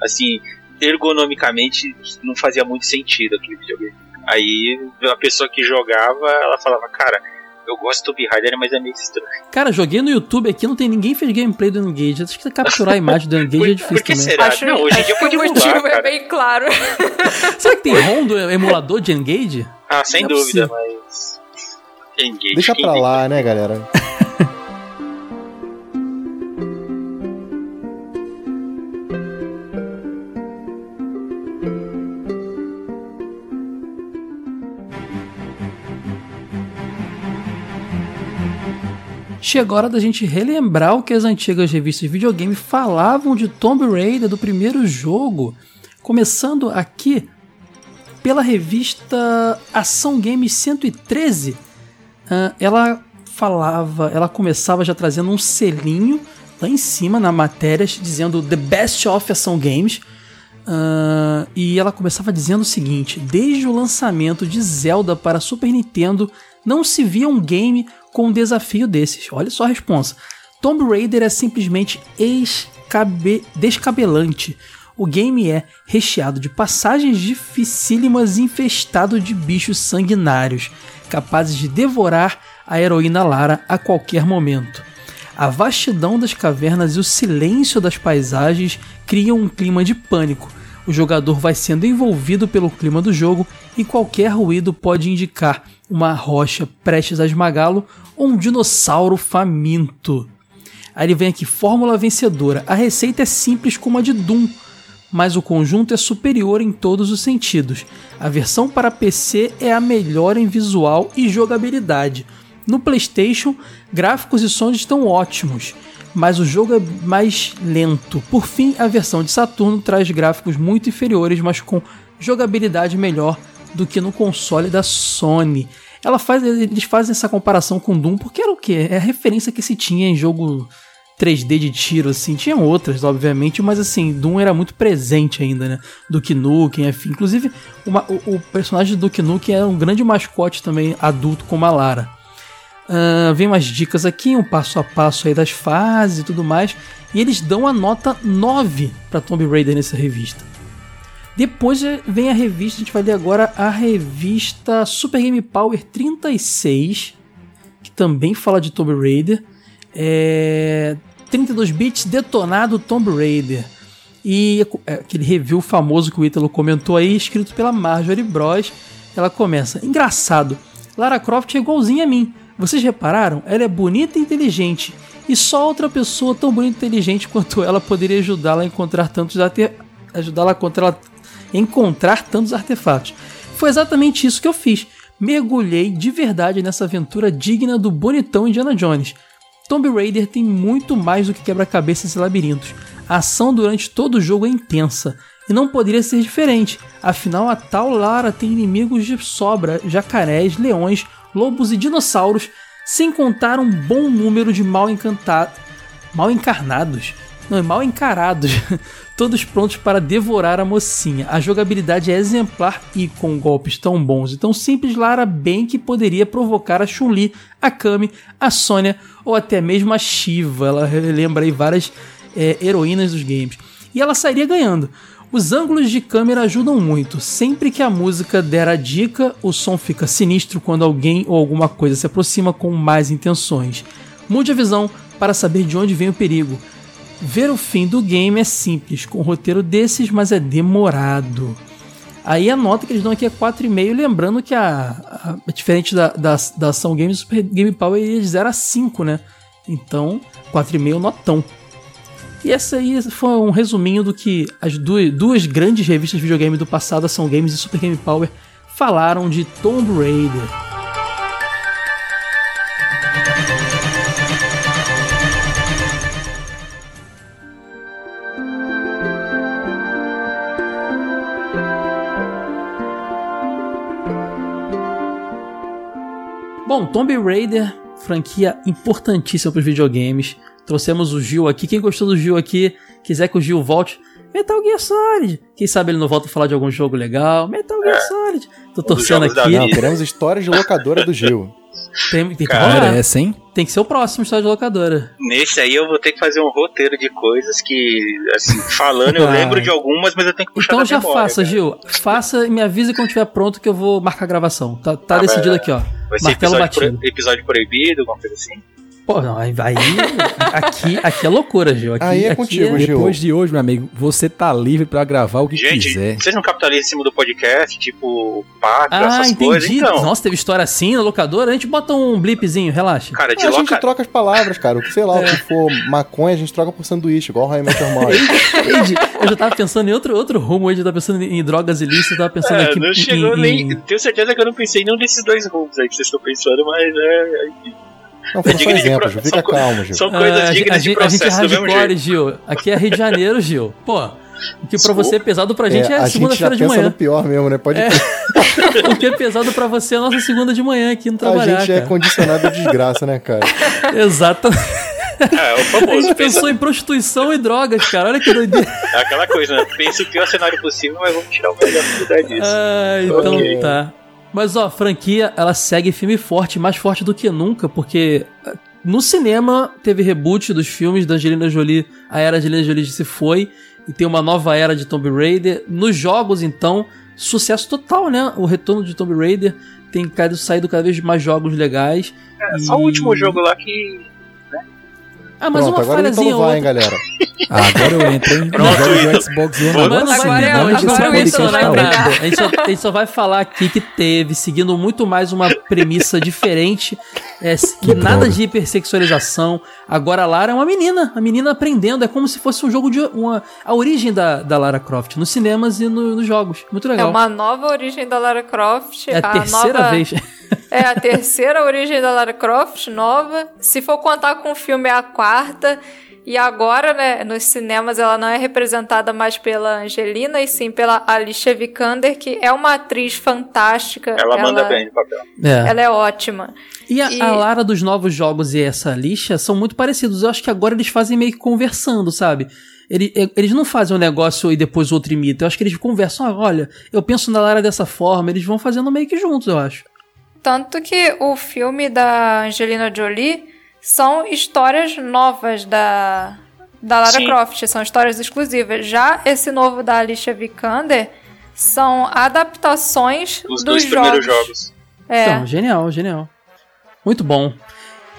Assim, ergonomicamente não fazia muito sentido aquele videogame. Aí a pessoa que jogava, ela falava, cara, eu gosto do Tomb Raider, mas é meio estranho. Cara, joguei no YouTube aqui, não tem ninguém que fez gameplay do N-Gage. Acho que capturar a imagem do N-Gage é difícil por que também. será? Acho, não, hoje em dia pode motivo é cara. bem claro. Será que tem ROM do emulador de N-Gage? Ah, sem Não é dúvida, possível. mas. Engage. Deixa pra lá, né, galera? Chegou a hora da gente relembrar o que as antigas revistas de videogame falavam de Tomb Raider do primeiro jogo. Começando aqui pela revista Ação Games 113. Ah, ela falava, ela começava já trazendo um selinho lá em cima na matéria dizendo The Best of Ação Games. Ah, e ela começava dizendo o seguinte: desde o lançamento de Zelda para Super Nintendo, não se via um game com um desafio desses. Olha só a resposta. Tomb Raider é simplesmente escabe- descabelante. O game é recheado de passagens dificílimas infestado de bichos sanguinários, capazes de devorar a heroína Lara a qualquer momento. A vastidão das cavernas e o silêncio das paisagens criam um clima de pânico. O jogador vai sendo envolvido pelo clima do jogo e qualquer ruído pode indicar uma rocha prestes a esmagá-lo ou um dinossauro faminto. Aí ele vem aqui, fórmula vencedora. A receita é simples como a de Doom, mas o conjunto é superior em todos os sentidos. A versão para PC é a melhor em visual e jogabilidade. No PlayStation, gráficos e sons estão ótimos, mas o jogo é mais lento. Por fim, a versão de Saturno traz gráficos muito inferiores, mas com jogabilidade melhor do que no console da Sony. Ela faz, eles fazem essa comparação com Doom porque era o que? É a referência que se tinha em jogo 3D de tiro, assim. Tinham outras, obviamente, mas assim, Doom era muito presente ainda, né? Duke Nukem, enfim. Inclusive, uma- o, o personagem do Duke Nukem era um grande mascote também, adulto, como a Lara. Ah, vem umas dicas aqui, um passo a passo aí das fases e tudo mais. E eles dão a nota 9 para Tomb Raider nessa revista. Depois vem a revista, a gente vai ler agora a revista Super Game Power 36, que também fala de Tomb Raider. É, 32 bits detonado Tomb Raider. E é, aquele review famoso que o Ítalo comentou aí, escrito pela Marjorie Bros. Ela começa: Engraçado, Lara Croft é igualzinha a mim. Vocês repararam? Ela é bonita e inteligente. E só outra pessoa tão bonita e inteligente quanto ela poderia ajudá-la a encontrar tantos ajudá-la a encontrar... encontrar tantos artefatos. Foi exatamente isso que eu fiz. Mergulhei de verdade nessa aventura digna do bonitão Indiana Jones. Tomb Raider tem muito mais do que quebra-cabeças e labirintos. A ação durante todo o jogo é intensa. E não poderia ser diferente, afinal a tal Lara tem inimigos de sobra, jacarés, leões, lobos e dinossauros, sem contar um bom número de mal encantados. Mal encarnados? Não, mal encarados. Todos prontos para devorar a mocinha. A jogabilidade é exemplar e com golpes tão bons e tão simples, Lara bem que poderia provocar a Chun-Li, a Kami, a Sônia ou até mesmo a Shiva. Ela lembra aí várias é, heroínas dos games. E ela sairia ganhando. Os ângulos de câmera ajudam muito. Sempre que a música der a dica, o som fica sinistro quando alguém ou alguma coisa se aproxima com mais intenções. Mude a visão para saber de onde vem o perigo. Ver o fim do game é simples, com um roteiro desses, mas é demorado. Aí a nota que eles dão aqui é 4,5, lembrando que a, a diferente da, da, da ação Games, Super Game Power iria de 0 a 5, né? Então, 4,5 notão. E essa aí foi um resuminho do que as duas, duas grandes revistas de videogame do passado, Ação Games e Super Game Power, falaram de Tomb Raider. Tomb Raider, franquia importantíssima para os videogames. Trouxemos o Gil aqui. Quem gostou do Gil aqui, quiser que o Gil volte, Metal Gear Solid. Quem sabe ele não volta a falar de algum jogo legal. Metal Gear Solid. Tô torcendo aqui. Não, queremos histórias de locadora do Gil. Tem, tem que Cara, rolar. essa, hein? Tem que ser o próximo história de locadora. Nesse aí eu vou ter que fazer um roteiro de coisas que, assim, falando eu lembro de algumas, mas eu tenho que puxar Então da já memória, faça, cara. Gil. Faça e me avise quando estiver pronto que eu vou marcar a gravação. Tá, tá Ah, decidido aqui, ó. Vai ser Martelo episódio, pro- batido. episódio proibido, alguma coisa assim? Pô, não, aí, aí aqui, aqui é loucura, Gil. Aqui, Aí é aqui contigo, Gil. Depois de hoje, meu amigo, você tá livre pra gravar o que Gente, quiser. vocês não capitalizam em cima do podcast, tipo, pátria, Ah, essas entendi. coisas? Então, Nossa, teve história assim na locadora? A gente bota um blipzinho, relaxa. cara, de a gente loca... troca as palavras, cara. O que sei lá, o que for maconha, a gente troca por sanduíche, igual o How I Met Your Mother. Ed, eu já tava pensando em outro, outro rumo, eu tava pensando em drogas ilícitas, eu tava pensando É, aqui não em, chegou em- nem. em- Tenho certeza que eu não pensei em nenhum desses dois rumos aí que vocês estão pensando, mas é. Não, foram só pro- Gil. Fica calmo, Gil. São Ah, coisas a, gente- dignas a de gente, a gente é processo hardcore. Gil. Aqui é Rio de Janeiro, Gil. Pô, o que pra Desculpa. você é pesado pra gente é, a gente já segunda-feira de pensa manhã. no pior mesmo, né? Pode É. O que é pesado pra você é a nossa segunda de manhã aqui no A trabalhar, gente é condicionado à desgraça, né, cara? Exatamente. É, o A famoso. gente pensa- pensou em prostituição e drogas, cara. Olha que doideira. É aquela coisa, né? Pensa o pior cenário possível, mas vamos tirar o melhor disso. Ah, então Ok. tá. Mas ó, a franquia, ela segue firme e forte, mais forte do que nunca, porque ah, no cinema teve reboot dos filmes da Angelina Jolie, a era de Angelina Jolie se foi, e tem uma nova era de Tomb Raider. Nos jogos, então, sucesso total, né? O retorno de Tomb Raider tem cada- saído cada vez mais jogos legais. É, só o E- último jogo lá que. Ah, mas Pronto, uma agora o falhazinha ou vai, hein, outra. galera. Ah, agora eu entro, hein? Pronto, Agora Ítalo. o Xbox One Vamos agora sim, Agora eu- agora deixar o o Ítalo podcast vai tá. A gente, só, a gente só vai falar aqui que teve, seguindo muito mais uma premissa diferente, é, que Que nada droga. de hipersexualização. Agora a Lara é uma menina, a menina aprendendo, é como se fosse um jogo de uma a origem da, da Lara Croft nos cinemas e no- nos jogos. Muito É legal. uma nova origem da Lara Croft. É a terceira nova... vez. É a terceira origem da Lara Croft, nova. Se for contar com o filme, é a quarta. E agora, né, nos cinemas, ela não é representada mais pela Angelina, e sim pela Alicia Vikander, que é uma atriz fantástica. Ela manda bem no papel. É. Ela é ótima. E a, E- a Lara dos novos jogos e essa lixa são muito parecidos. Eu acho que agora eles fazem meio que conversando, sabe? Ele- e- Eles não fazem um negócio e depois o outro imita. Eu acho que eles conversam. Ah, olha, eu penso na Lara dessa forma. Eles vão fazendo meio que juntos, eu acho. Tanto que o filme da Angelina Jolie são histórias novas da, da Lara Sim. Croft, são histórias exclusivas. Já esse novo da Alicia Vikander são adaptações Os dos dois jogos. primeiros jogos. É. Então, genial, genial. Muito bom.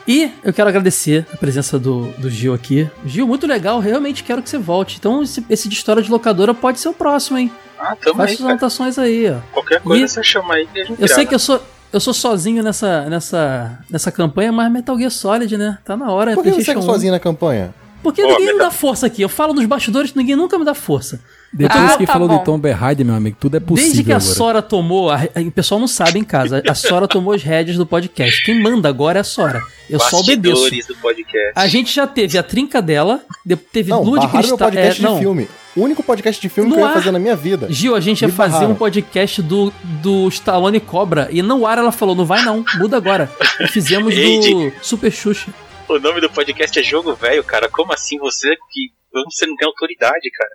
E eu quero agradecer a presença do, do Gil aqui. Gil, muito legal, realmente quero que você volte. Então, esse, esse de história de locadora pode ser o próximo, hein? Ah, tamo Faz aí, suas anotações aí, ó. Qualquer coisa E- você chama aí que a gente Eu sei grava. que eu sou, eu sou sozinho nessa, nessa, nessa campanha, mas Metal Gear Solid, né? Tá na hora. Por que você é 1. sozinho na campanha? Porque Pô, ninguém me Metal- dá força aqui. Eu falo dos bastidores, ninguém nunca me dá força. Depois Ah, que tá falou bom. de Tomb Raider, meu amigo, tudo é possível Desde que a agora. Sora tomou, a, a- o pessoal não sabe em casa, a Sora tomou as rédeas do podcast. Quem manda agora é a Sora. Eu só obedeço. Bastidores do podcast. A gente já teve a trinca dela, de- teve Não, Lua de barraram Cristal. podcast é, não. de filme. O único podcast de filme No que eu ia fazer na minha vida. Gil, a gente ia Me fazer barraram. um podcast do, do Stallone Cobra. E no ar ela falou: não vai não, muda agora. E fizemos do Eide. Super Xuxa. O nome do podcast é Jogo Velho, cara. Como assim você que você não tem autoridade, cara?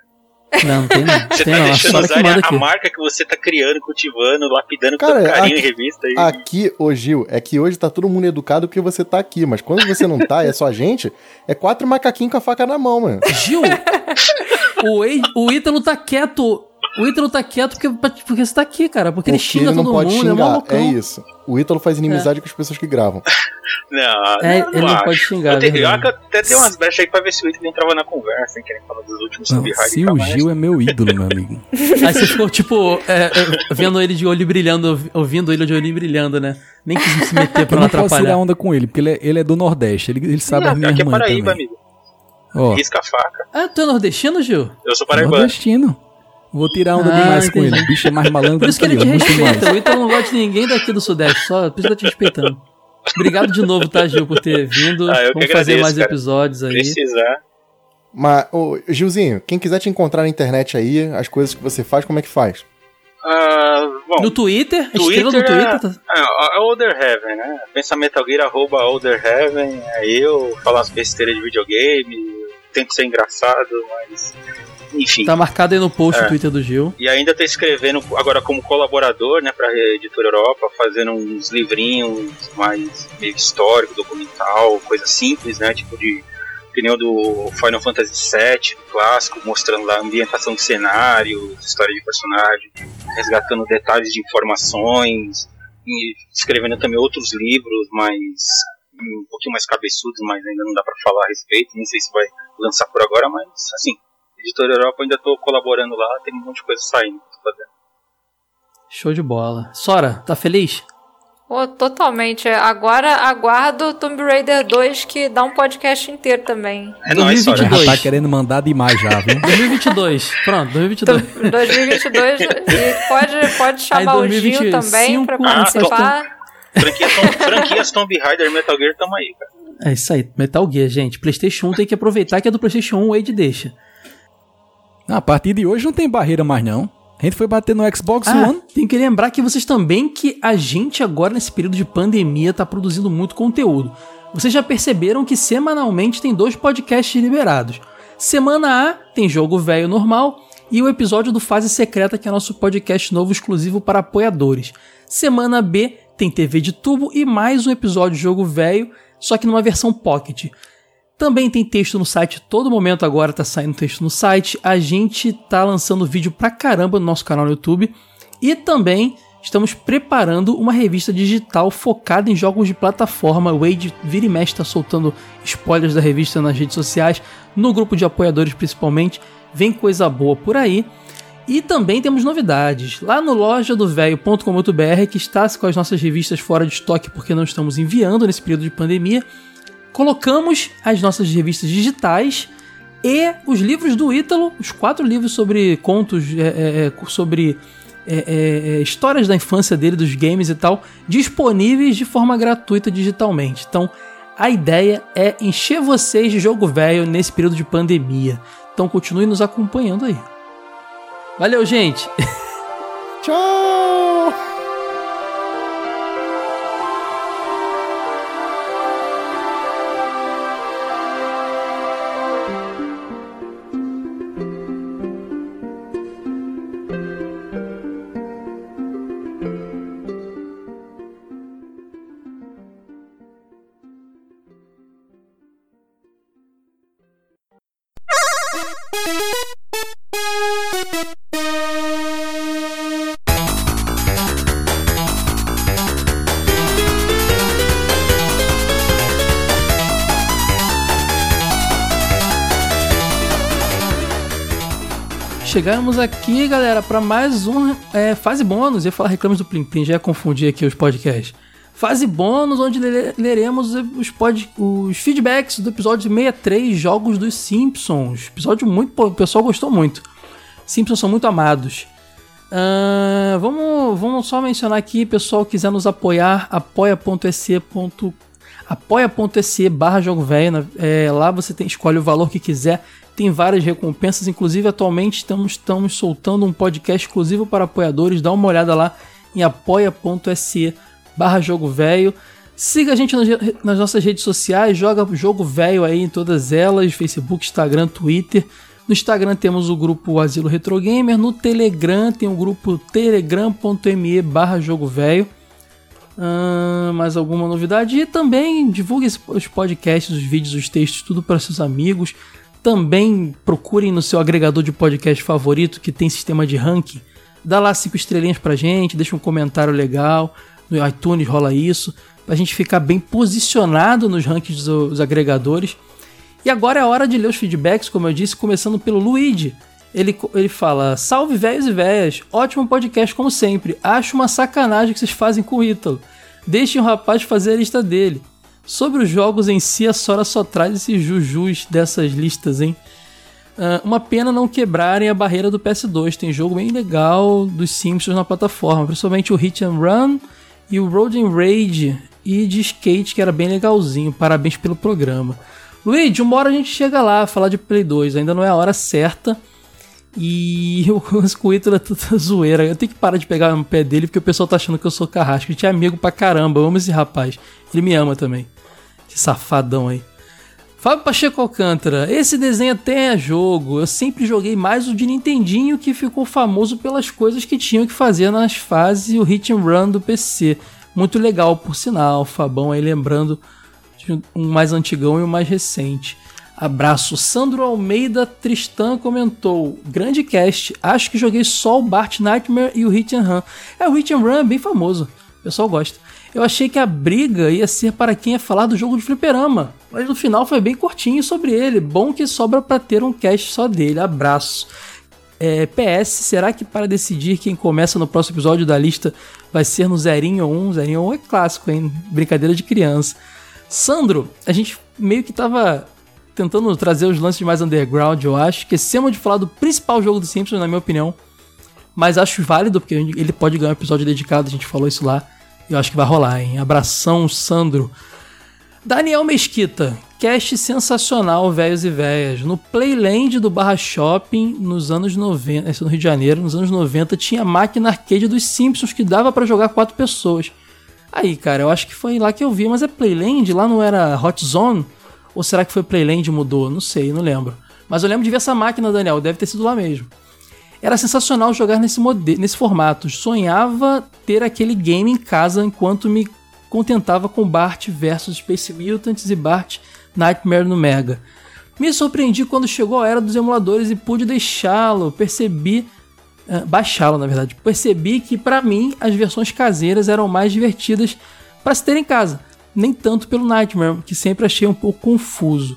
Não, não tem não. Você Tem tá não. A deixando que usar manda a, aqui. a marca que você tá criando, cultivando, lapidando com tanto carinho aqui- em revista. E... Aqui, ô Gil, é que hoje tá todo mundo educado porque você tá aqui, mas quando você não tá, é só a gente, é quatro macaquinhos com a faca na mão, mano. Gil, o, o Ítalo tá quieto. O Ítalo tá quieto porque, porque você tá aqui, cara. Porque, ele Porque xinga ele não todo pode mundo, é xingar, malucão. é isso. O Ítalo faz inimizade com as pessoas que gravam. Não, É, não, ele não pode xingar, Eu, te- eu até dei umas brechas aí pra ver se o Ethan entrava na conversa, hein, querendo falar dos últimos Não, se e o Gil é meu ídolo, meu amigo. Aí você ficou, tipo, é, é, vendo ele de olho brilhando, ouvi- ouvindo ele de olho brilhando, né? Nem quis se meter pra Eu não não posso tirar atrapalhar. onda com ele, porque ele é, ele é do Nordeste, ele, ele sabe Não, as minhas aqui é Paraíba, também. amigo. Ó, Risca a faca. Ah, tu é nordestino, Gil? Eu sou paraibano. nordestino. Vou tirar onda Ah, demais com ele. O bicho é mais malandro Por isso que que ele eu, te respeita. O Ítalo não gosta de ninguém daqui do Sudeste, só por isso que eu tô te respeitando. Obrigado de novo, tá, Gil, por ter vindo. Ah, Vamos fazer agradeço, mais cara. episódios aí. Precisar. Mas, ô, Gilzinho, quem quiser te encontrar na internet aí, as coisas que você faz, como é que faz? Ah, bom, No Twitter, Twitter do Twitter. é, Tá... é, é Older Heaven, né? Pensa Metal Gear, arroba Older Heaven, é eu, falar umas besteiras de videogame, tento ser engraçado, mas. Enfim. tá marcado aí no post É. do Twitter do Gil. E ainda tô escrevendo agora como colaborador, né, pra Editora Europa, fazendo uns livrinhos mais meio histórico, documental, coisa simples, né, tipo de que nem o do Final Fantasy VII, do clássico, mostrando lá a ambientação de cenário, história de personagem, resgatando detalhes de informações, e escrevendo também outros livros mais um pouquinho mais cabeçudos, mas ainda não dá pra falar a respeito, nem sei se vai lançar por agora, mas assim, Editora Europa ainda tô colaborando lá, tem um monte de coisa saindo. que tô fazendo. Show de bola. Sora, tá feliz? Pô, totalmente. Agora aguardo Tomb Raider 2, que dá um podcast inteiro também. É nóis, Sora. 2022. Já tá querendo mandar demais já, viu? 2022. Pronto, 2022. 2022 e pode, pode chamar o Gil 2025, também pra ah, participar. Franquias Tomb, franquias Tomb Raider e Metal Gear tamo aí, cara. É isso aí, Metal Gear, gente. PlayStation 1 tem que aproveitar que é do PlayStation 1, o Wade deixa. Ah, A partir de hoje não tem barreira mais não. A gente foi bater no Xbox Ah, One. tem que lembrar que vocês também que a gente agora nesse período de pandemia tá produzindo muito conteúdo. Vocês já perceberam que semanalmente tem dois podcasts liberados. Semana A tem jogo velho normal e o episódio do Fase Secreta, que é nosso podcast novo exclusivo para apoiadores. Semana B tem TV de tubo e mais um episódio de jogo velho, só que numa versão pocket. Também tem texto no site, todo momento agora tá saindo texto no site. A gente tá lançando vídeo pra caramba no nosso canal no YouTube. E também estamos preparando uma revista digital focada em jogos de plataforma. O Wade vira e mexe tá soltando spoilers da revista nas redes sociais, no grupo de apoiadores principalmente. Vem coisa boa por aí. E também temos novidades. Lá no loja do que está com as nossas revistas fora de estoque porque não estamos enviando nesse período de pandemia, colocamos as nossas revistas digitais e os livros do Ítalo, os quatro livros sobre contos, é, é, é, sobre é, é, é, histórias da infância dele, dos games e tal, disponíveis de forma gratuita digitalmente. Então, a ideia é encher vocês de jogo velho nesse período de pandemia. Então, continue nos acompanhando aí. Valeu, gente! Tchau! Chegamos aqui, galera, para mais um é, fase bônus. Eu ia falar reclames do Plim Plim, já ia confundir aqui os podcasts. Fase bônus, onde le- leremos os, pod, os feedbacks do episódio 63, Jogos dos Simpsons. Episódio muito. O pessoal gostou muito. Simpsons são muito amados. Uh, vamos, vamos só mencionar aqui, pessoal, quiser nos apoiar, apoia.se apoia.se barra jogo velho. É, lá você tem, escolhe o valor que quiser. Tem várias recompensas, inclusive atualmente estamos, estamos soltando um podcast exclusivo para apoiadores. Dá uma olhada lá em apoia.se barra jogo velho. Siga a gente nas nossas redes sociais, joga jogo velho aí em todas elas, Facebook, Instagram, Twitter. No Instagram temos o grupo Asilo Retro Gamer, no Telegram tem o grupo telegram.me barra jogo velho. Mais alguma novidade? E também divulgue os podcasts, os vídeos, os textos, tudo para seus amigos. Também procurem no seu agregador de podcast favorito que tem sistema de ranking. Dá lá cinco estrelinhas pra gente, deixa um comentário legal. No iTunes rola isso. Pra gente ficar bem posicionado nos rankings dos agregadores. E agora é hora de ler os feedbacks, como eu disse, começando pelo Luigi. Ele, ele fala: Salve velhos e velhas, ótimo podcast como sempre. Acho uma sacanagem que vocês fazem com o Ítalo. Deixem o rapaz fazer a lista dele. Sobre os jogos em si, a Sora só traz esses jujus dessas listas, hein? Uh, uma pena não quebrarem a barreira do PS2. Tem jogo bem legal dos Simpsons na plataforma, principalmente o Hit and Run e o Road and Rage e de skate, que era bem legalzinho. Parabéns pelo programa. Luigi, uma hora a gente chega lá, falar de Play 2. Ainda não é a hora certa. E o Squirtle é toda zoeira. Eu tenho que parar de pegar no pé dele porque o pessoal tá achando que eu sou carrasco. A gente é amigo pra caramba. Eu amo esse rapaz. Ele me ama também. Esse safadão aí. Fábio Pacheco Alcântara, esse desenho até é jogo. Eu sempre joguei mais o de Nintendinho que ficou famoso pelas coisas que tinham que fazer nas fases o hit and run do PC. Muito legal, por sinal. Fabão aí lembrando um mais antigão e um mais recente. Abraço. Sandro Almeida Tristan comentou: Grande cast. Acho que joguei só o Bart Nightmare e o Hit and Run. É, o Hit and Run é bem famoso. O pessoal gosta. Eu achei que a briga ia ser para quem ia falar do jogo de fliperama, mas no final foi bem curtinho sobre ele. Bom que sobra para ter um cast só dele. Abraço. É, PS, será que para decidir quem começa no próximo episódio da lista vai ser no Zerinho 1? Zerinho 1 é clássico, hein? Brincadeira de criança. Sandro, a gente meio que tava tentando trazer os lances mais underground, eu acho. Esquecemos de falar do principal jogo do Simpsons, na minha opinião. Mas acho válido, porque ele pode ganhar um episódio dedicado, a gente falou isso lá. Eu acho que vai rolar, hein? Abração, Sandro. Daniel Mesquita, cast sensacional, velhos e velhas. No Playland do Barra Shopping, nos anos 90, esse é no Rio de Janeiro, nos anos 90, tinha máquina arcade dos Simpsons que dava para jogar quatro pessoas. Aí, cara, eu acho que foi lá que eu vi, mas é Playland? Lá não era Hot Zone? Ou será que foi Playland e mudou? Não sei, não lembro. Mas eu lembro de ver essa máquina, Daniel, deve ter sido lá mesmo. Era sensacional jogar nesse, nesse formato. Sonhava ter aquele game em casa enquanto me contentava com Bart versus Space Mutants e Bart Nightmare no Mega. Me surpreendi quando chegou a era dos emuladores e pude deixá-lo. Percebi. Uh, baixá-lo, na verdade. Percebi que, para mim, as versões caseiras eram mais divertidas para se ter em casa nem tanto pelo Nightmare, que sempre achei um pouco confuso.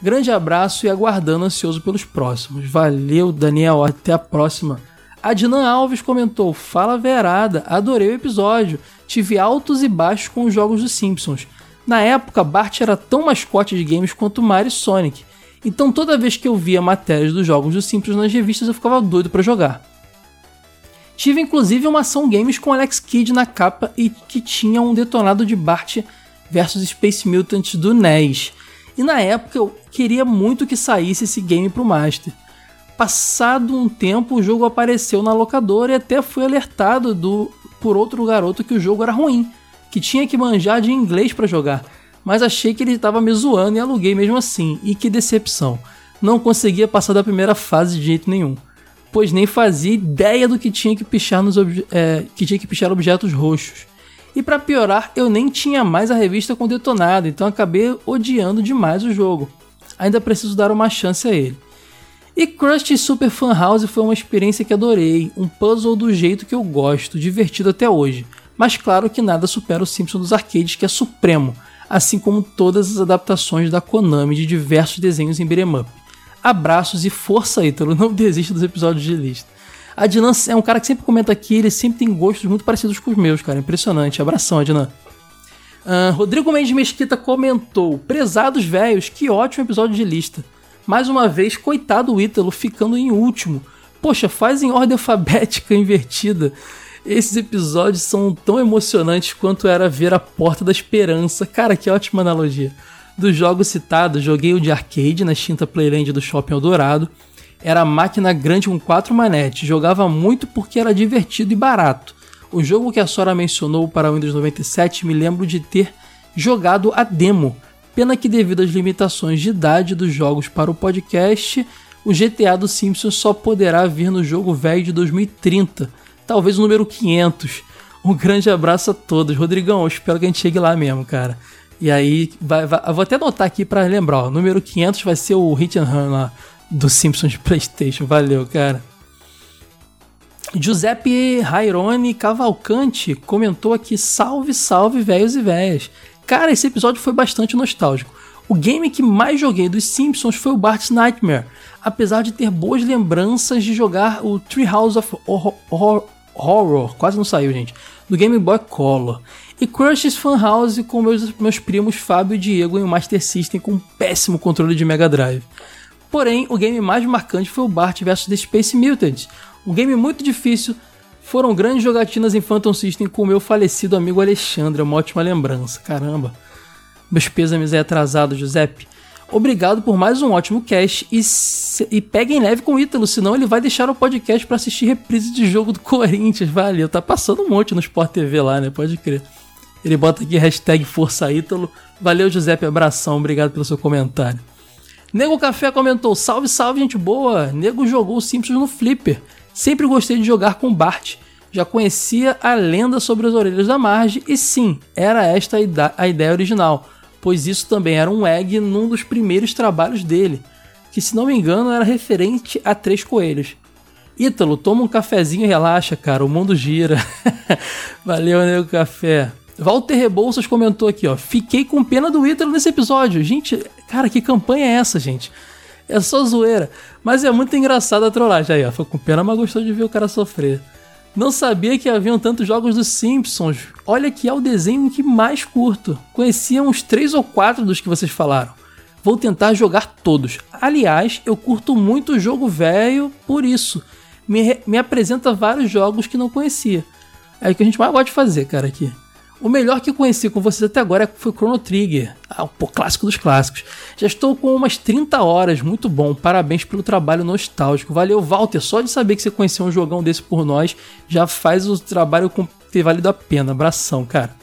Grande abraço e aguardando ansioso pelos próximos. Valeu, Daniel, até a próxima. Adnan Alves comentou: Fala verada, adorei o episódio. Tive altos e baixos com os jogos dos Simpsons. Na época, Bart era tão mascote de games quanto Mario e Sonic. Então toda vez que eu via matérias dos jogos dos Simpsons nas revistas eu ficava doido para jogar. Tive inclusive uma ação games com Alex Kidd na capa e que tinha um detonado de Bart versus Space Mutants do NES. E na época eu queria muito que saísse esse game pro Master. Passado um tempo, o jogo apareceu na locadora e até fui alertado do, por outro garoto que o jogo era ruim, que tinha que manjar de inglês para jogar. Mas achei que ele estava me zoando e aluguei mesmo assim. E que decepção. Não conseguia passar da primeira fase de jeito nenhum. Pois nem fazia ideia do que tinha que pichar nos é, que tinha que pichar objetos roxos. E para piorar, eu nem tinha mais a revista com detonado, então acabei odiando demais o jogo. Ainda preciso dar uma chance a ele. E Crush Super Fan House foi uma experiência que adorei, um puzzle do jeito que eu gosto, divertido até hoje. Mas claro que nada supera o Simpsons dos arcades, que é supremo, assim como todas as adaptações da Konami de diversos desenhos em beat'em up. Abraços e força, Ítalo, não desista dos episódios de lista. Adnan é um cara que sempre comenta aqui, ele sempre tem gostos muito parecidos com os meus, cara. Impressionante. Abração, Adnan. Uh, Rodrigo Mendes Mesquita comentou: Prezados velhos, que ótimo episódio de lista. Mais uma vez, coitado o Ítalo ficando em último. poxa, faz em ordem alfabética invertida. Esses episódios são tão emocionantes quanto era ver a Porta da Esperança. Cara, que ótima analogia. Dos jogos citados, joguei o de arcade na extinta Playland do Shopping Eldorado. Era máquina grande com quatro manetes, jogava muito porque era divertido e barato. O jogo que a Sora mencionou para o Windows 97 me lembro de ter jogado a demo. Pena que devido às limitações de idade dos jogos para o podcast, o GTA do Simpsons só poderá vir no jogo velho de 2030, talvez o número 500. Um grande abraço a todos. Rodrigão, eu espero que a gente chegue lá mesmo, cara. E aí, vai, vai, eu vou até anotar aqui para lembrar, ó, número 500 vai ser o Hit and Run lá do Simpsons de PlayStation. Valeu, cara. Giuseppe Rairone Cavalcante comentou aqui: salve, salve, velhos e velhas. Cara, esse episódio foi bastante nostálgico. O game que mais joguei dos Simpsons foi o Bart's Nightmare, apesar de ter boas lembranças de jogar o Treehouse of Horror, Horror, quase não saiu, gente, do Game Boy Color. E Crush's Funhouse com meus, meus primos Fábio e Diego em um Master System com um péssimo controle de Mega Drive. Porém, o game mais marcante foi o Bart vs The Space Mutants, um game muito difícil. Foram grandes jogatinas em Phantom System com o meu falecido amigo Alexandre, uma ótima lembrança. Caramba. Meus pêsames é atrasado, Giuseppe. Obrigado por mais um ótimo cast e, e peguem leve com o Ítalo, senão ele vai deixar o podcast para assistir reprise de jogo do Corinthians. Valeu, tá passando um monte no Sport TV lá, né? Pode crer. Ele bota aqui hashtag Força Ítalo. Valeu, Giuseppe, abração, obrigado pelo seu comentário. Nego Café comentou: Salve, salve, gente boa! Nego jogou Simpsons no Flipper. Sempre gostei de jogar com Bart. Já conhecia a lenda sobre as orelhas da Marge e sim, era esta a ideia original, pois isso também era um egg num dos primeiros trabalhos dele, que se não me engano era referente a Três Coelhos. Ítalo, toma um cafezinho e relaxa, cara, o mundo gira. Valeu, Nego Café. Walter Rebouças comentou aqui, ó. Fiquei com pena do Ítalo nesse episódio. Gente, cara, que campanha é essa, gente? É só zoeira. Mas é muito engraçado a trollagem. Aí, ó. Foi com pena, mas gostou de ver o cara sofrer. Não sabia que haviam tantos jogos dos Simpsons. Olha que é o desenho que mais curto. Conhecia uns 3 ou 4 dos que vocês falaram. Vou tentar jogar todos. Aliás, eu curto muito o jogo velho por isso. Me, me apresenta vários jogos que não conhecia. É o que a gente mais gosta de fazer, cara, aqui. O melhor que conheci com vocês até agora foi Chrono Trigger, ah, o clássico dos clássicos. Já estou com umas 30 horas, muito bom. Parabéns pelo trabalho nostálgico. Valeu, Walter. Só de saber que você conheceu um jogão desse por nós já faz o trabalho ter valido a pena. Abração, cara.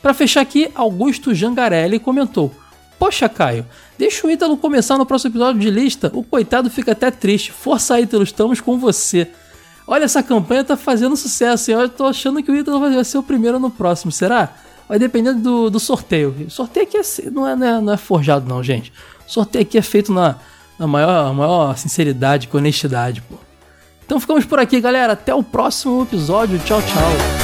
Para fechar aqui, Augusto Jangarelli comentou: Poxa, Caio, deixa o Ítalo começar no próximo episódio de lista. O coitado fica até triste. Força, Ítalo, estamos com você. Olha, essa campanha tá fazendo sucesso. Eu tô achando que o Ítalo vai ser o primeiro no próximo, será? Vai depender do, do sorteio. O sorteio aqui é, não, é, não, é, não é forjado, não, gente. O sorteio aqui é feito na, na maior, maior sinceridade e honestidade, pô. Então ficamos por aqui, galera. Até o próximo episódio. Tchau, tchau.